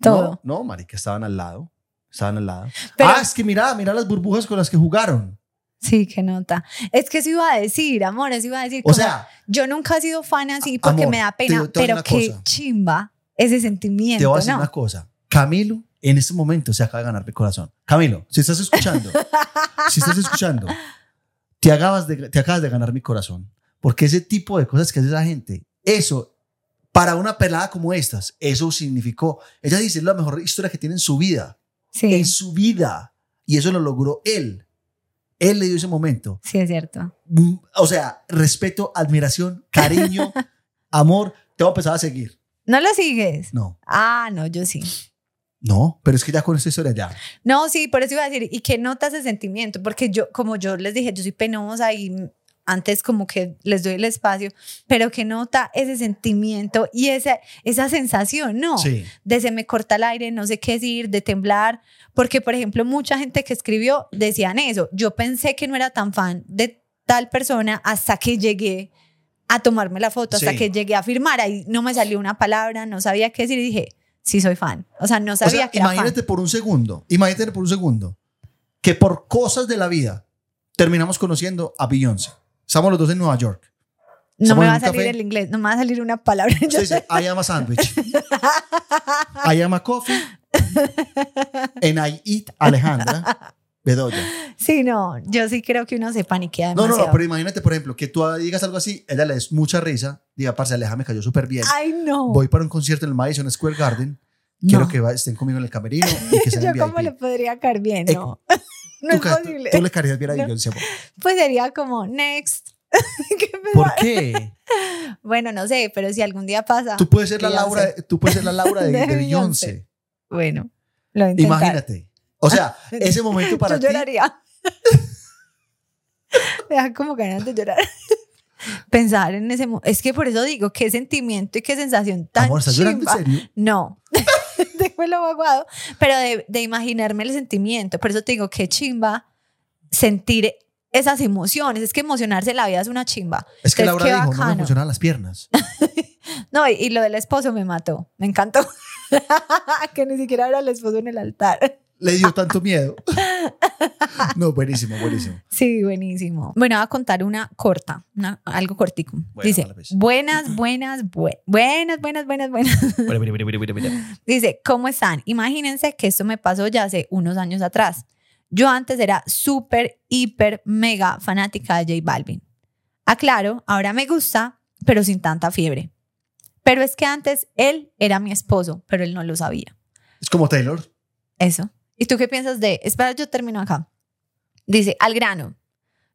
Todo. No, no, marica, estaban al lado. Estaban al lado. Pero- ah, es que mira, mira las burbujas con las que jugaron. Sí, qué nota. Es que eso iba a decir, amor, eso iba a decir. O como, sea, yo nunca he sido fan así porque Amor, me da te- pena, te pero qué cosa. chimba ese te sentimiento, voy a decir ¿no? una cosa. Camilo, en este momento se acaba de ganar mi corazón. Camilo, si estás escuchando, si estás escuchando, te acabas, de, te acabas de ganar mi corazón. Porque ese tipo de cosas que hace la gente, eso, para una pelada como estas, eso significó. Ella dice, es la mejor historia que tiene en su vida. Sí, En su vida. Y eso lo logró él. Él le dio ese momento. sí, es cierto. Mm, O sea, respeto, admiración, cariño, amor. Te voy a empezar a seguir. ¿No lo sigues? No, Ah, no, yo sí. no, pero es que ya con esta historia ya. No, sí, por eso iba a decir, ¿y qué nota ese sentimiento? Porque yo, como yo les dije, yo soy penosa y antes como que les doy el espacio, pero que nota ese sentimiento y esa, esa sensación, ¿no? Sí. De se me corta el aire, no sé qué decir, de temblar, porque por ejemplo mucha gente que escribió decían eso, yo pensé que no era tan fan de tal persona hasta que llegué a tomarme la foto hasta Sí. que llegué a firmar. Ahí no me salió una palabra, no sabía qué decir y dije, sí soy fan. O sea, no O sabía sea, que era fan. imagínate por un segundo, imagínate por un segundo, que por cosas de la vida terminamos conociendo a Beyoncé. Estamos los dos en Nueva York. No Estamos me va a salir café. el inglés, no me va a salir una palabra. Usted dice, I am a sandwich. I am a coffee. And I eat Alejandra Bedoya. Sí, no, yo sí creo que uno se paniquea No, demasiado. no, no, pero imagínate, por ejemplo, que tú digas algo así, ella le des mucha risa, diga, parce, Aleja me cayó súper bien. Ay, no. Voy para un concierto en el Madison Square Garden. Quiero No. que va- estén conmigo en el camerino y que sean Yo cómo le podría caer bien, Eh, no. No Tú, es tú- posible. tú le caerías bien a No. Beyoncé, amor. Pues sería como, next. Qué. ¿Por qué? Bueno, no sé, pero si algún día pasa. Tú puedes ser la. Laura, tú puedes ser la Laura de, De de Beyoncé. Bueno, lo voy a intentar. Imagínate. O sea, ese momento para Yo ti. lloraría. Me da como ganas de llorar. Pensar en ese momento. Es que por eso digo, qué sentimiento y qué sensación tan Amor, ¿estás llorando en serio? No. Tengo el ojo aguado. Pero de, de imaginarme el sentimiento. Por eso te digo, qué chimba sentir esas emociones. Es que emocionarse la vida es una chimba. Es que Entonces, Laura qué dijo, no me bacano. funcionan las piernas. No, y, y lo del esposo me mató. Me encantó. que ni siquiera era el esposo en el altar. Le dio tanto miedo. No, buenísimo, buenísimo. Sí, buenísimo. Bueno, voy a contar una corta, una- algo cortico. Bueno, Dice, pues. buenas, buenas, bue- buenas, buenas, buenas, buenas. Dice, ¿cómo están? Imagínense que esto me pasó ya hace unos años atrás. Yo antes era súper, hiper, mega fanática de J Balvin. Aclaro, ahora me gusta, pero sin tanta fiebre. Pero es que antes él era mi esposo, pero él no lo sabía. Es como Taylor. Eso. ¿Y tú qué piensas de? Espera, yo termino acá. Dice, al grano.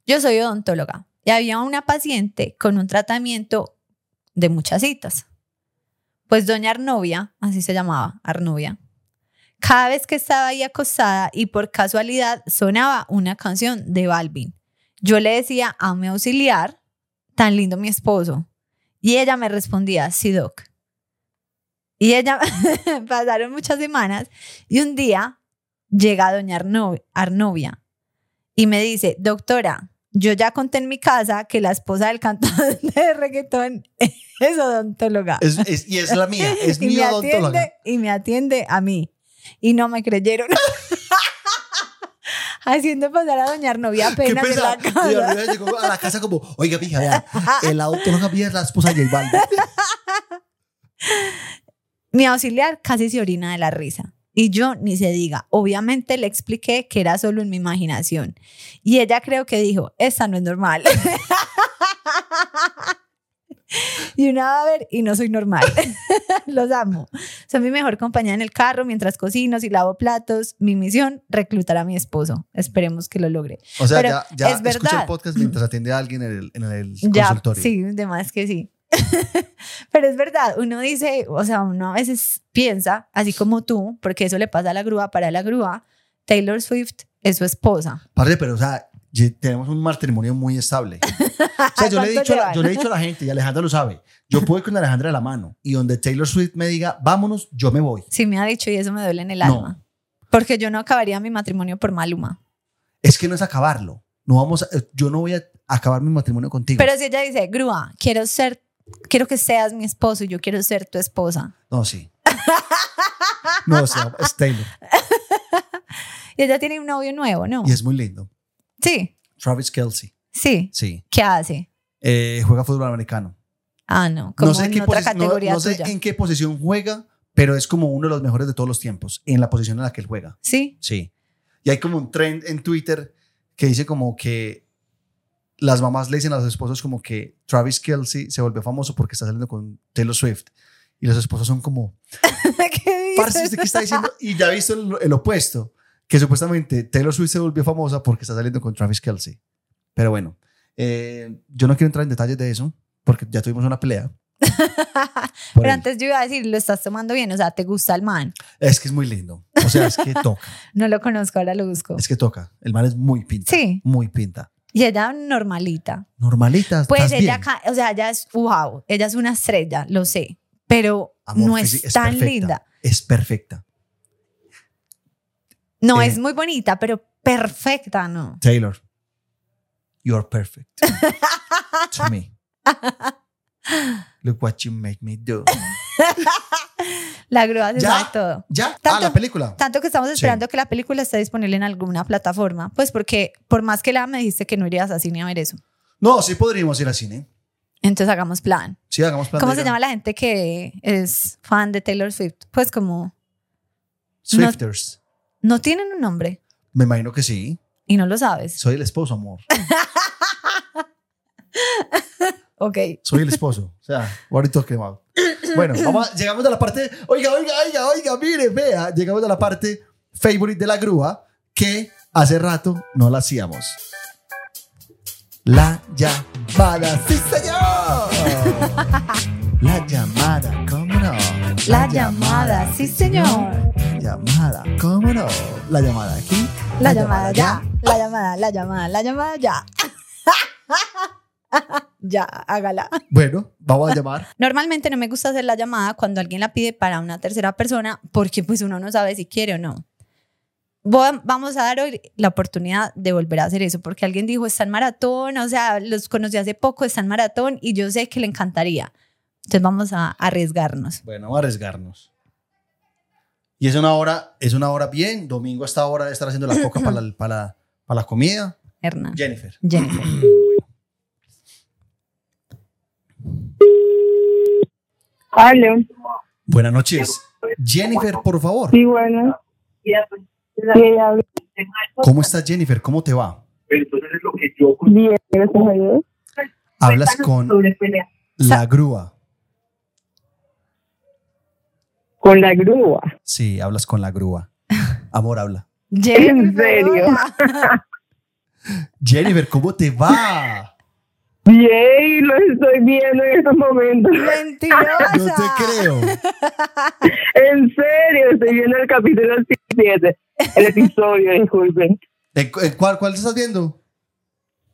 Yo soy odontóloga y había una paciente con un tratamiento de muchas citas. Pues doña Arnovia, así se llamaba, Arnovia, cada vez que estaba ahí acostada y por casualidad sonaba una canción de Balvin, yo le decía a mi auxiliar, tan lindo mi esposo, y ella me respondía, sí, doc. Y ella, pasaron muchas semanas y un día llega doña Arno- Arnovia y me dice, doctora, yo ya conté en mi casa que la esposa del cantante de reggaetón es odontóloga. Es, es- y es la mía, es mi me odontóloga. atiende, y me atiende a mí. Y no me creyeron. Haciendo pasar a doña Arnovia ¿Qué apenas en la casa. llegó a la casa como, oiga, fija, vea, el odontóloga mía es la esposa de J. Mi auxiliar casi se orina de la risa. Y yo ni se diga. Obviamente le expliqué que era solo en mi imaginación. Y ella creo que dijo, esta no es normal. y una va a ver y no soy normal. Los amo. Son mi mejor compañía en el carro mientras cocino y lavo platos. Mi misión, reclutar a mi esposo. Esperemos que lo logre. O sea, Pero ya, ya es escucha verdad. el podcast mientras atiende a alguien en el, en el Ya, consultorio. sí, de más que sí. Pero es verdad, uno dice, o sea, uno a veces piensa, así como tú, porque eso le pasa a la grúa, para la grúa, Taylor Swift es su esposa. Padre, pero o sea, tenemos un matrimonio muy estable. O sea, yo le, he ¿Cuánto dicho a la, llevan? yo le he dicho a la gente, y Alejandra lo sabe, yo puedo ir con Alejandra de la mano, y donde Taylor Swift me diga, vámonos, yo me voy. Sí me ha dicho y eso me duele en el No. alma. Porque yo no acabaría mi matrimonio por Maluma. Es que no es acabarlo. No vamos a- yo no voy a acabar mi matrimonio contigo. Pero si ella dice, grúa, quiero ser, quiero que seas mi esposo y yo quiero ser tu esposa. no, sí. No, o sea, es Taylor. Y ella tiene un novio nuevo, ¿no? Y es muy lindo. Sí, Travis Kelsey. sí. Sí. ¿Qué hace? Eh, juega fútbol americano. Ah, no, como no sé, en qué otra no- categoría no sé tuya. en qué posición juega, pero es como uno de los mejores de todos los tiempos, en la posición en la que él juega. Sí, Sí. Y hay como un trend en Twitter que dice como que las mamás le dicen a los esposos como que Travis Kelsey se volvió famoso porque está saliendo con Taylor Swift. Y los esposos son como, ¿qué parce? ¿usted qué está diciendo? Y ya he visto el, el opuesto, que supuestamente Taylor Swift se volvió famosa porque está saliendo con Travis Kelsey. Pero bueno, eh, yo no quiero entrar en detalles de eso porque ya tuvimos una pelea. Pero él. antes yo iba a decir, lo estás tomando bien, o sea, te gusta el man. Es que es muy lindo. O sea, es que toca. No lo conozco, ahora lo busco. Es que toca. El man es muy pinta. Sí. Muy pinta. Y ella normalita. Normalita. Pues ¿estás ella, bien? o sea, ella es, wow, ella es una estrella, lo sé, pero Amor, no es, tan perfecta. linda. Es perfecta. No Eh. es muy bonita, pero perfecta, ¿no? Taylor, you're perfect. to me. Look what you make me do. La grúa se ¿Ya? sabe todo. ¿Ya? Ah, Tanto- la película. Tanto que estamos Sí. esperando que la película esté disponible en alguna plataforma. Pues porque por más que la me dijiste que no irías a cine a ver eso. No, sí podríamos ir al cine. Entonces hagamos plan. Sí, hagamos plan ¿Cómo se a- llama la gente que es fan de Taylor Swift? Pues como Swifters. no tienen un nombre Me imagino que sí. y no lo sabes. Soy el esposo, amor. Ok. Soy el esposo. O sea, ahorita quemado. Bueno, vamos a- llegamos a la parte. Oiga, oiga, oiga, oiga, mire, vea. Llegamos a la parte favorite de la grúa que hace rato no la hacíamos. La llamada, sí, señor. La llamada, ¿cómo no? La llamada, sí señor. Llamada, ¿cómo no? La llamada aquí. La llamada ya. La llamada, la llamada, la llamada ya. ya, hágala. Bueno, vamos a llamar. Normalmente no me gusta hacer la llamada cuando alguien la pide para una tercera persona porque pues uno no sabe si quiere o no. Voy vamos a dar hoy la oportunidad de volver a hacer eso porque alguien dijo está en maratón, o sea, los conocí hace poco, está en maratón y yo sé que le encantaría. Entonces vamos a arriesgarnos. Bueno, vamos a arriesgarnos. Y es una hora, es una hora bien. Domingo a esta hora de estar haciendo la coca para la, para, la- para la comida. Hernán. Jennifer. Jennifer. Aló. Buenas noches. Jennifer, por favor. Sí, bueno. ¿Cómo estás, Jennifer? ¿Cómo te va? Bien, gracias a Dios. Hablas con la grúa. Con la grúa. Sí, hablas con la grúa. Amor, habla. Jennifer, serio? Jennifer, ¿cómo te va? Bien, lo estoy viendo en estos momentos. Mentirosa. No te creo. En serio, estoy viendo el capítulo 7. El episodio, disculpen. ¿En cu- en cuál, ¿Cuál estás viendo?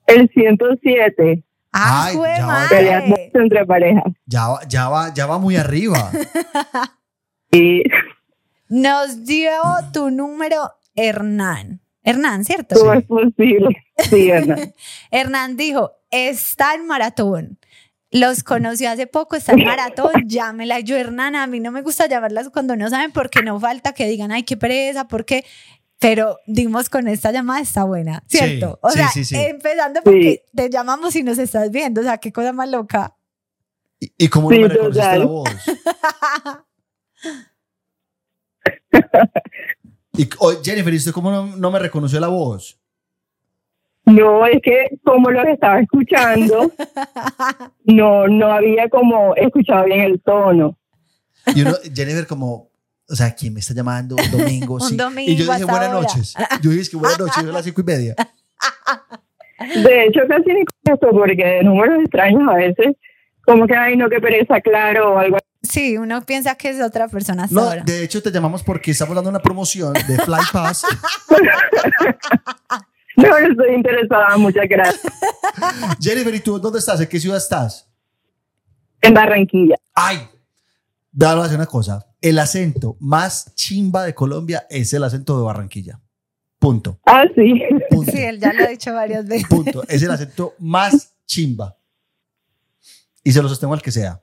El 107. Ah, Ay, ya va. Peleas entre parejas. Ya, va- ya, va, ya va muy arriba. Y Nos dio tu número Hernán. Hernán, ¿cierto? todo es posible. Sí, ¿verdad? Hernán dijo, está en maratón. Los conocí hace poco, está en maratón, llámela. Y Yo, Hernán, a mí no me gusta llamarlas cuando no saben porque no falta que digan, ay, qué pereza, porque... Pero dimos con esta llamada, está buena, ¿cierto? Sí, o sí, sea, sí, sí. empezando porque Sí. te llamamos y nos estás viendo, o sea, qué cosa más loca. ¿Y, y cómo Sí, no me reconociste la voz? Y, oh, Jennifer, ¿y usted cómo no, no me reconoció la voz? No, es que como los estaba escuchando, no, no había como escuchado bien el tono. Y uno, Jennifer, como, o sea, ¿quién me está llamando? Un domingo, Un sí. domingo y yo a dije, buenas hora. noches. Yo dije, que buenas noches, son las cinco y media. De hecho, casi ni contesto porque de números extraños a veces, como que, ay, no, qué pereza, claro, o algo Sí, uno piensa que es otra persona hasta No, ahora. de hecho, te llamamos porque estamos dando una promoción de Fly Pass. No, no estoy interesada, muchas gracias. Jennifer, ¿y tú dónde estás? ¿En qué ciudad estás? En Barranquilla. Ay, dale a hacer una cosa. El acento más chimba de Colombia es el acento de Barranquilla. Punto. Ah, sí. Punto. Sí, él ya lo ha dicho varias veces. Punto. Es el acento más chimba. Y se lo sostengo al que sea.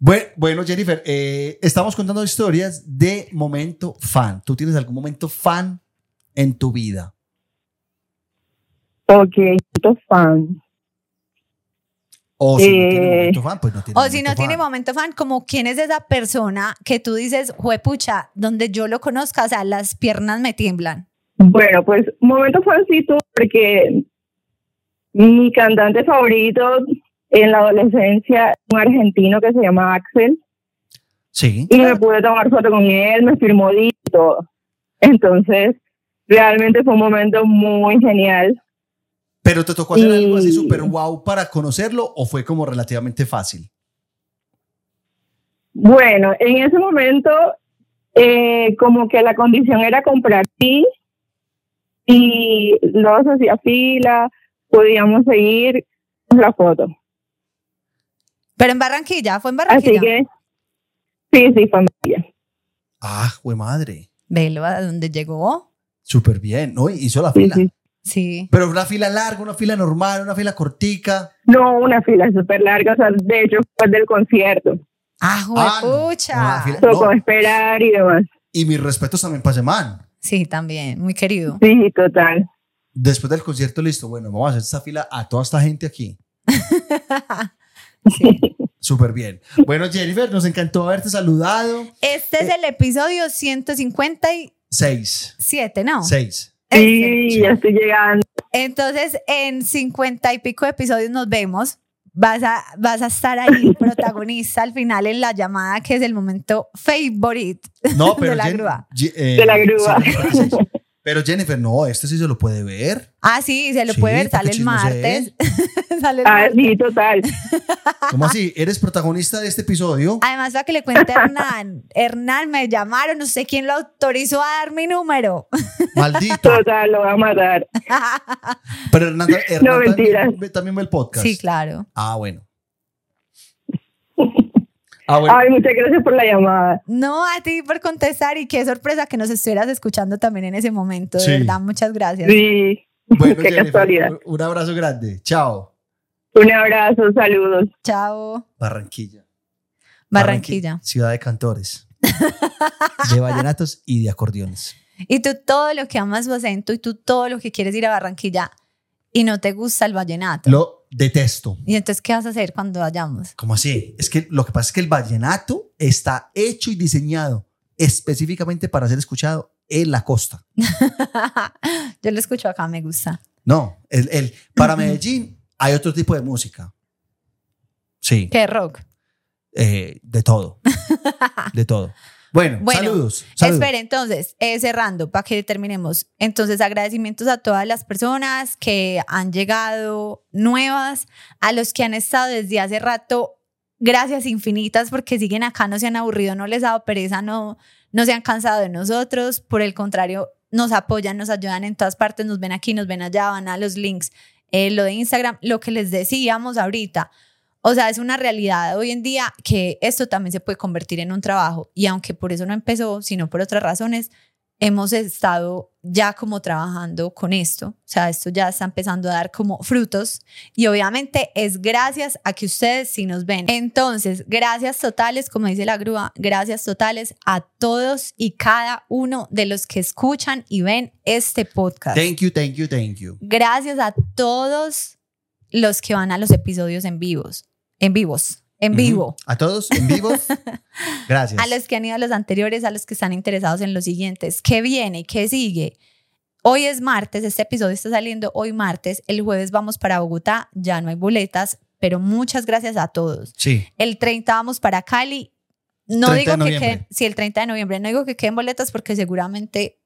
Bueno, Jennifer, eh, estamos contando historias de momento fan. ¿Tú tienes algún momento fan en tu vida? Ok, esto fan. O si no tiene Eh, momento fan, pues no tiene O si no momento tiene momento fan, como quién es esa persona que tú dices, juepucha, donde yo lo conozca, o sea, las piernas me tiemblan. Bueno, pues momento fancito porque mi cantante favorito en la adolescencia, un argentino que se llama Axel, Sí. y me pude tomar foto con él, me firmó y todo. Entonces, realmente fue un momento muy genial. ¿Pero te tocó hacer algo así súper wow para conocerlo o fue como relativamente fácil? Bueno, en ese momento, eh, como que la condición era comprar sí y luego se hacía fila, podíamos seguir la foto. Pero en Barranquilla, fue en Así Barranquilla. que, sí, sí, familia. Ah, güey madre. Velo a donde llegó. Súper bien, ¿no? Hizo la Sí, fila. sí. Sí. Pero una fila larga, una fila normal, una fila cortica. No, una fila súper larga, o sea, de hecho, después del concierto. Ah, Ah. Una fila- Tocó No. esperar y demás. Y mis respetos también para ese man. Sí, también, muy querido. Sí, total. Después del concierto, listo, bueno, vamos a hacer esta fila a toda esta gente aquí. Sí. Súper bien. Bueno, Jennifer, nos encantó haberte saludado. Este es el episodio 157, Seis. ¿no? Seis. Sí, ya estoy llegando. Entonces, en 50 y pico de episodios nos vemos. Vas a, vas a estar ahí, protagonista al final en la llamada, que es el momento favorite No, pero de la Jen- grúa. Eh, De la grúa. 56. Pero Jennifer, no, este sí se lo puede ver. Ah, sí, se lo Sí, puede ver, para sale que el martes. sale el Ah, martes. sí, total. ¿Cómo así? Eres protagonista de este episodio. Además, para que le cuente a Hernán, Hernán me llamaron, no sé quién lo autorizó a dar mi número. Maldito. Total, lo va a matar. Pero Hernán, Hernán No, mentiras. también, ve- también ve el podcast. Sí, claro. Ah, bueno. Ah, bueno. Ay, muchas gracias por la llamada. No a ti por contestar y qué sorpresa que nos estuvieras escuchando también en ese momento. De Sí. verdad, muchas gracias. Sí, Bueno, qué Jennifer, casualidad. un- abrazo grande. Chao. Un abrazo, saludos. Chao, Barranquilla. Barranquilla. Ciudad de cantores. de vallenatos y de acordeones. Y tú todo lo que amas su acento y tú todo lo que quieres ir a Barranquilla y no te gusta el vallenato. Lo detesto. Y entonces, ¿qué vas a hacer cuando vayamos? ¿Cómo así? Es que lo que pasa es que el vallenato está hecho y diseñado específicamente para ser escuchado en la costa. Yo lo escucho acá, me gusta. No, el, el- para Medellín hay otro tipo de música. Sí, ¿Qué rock? eh, de todo. De todo. Bueno, Bueno, saludos. saludos. Espera, entonces, eh, cerrando para que terminemos. Entonces, agradecimientos a todas las personas que han llegado nuevas, a los que han estado desde hace rato. Gracias infinitas porque siguen acá, no se han aburrido, no les ha dado pereza, no, no se han cansado de nosotros. Por el contrario, nos apoyan, nos ayudan en todas partes, nos ven aquí, nos ven allá, van a los links, eh, lo de Instagram, lo que les decíamos ahorita. O sea, es una realidad hoy en día que esto también se puede convertir en un trabajo y aunque por eso no empezó, sino por otras razones, hemos estado ya como trabajando con esto. O sea, esto ya está empezando a dar como frutos y obviamente es gracias a que ustedes sí nos ven. Entonces, gracias totales, como dice la grúa, gracias totales a todos y cada uno de los que escuchan y ven este podcast. Thank you, thank you, thank you. Gracias a todos los que van a los episodios en vivos, en vivos, en vivo. A todos en vivo. Gracias. A los que han ido a los anteriores, a los que están interesados en los siguientes. ¿Qué viene? ¿Qué sigue? Hoy es martes, este episodio está saliendo hoy martes. El jueves vamos para Bogotá, ya no hay boletas, pero muchas gracias a todos. Sí. El 30 vamos para Cali. No 30 de digo que queden, sí, el 30 de noviembre, no digo que queden boletas porque seguramente,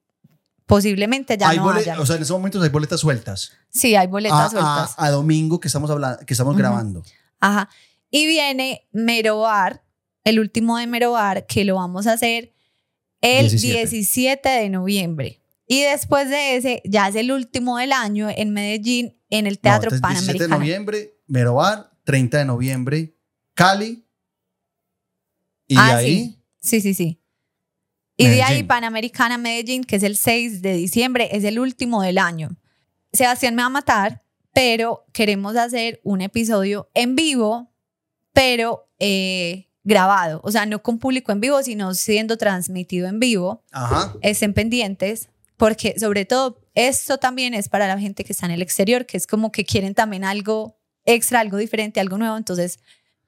posiblemente ya hay no haya. O sea, en esos momentos hay boletas sueltas. sí, hay boletas a, sueltas. a- a domingo que estamos hablando, que estamos grabando. Ajá. Y viene Merobar, el último de Merobar, que lo vamos a hacer el 17. 17. de noviembre. Y después de ese, ya es el último del año en Medellín, en el Teatro no, entonces, 17 de Panamericano. noviembre, Merobar, 30 de noviembre, Cali. Y Ah, de ahí, Sí, sí, sí. Y de ahí Medellín. Panamericana Medellín, que es el 6 de diciembre, es el último del año. Sebastián me va a matar, pero queremos hacer un episodio en vivo, pero eh, grabado. O sea, no con público en vivo, sino siendo transmitido en vivo. ajá, Estén pendientes, porque sobre todo esto también es para la gente que está en el exterior, que es como que quieren también algo extra, algo diferente, algo nuevo. Entonces,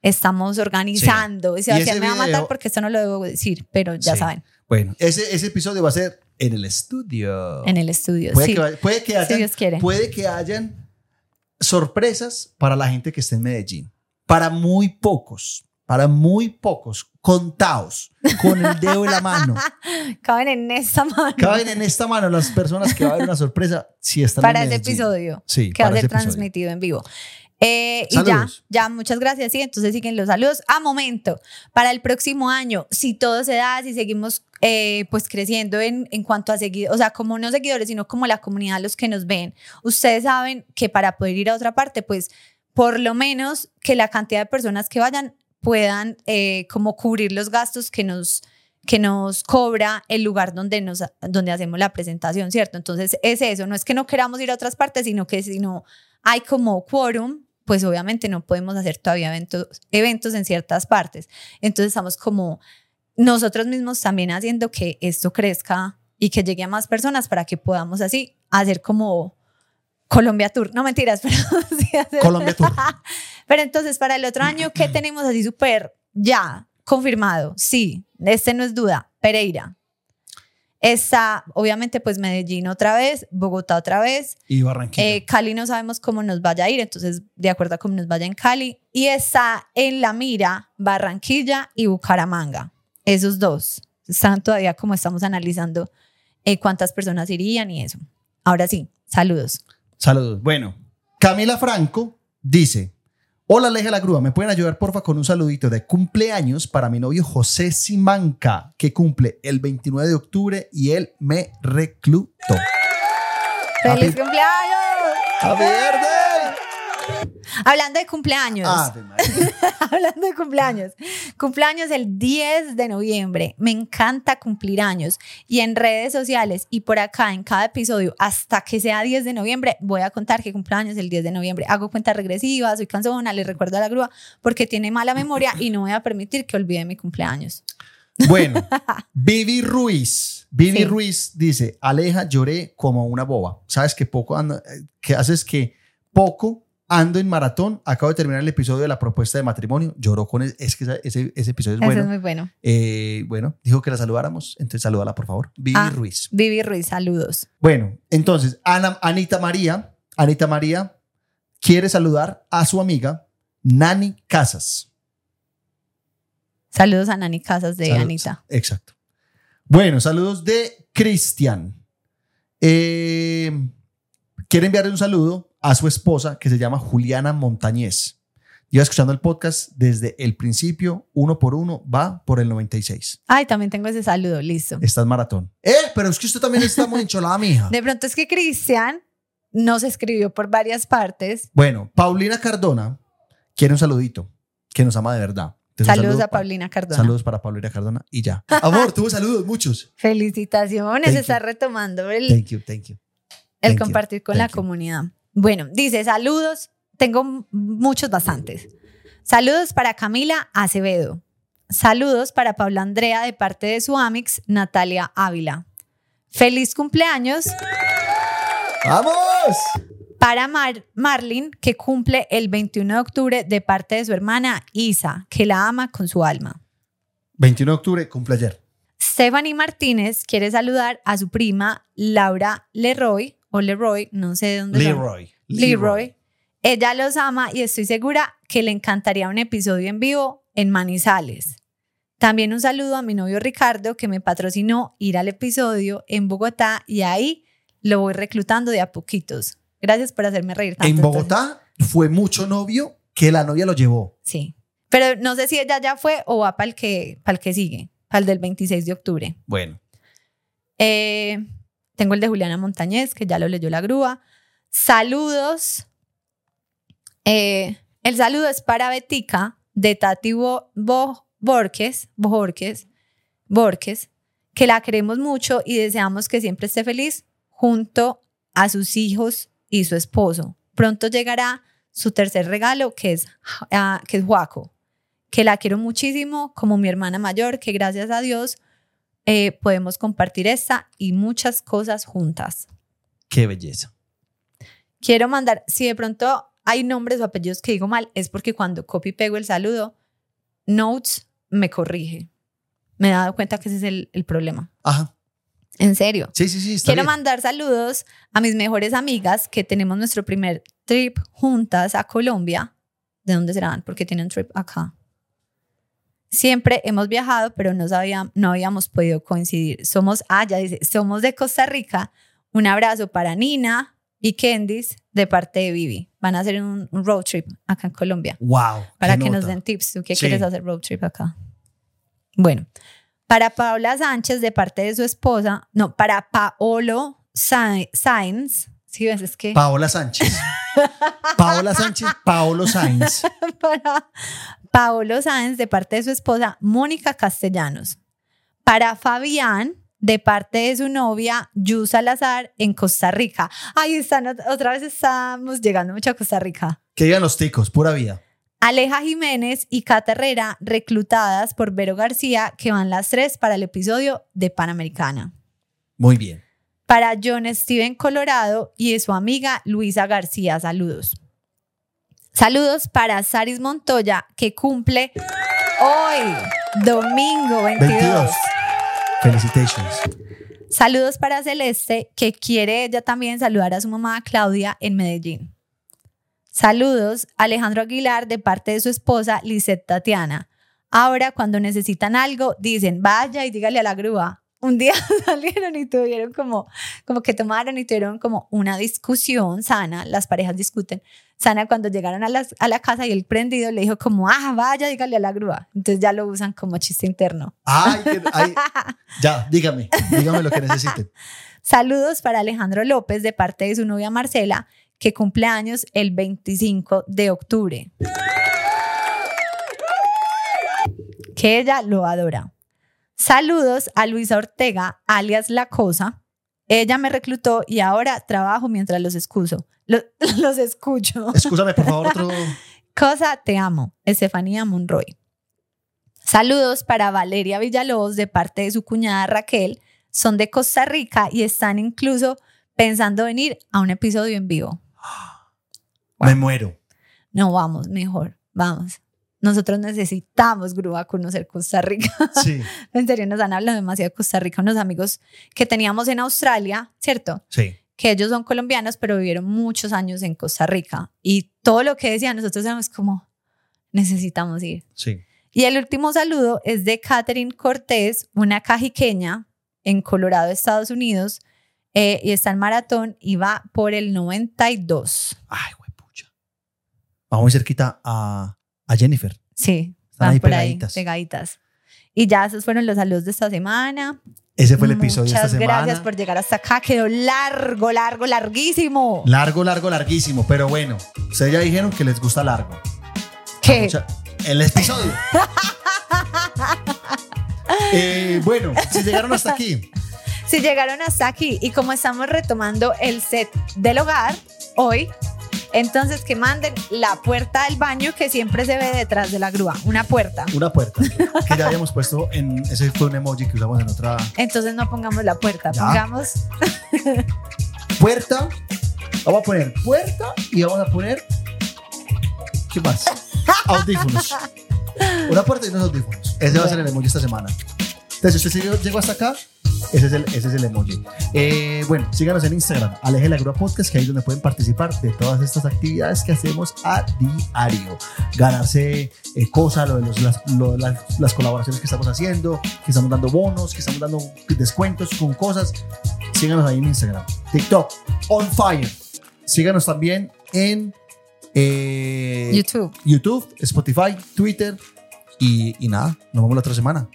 estamos organizando. Y Sebastián ese me va a matar porque esto no lo debo decir, pero ya Sí. saben, bueno, ese, ese episodio va a ser en el estudio. en el estudio. puede, sí. que, puede que Si hayan, Dios quiere. puede que hayan sorpresas para la gente que esté en Medellín. Para muy pocos, para muy pocos, contados, con el dedo en la mano. Caben en esta mano Caben en esta mano las personas que va a haber una sorpresa si están para en ese episodio Sí, que va a ser transmitido en vivo. Eh, y ya, ya, muchas gracias. Sí, entonces siguen los saludos. A momento, para el próximo año, si todo se da, si seguimos eh, pues creciendo en, en cuanto a seguidores, o sea, como no seguidores, sino como la comunidad, los que nos ven, ustedes saben que para poder ir a otra parte, pues por lo menos que la cantidad de personas que vayan puedan eh, como cubrir los gastos que nos que nos cobra el lugar donde, nos, donde hacemos la presentación, ¿cierto? Entonces es eso, no es que no queramos ir a otras partes, sino que si no hay como quórum, pues obviamente no podemos hacer todavía eventos, eventos en ciertas partes. Entonces estamos como nosotros mismos también haciendo que esto crezca y que llegue a más personas para que podamos así hacer como Colombia Tour. No mentiras, pero sí hacer- Colombia Tour. Pero entonces, para el otro año, ¿qué tenemos así súper ya confirmado? Sí, este no es duda, Pereira. Está, obviamente, pues Medellín otra vez, Bogotá otra vez, Y Barranquilla. eh, Cali no sabemos cómo nos vaya a ir, entonces de acuerdo a cómo nos vaya en Cali. Y está en la mira Barranquilla y Bucaramanga. Esos dos. Están todavía como estamos analizando eh, cuántas personas irían y eso. Ahora sí, saludos. Saludos. Bueno, Camila Franco dice: Hola, Aleja la Grúa. ¿Me pueden ayudar, porfa, con un saludito de cumpleaños para mi novio José Simanca, que cumple el 29 de octubre y él me reclutó? ¡Feliz Happy- cumpleaños! ¡Happy birthday! Hablando de cumpleaños. Ave María. Hablando de cumpleaños. Cumpleaños el 10 de noviembre. Me encanta cumplir años. Y en redes sociales y por acá en cada episodio, hasta que sea 10 de noviembre, voy a contar que cumpleaños el 10 de noviembre. Hago cuenta regresiva, soy cansona, le recuerdo a la grúa porque tiene mala memoria y no voy a permitir que olvide mi cumpleaños. Bueno, Vivi Ruiz. Vivi Sí. Ruiz dice: Aleja, lloré como una boba. ¿Sabes que poco ando, eh, que haces que poco ando en maratón? Acabo de terminar el episodio de la propuesta de matrimonio. Lloró con es, es que esa- ese, ese episodio es Eso bueno. es muy bueno. Eh, bueno, dijo que la saludáramos, entonces salúdala, por favor. Vivi Ah. Ruiz. Vivi Ruiz, saludos. Bueno, entonces, Ana, Anita María, Anita María quiere saludar a su amiga Nani Casas. Saludos a Nani Casas de Saludos. Anita. Exacto. Bueno, saludos de Cristian. Eh, quiere enviarle un saludo a su esposa que se llama Juliana Montañez. Lleva escuchando el podcast desde el principio, uno por uno, va por el 96. Ay, también tengo ese saludo, listo. Estás maratón. Eh, pero es que usted también está muy encholada, mija. De pronto es que Cristian nos escribió por varias partes. Bueno, Paulina Cardona quiere un saludito, que nos ama de verdad. Entonces, Saludos saludo a pa- Paulina Cardona. Saludos para Paulina Cardona y ya. Amor, tuvo saludos, muchos. Felicitaciones, Thank you. está retomando el, Thank you, thank you. el you, compartir con la you. comunidad. Bueno, dice saludos, tengo muchos bastantes. Saludos para Camila Acevedo. Saludos para Paula Andrea de parte de su amix Natalia Ávila. Feliz cumpleaños ¡Vamos! para Mar Marlin, que cumple el 21 de octubre de parte de su hermana Isa, que la ama con su alma. 21 de octubre, cumple ayer. Stephanie Martínez quiere saludar a su prima Laura Leroy, o Leroy, no sé de dónde son. Leroy. Leroy. Ella los ama y estoy segura que le encantaría un episodio en vivo en Manizales. También un saludo a mi novio Ricardo que me patrocinó ir al episodio en Bogotá y ahí lo voy reclutando de a poquitos. Gracias por hacerme reír tanto. En Bogotá fue mucho novio que la novia lo llevó. Sí. Pero no sé si ella ya fue o va para el que, para el que sigue, para el del 26 de octubre. Bueno. Eh, tengo el de Juliana Montañez, que ya lo leyó la grúa. Saludos. Eh, el saludo es para Betica de Tati Bo- Bo- Borges, Borges, que la queremos mucho y deseamos que siempre esté feliz junto a sus hijos y su esposo. Pronto llegará su tercer regalo, que es, ah, que es Juaco, que la quiero muchísimo como mi hermana mayor, que gracias a Dios eh, podemos compartir esta y muchas cosas juntas. Qué belleza. Quiero mandar, si de pronto hay nombres o apellidos que digo mal, es porque cuando copy y pego el saludo, Notes me corrige. Me he dado cuenta que ese es el, el problema. Ajá. En serio. Sí, sí, sí. Está Quiero bien. mandar saludos a mis mejores amigas que tenemos nuestro primer trip juntas a Colombia. ¿De dónde serán? Porque tienen trip acá. Siempre hemos viajado, pero no, sabía, no habíamos podido coincidir. Somos, ah, ya dice, somos de Costa Rica. Un abrazo para Nina y Kendis de parte de Vivi. Van a hacer un, un road trip acá en Colombia Wow. para que nos den tips. ¿Tú qué Sí. quieres hacer road trip acá? Bueno, para Paola Sánchez de parte de su esposa, no, para Paolo Sa- Sainz, ¿sí ves? Es que Paola Sánchez. Paola Sánchez, Paolo Sainz. para Paolo Sáenz de parte de su esposa Mónica Castellanos. Para Fabián, de parte de su novia, Yu Salazar, en Costa Rica. Ahí están, ot- otra vez estamos llegando mucho a Costa Rica. Que digan los ticos, pura vida. Aleja Jiménez y Cata Herrera, reclutadas por Vero García, que van las tres para el episodio de Panamericana. Muy bien. Para John Steven Colorado y de su amiga Luisa García, saludos. Saludos para Saris Montoya, que cumple hoy, domingo 22. 22. Felicitations. Saludos para Celeste, que quiere ella también saludar a su mamá Claudia en Medellín. Saludos Alejandro Aguilar de parte de su esposa Lisette Tatiana. Ahora cuando necesitan algo dicen vaya y dígale a la grúa. Un día salieron y tuvieron como, como que tomaron y tuvieron como una discusión sana, las parejas discuten, sana cuando llegaron a, las- a la casa y el prendido le dijo como, ah, vaya, dígale a la grúa. Entonces ya lo usan como chiste interno. Ay, ay, ya, dígame, dígame lo que necesiten. Saludos para Alejandro López de parte de su novia Marcela, que cumple años el 25 de octubre. Que ella lo adora. Saludos a Luisa Ortega, alias La Cosa. Ella me reclutó y ahora trabajo mientras los excuso. Lo- Los, escucho. Escúchame, por favor, otro. Cosa, te amo. Estefanía Monroy. Saludos para Valeria Villalobos de parte de su cuñada Raquel. Son de Costa Rica y están incluso pensando venir a un episodio en vivo. Me muero. No, vamos, mejor, vamos. Nosotros necesitamos grúa conocer Costa Rica. Sí, en serio, nos han hablado demasiado de Costa Rica. Unos amigos que teníamos en Australia, ¿cierto? sí. que ellos son colombianos, pero vivieron muchos años en Costa Rica. Y todo lo que decían, nosotros éramos como, necesitamos ir. Sí. Y el último saludo es de Catherine Cortés, una cajiqueña en Colorado, Estados Unidos, eh, y está en maratón y va por el 92. Ay, güey, pucha. Vamos muy cerquita a, a Jennifer. Sí, Están van ahí por pegaditas. ahí, pegaditas. Y ya esos fueron los saludos de esta semana. Ese fue el episodio de Muchas esta semana. gracias por llegar hasta acá. Quedó largo, largo, larguísimo. Largo, largo, larguísimo. Pero bueno, ustedes ya dijeron que les gusta largo. ¿Qué? Sea, el episodio. Eh, bueno, si llegaron hasta aquí, Si llegaron hasta aquí y como estamos retomando el set del hogar hoy, entonces que manden la puerta del baño que siempre se ve detrás de la grúa, una puerta. una puerta que ya habíamos puesto en. Ese fue un emoji que usamos en otra Entonces no pongamos la puerta, Ya. pongamos puerta. Vamos a poner puerta y vamos a poner. ¿Qué más? Audífonos. Una puerta y unos audífonos. Ese va a ser el emoji esta semana. Entonces, si usted llegó- llegó hasta acá, ese es el, ese es el emoji. Eh, bueno, síganos en Instagram, Aleje la Grúa Podcast, que ahí es donde pueden participar de todas estas actividades que hacemos a diario. Ganarse eh, cosas, lo de los- las, lo de las- las colaboraciones que estamos haciendo, que estamos dando bonos, que estamos dando descuentos con cosas. Síganos ahí en Instagram. TikTok, on fire. Síganos también en eh, YouTube. YouTube, Spotify, Twitter. Y, y nada, nos vemos la otra semana.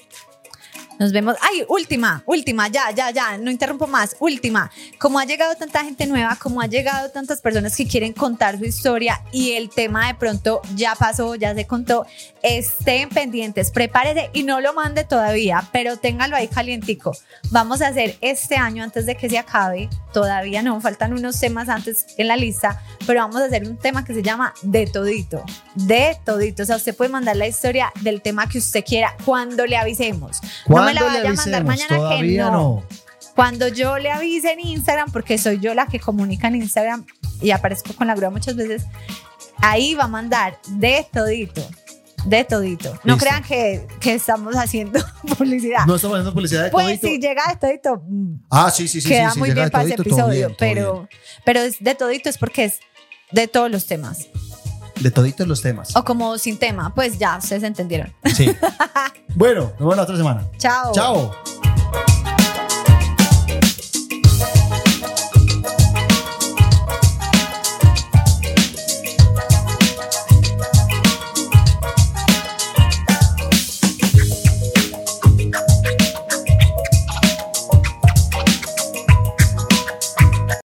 Nos vemos. Ay, última, última, ya, ya, ya, no interrumpo más. Última. Como ha llegado tanta gente nueva, como ha llegado tantas personas que quieren contar su historia y el tema de pronto ya pasó, ya se contó, estén pendientes, prepárese y no lo mande todavía, pero téngalo ahí calientico. Vamos a hacer este año antes de que se acabe, todavía no, faltan unos temas antes en la lista, pero vamos a hacer un tema que se llama De Todito. De Todito. O sea, usted puede mandar la historia del tema que usted quiera cuando le avisemos. No me la ¿Cuándo le vaya a mandar mañana que Todavía no. no. Cuando yo le avise en Instagram, porque soy yo la que comunica en Instagram y aparezco con la grúa muchas veces, ahí va a mandar de todito. De todito. No Listo. crean que, que estamos haciendo publicidad. No estamos haciendo publicidad de pues todito. si llega de todito, mm, Ah, sí, sí, sí. queda sí, muy bien de para ese todito, todo episodio. bien, todo pero, bien. pero es de todito es porque es de todos los temas. De toditos los temas. O como sin tema. Pues ya, ustedes entendieron. Sí. bueno, nos vemos la otra semana. Chao. Chao.